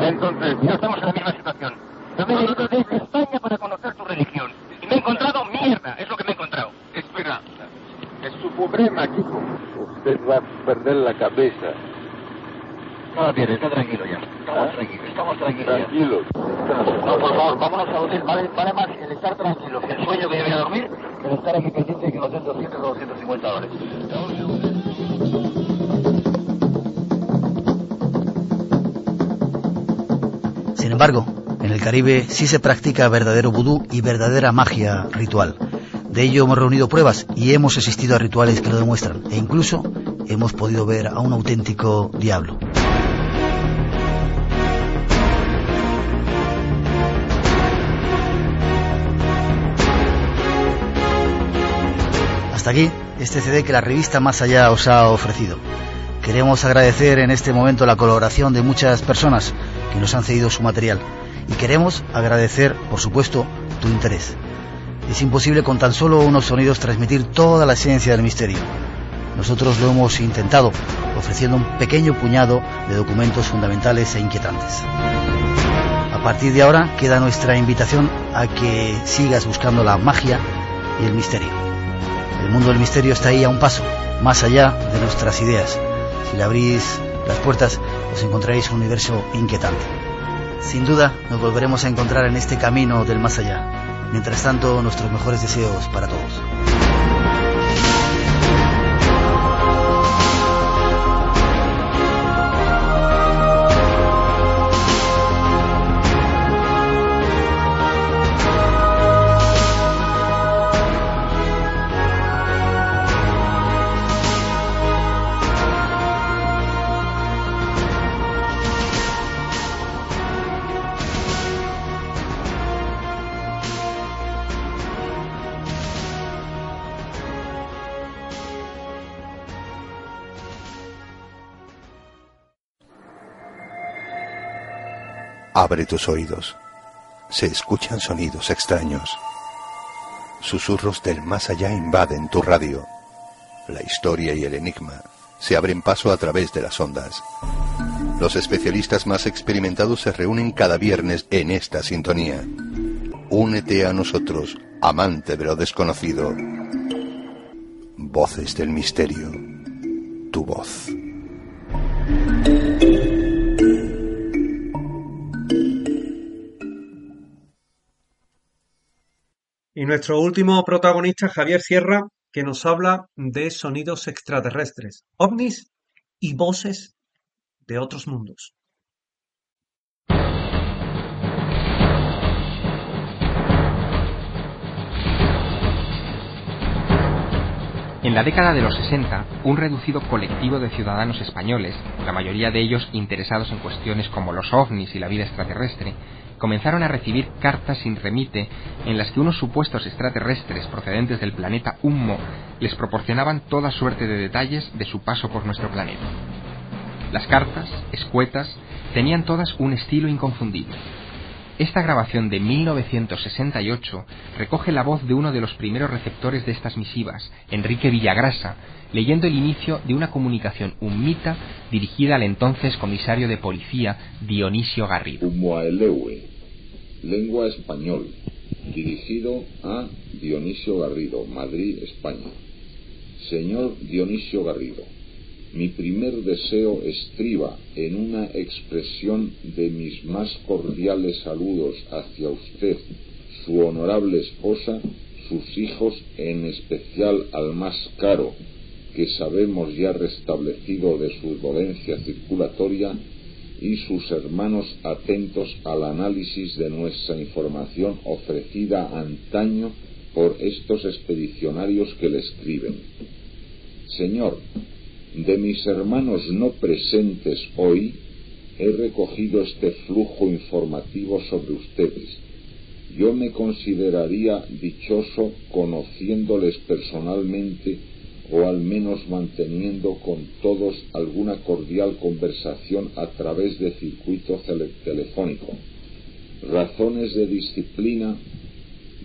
entonces, ya estamos en la misma situación. Yo me he venido desde España para conocer tu religión. Y me he encontrado mierda. Es lo que me he encontrado. Espera. Es su problema, chico. Usted va a perder la cabeza. No, bien, está tranquilo ya. Estamos tranquilos, estamos tranquilos. ya. Tranquilos. No, por favor, vámonos al hotel. Vale, vale más el estar tranquilos, el sueño que yo voy a dormir, que el estar aquí pendiente que nos den 200 o 250 dólares. Sin embargo, en el Caribe sí se practica verdadero vudú y verdadera magia ritual. De ello hemos reunido pruebas y hemos asistido a rituales que lo demuestran. E incluso hemos podido ver a un auténtico diablo. Hasta aquí este CD que la revista Más Allá os ha ofrecido. Queremos agradecer en este momento la colaboración de muchas personas que nos han cedido su material y queremos agradecer, por supuesto, tu interés. Es imposible con tan solo unos sonidos transmitir toda la esencia del misterio. Nosotros lo hemos intentado, ofreciendo un pequeño puñado de documentos fundamentales e inquietantes. A partir de ahora queda nuestra invitación a que sigas buscando la magia y el misterio. El mundo del misterio está ahí a un paso, más allá de nuestras ideas. Si le abrís las puertas, os encontraréis un universo inquietante. Sin duda, nos volveremos a encontrar en este camino del más allá. Mientras tanto, nuestros mejores deseos para todos. Abre tus oídos. Se escuchan sonidos extraños. Susurros del más allá invaden tu radio. La historia y el enigma se abren paso a través de las ondas. Los especialistas más experimentados se reúnen cada viernes en esta sintonía. Únete a nosotros, amante de lo desconocido. Voces del misterio. Tu voz. Y nuestro último protagonista, Javier Sierra, que nos habla de sonidos extraterrestres, ovnis y voces de otros mundos. En la década de los 60, un reducido colectivo de ciudadanos españoles, la mayoría de ellos interesados en cuestiones como los ovnis y la vida extraterrestre, comenzaron a recibir cartas sin remite en las que unos supuestos extraterrestres procedentes del planeta Hummo les proporcionaban toda suerte de detalles de su paso por nuestro planeta. Las cartas, escuetas, tenían todas un estilo inconfundible. Esta grabación de 1968 recoge la voz de uno de los primeros receptores de estas misivas, Enrique Villagrasa, leyendo el inicio de una comunicación humita dirigida al entonces comisario de policía Dionisio Garrido. Humoaelewe, lengua español, dirigido a Dionisio Garrido, Madrid, España. Señor Dionisio Garrido, mi primer deseo estriba en una expresión de mis más cordiales saludos hacia usted, su honorable esposa, sus hijos, en especial al más caro, que sabemos ya restablecido de su dolencia circulatoria y sus hermanos atentos al análisis de nuestra información ofrecida antaño por estos expedicionarios que le escriben. Señor, de mis hermanos no presentes hoy, he recogido este flujo informativo sobre ustedes. Yo me consideraría dichoso conociéndoles personalmente o al menos manteniendo con todos alguna cordial conversación a través de circuito telefónico. Razones de disciplina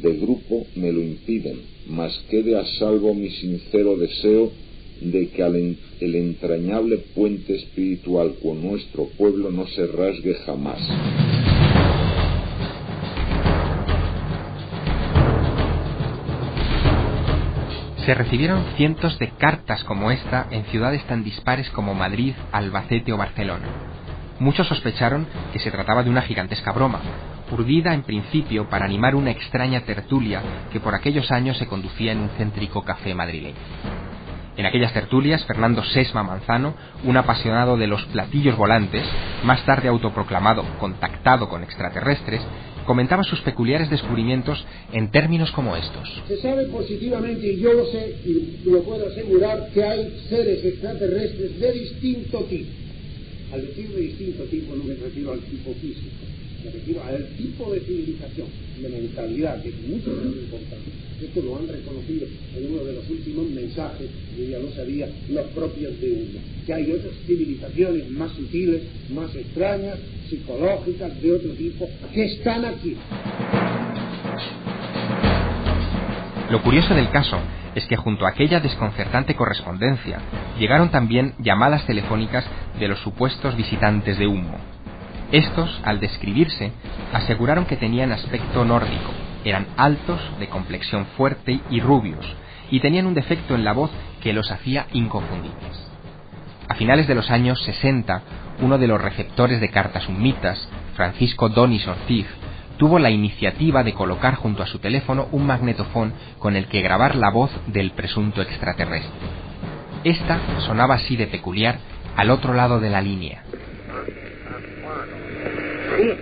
de grupo me lo impiden, mas quede a salvo mi sincero deseo de que el entrañable puente espiritual con nuestro pueblo no se rasgue jamás. Se recibieron cientos de cartas como esta en ciudades tan dispares como Madrid, Albacete o Barcelona. Muchos sospecharon que se trataba de una gigantesca broma, urdida en principio para animar una extraña tertulia que por aquellos años se conducía en un céntrico café madrileño. En aquellas tertulias, Fernando Sesma Manzano, un apasionado de los platillos volantes, más tarde autoproclamado contactado con extraterrestres, comentaba sus peculiares descubrimientos en términos como estos. Se sabe positivamente, y yo lo sé y lo puedo asegurar, que hay seres extraterrestres de distinto tipo. Al decir de distinto tipo no me refiero al tipo físico, me refiero al tipo de civilización, de mentalidad, que es mucho más importante. Esto lo han reconocido en uno de los últimos mensajes, yo ya lo sabía, los propios de uno, que hay otras civilizaciones más sutiles, más extrañas, psicológicas, de otro tipo, que están aquí. Lo curioso del caso es que junto a aquella desconcertante correspondencia llegaron también llamadas telefónicas de los supuestos visitantes de humo. Estos, al describirse, aseguraron que tenían aspecto nórdico, eran altos, de complexión fuerte y rubios, y tenían un defecto en la voz que los hacía inconfundibles. A finales de los años 60, uno de los receptores de cartas humitas, Francisco Donis Ortiz, tuvo la iniciativa de colocar junto a su teléfono un magnetofón con el que grabar la voz del presunto extraterrestre. Esta sonaba así de peculiar al otro lado de la línea. Sí,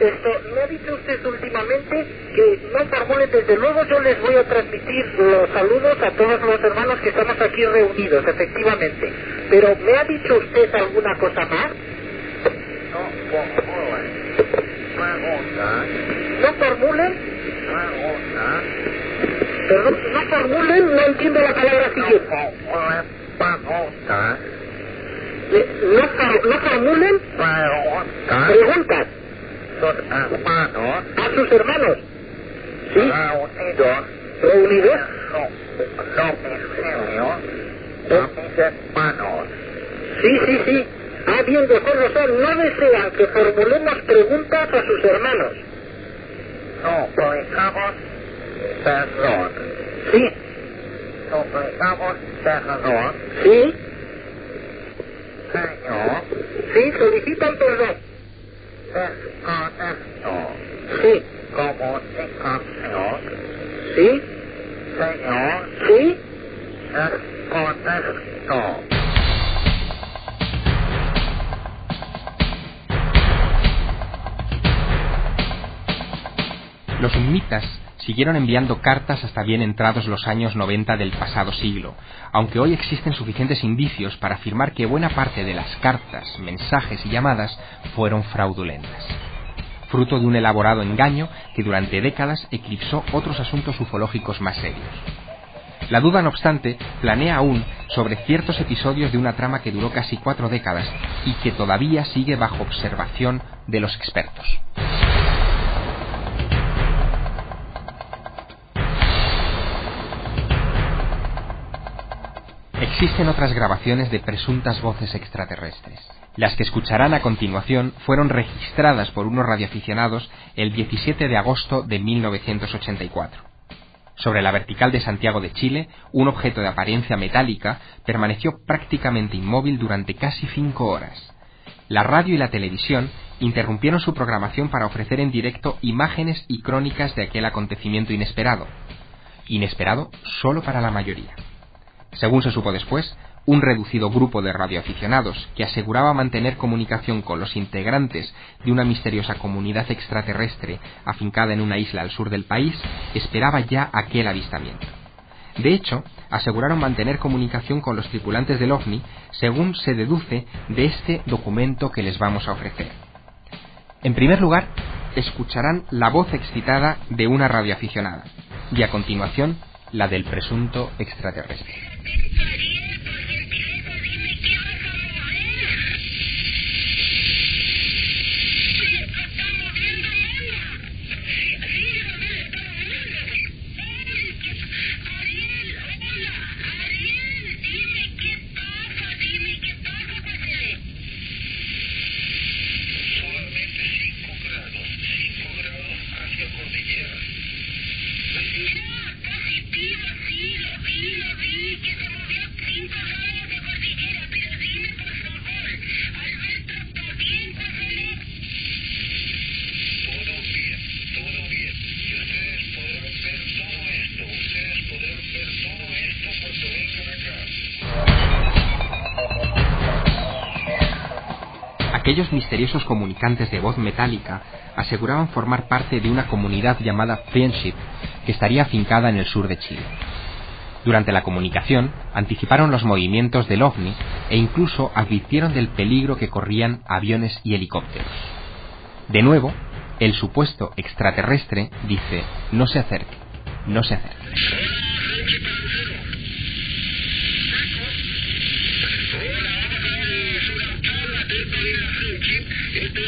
esto, me ha dicho usted últimamente que no formule, desde luego yo les voy a transmitir los saludos a todos los hermanos que estamos aquí reunidos, efectivamente. Pero ¿me ha dicho usted alguna cosa más? No formulen. Pregunta. ¿No formulen? Pregunta. Perdón, no formulen, no entiendo la palabra siguiente. Pregunta. ¿No, no formulen? Pregunta. Preguntas Sus hermanos a sus hermanos. ¿Sí? reunidos ¿Reunidos? de mis hermanos. Sí, sí, sí. Ah, bien, de acuerdo, o sea, no desean que formulemos preguntas a sus hermanos. Suplicamos perdón. Sí, Suplicamos perdón, sí, Señor, sí, solicitan perdón. desconecto. Sí, Comunicación, sí, Señor, sí. desconecto. Los humitas siguieron enviando cartas hasta bien entrados los años 90 del pasado siglo, aunque hoy existen suficientes indicios para afirmar que buena parte de las cartas, mensajes y llamadas fueron fraudulentas. Fruto de un elaborado engaño que durante décadas eclipsó otros asuntos ufológicos más serios. La duda, no obstante, planea aún sobre ciertos episodios de una trama que duró casi cuatro décadas y que todavía sigue bajo observación de los expertos. Existen otras grabaciones de presuntas voces extraterrestres. Las que escucharán a continuación fueron registradas por unos radioaficionados el 17 de agosto de 1984. Sobre la vertical de Santiago de Chile, un objeto de apariencia metálica permaneció prácticamente inmóvil durante casi cinco horas. La radio y la televisión interrumpieron su programación para ofrecer en directo imágenes y crónicas de aquel acontecimiento inesperado. Inesperado solo para la mayoría. Según se supo después, un reducido grupo de radioaficionados que aseguraba mantener comunicación con los integrantes de una misteriosa comunidad extraterrestre afincada en una isla al sur del país esperaba ya aquel avistamiento. De hecho, aseguraron mantener comunicación con los tripulantes del OVNI según se deduce de este documento que les vamos a ofrecer. En primer lugar, escucharán la voz excitada de una radioaficionada y a continuación la del presunto extraterrestre. Misteriosos comunicantes de voz metálica aseguraban formar parte de una comunidad llamada Friendship, que estaría afincada en el sur de Chile. Durante la comunicación, anticiparon los movimientos del ovni e incluso advirtieron del peligro que corrían aviones y helicópteros. De nuevo, el supuesto extraterrestre dice, no se acerque, no se acerque. Thank you.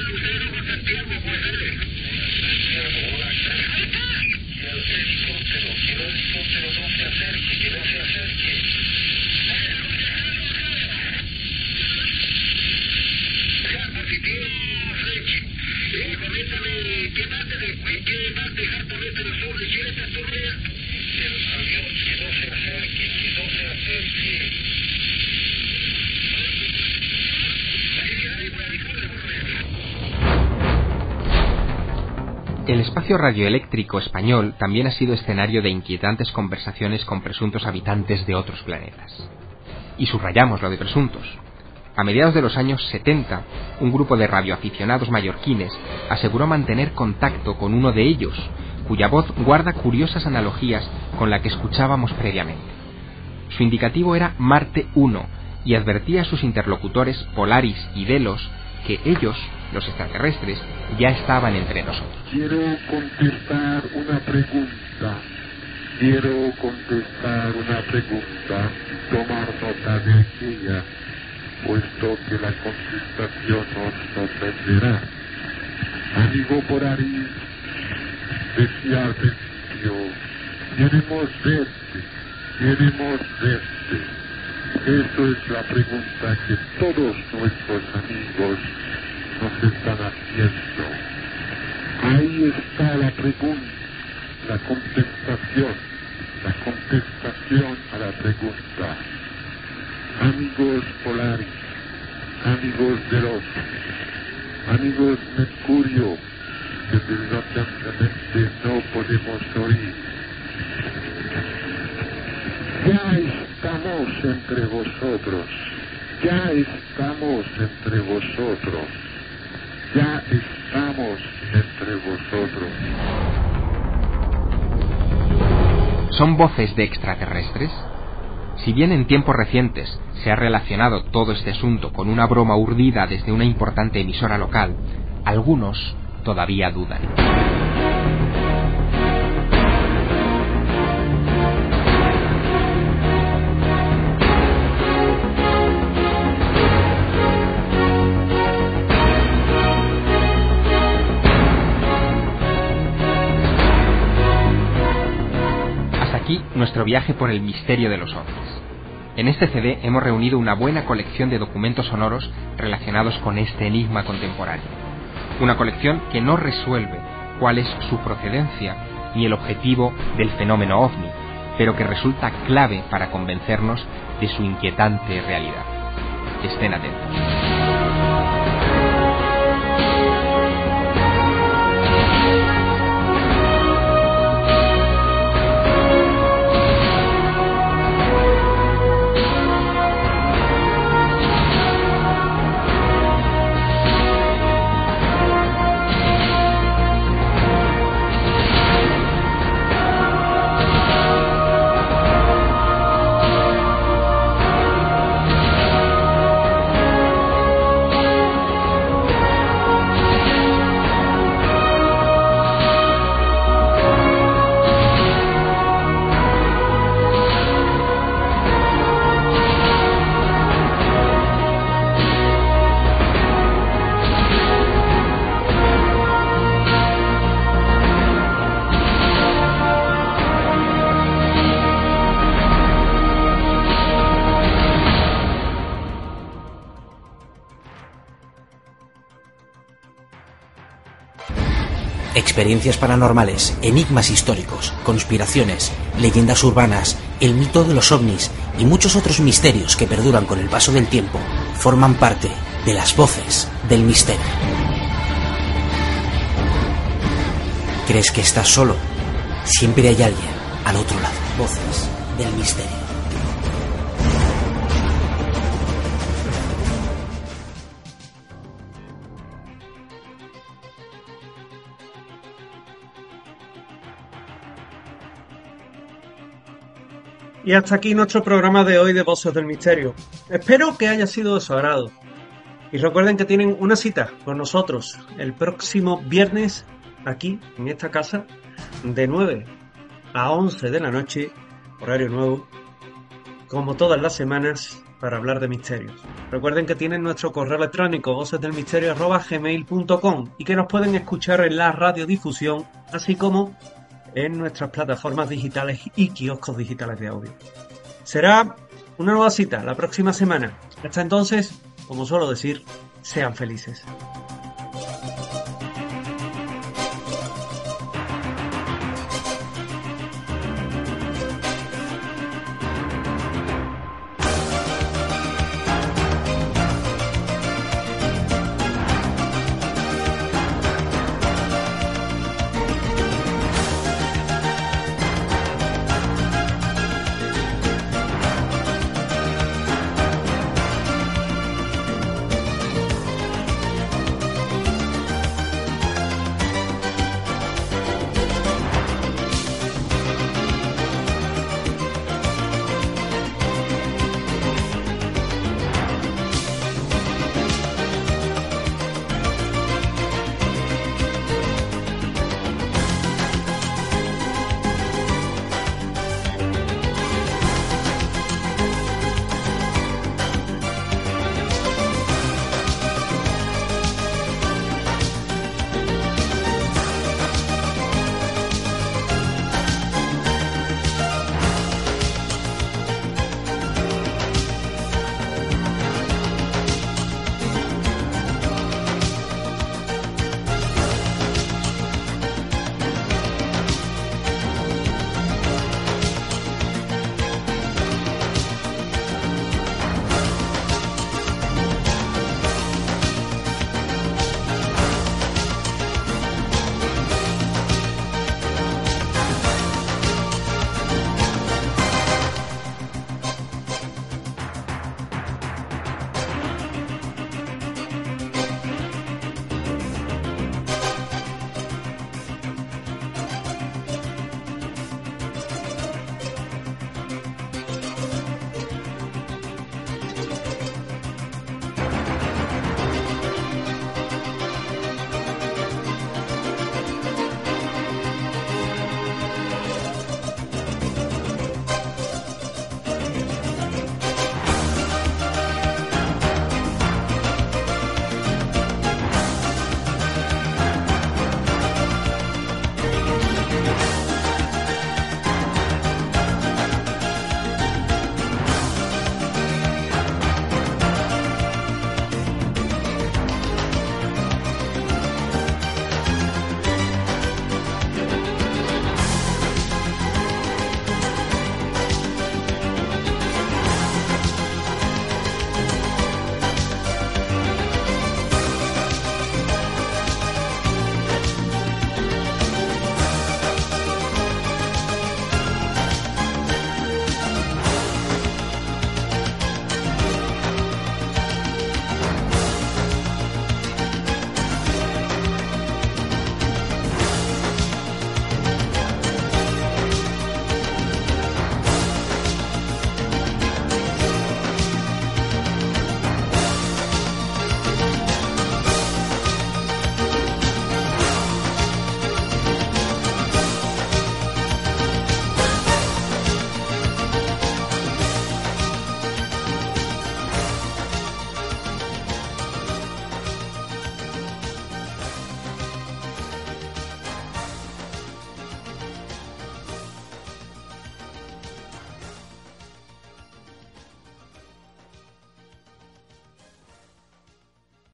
El espacio radioeléctrico español también ha sido escenario de inquietantes conversaciones con presuntos habitantes de otros planetas. Y subrayamos lo de presuntos. A mediados de los años 70, un grupo de radioaficionados mallorquines aseguró mantener contacto con uno de ellos, cuya voz guarda curiosas analogías con la que escuchábamos previamente. Su indicativo era Marte 1 y advertía a sus interlocutores Polaris y Delos que ellos, los extraterrestres, ya estaban entre nosotros. Quiero contestar una pregunta. Quiero contestar una pregunta. Tomar nota de ella, puesto que la contestación nos sorprenderá. Amigo por ahí, decía al principio, queremos verte, queremos verte. Eso es la pregunta que todos nuestros amigos nos están haciendo. Ahí está la pregunta, la contestación, la contestación a la pregunta. Amigos Polaris, amigos de los, amigos Mercurio, que desgraciadamente no podemos oír. Ya estamos entre vosotros, ya estamos entre vosotros, ya estamos entre vosotros. ¿Son voces de extraterrestres? Si bien en tiempos recientes se ha relacionado todo este asunto con una broma urdida desde una importante emisora local, algunos todavía dudan. Nuestro viaje por el misterio de los ovnis. En este CD hemos reunido una buena colección de documentos sonoros relacionados con este enigma contemporáneo. Una colección que no resuelve cuál es su procedencia ni el objetivo del fenómeno ovni, pero que resulta clave para convencernos de su inquietante realidad. Estén atentos. Experiencias paranormales, enigmas históricos, conspiraciones, leyendas urbanas, el mito de los ovnis y muchos otros misterios que perduran con el paso del tiempo forman parte de las voces del misterio. ¿Crees que estás solo? Siempre hay alguien al otro lado. Voces del misterio. Y hasta aquí nuestro programa de hoy de Voces del Misterio. Espero que haya sido de su agrado. Y recuerden que tienen una cita con nosotros el próximo viernes aquí, en esta casa, de 9 a 11 de la noche, horario nuevo, como todas las semanas, para hablar de misterios. Recuerden que tienen nuestro correo electrónico vocesdelmisterio.gmail.com y que nos pueden escuchar en la radiodifusión, así como en nuestras plataformas digitales y kioscos digitales de audio. Será una nueva cita la próxima semana. Hasta entonces, como suelo decir, sean felices.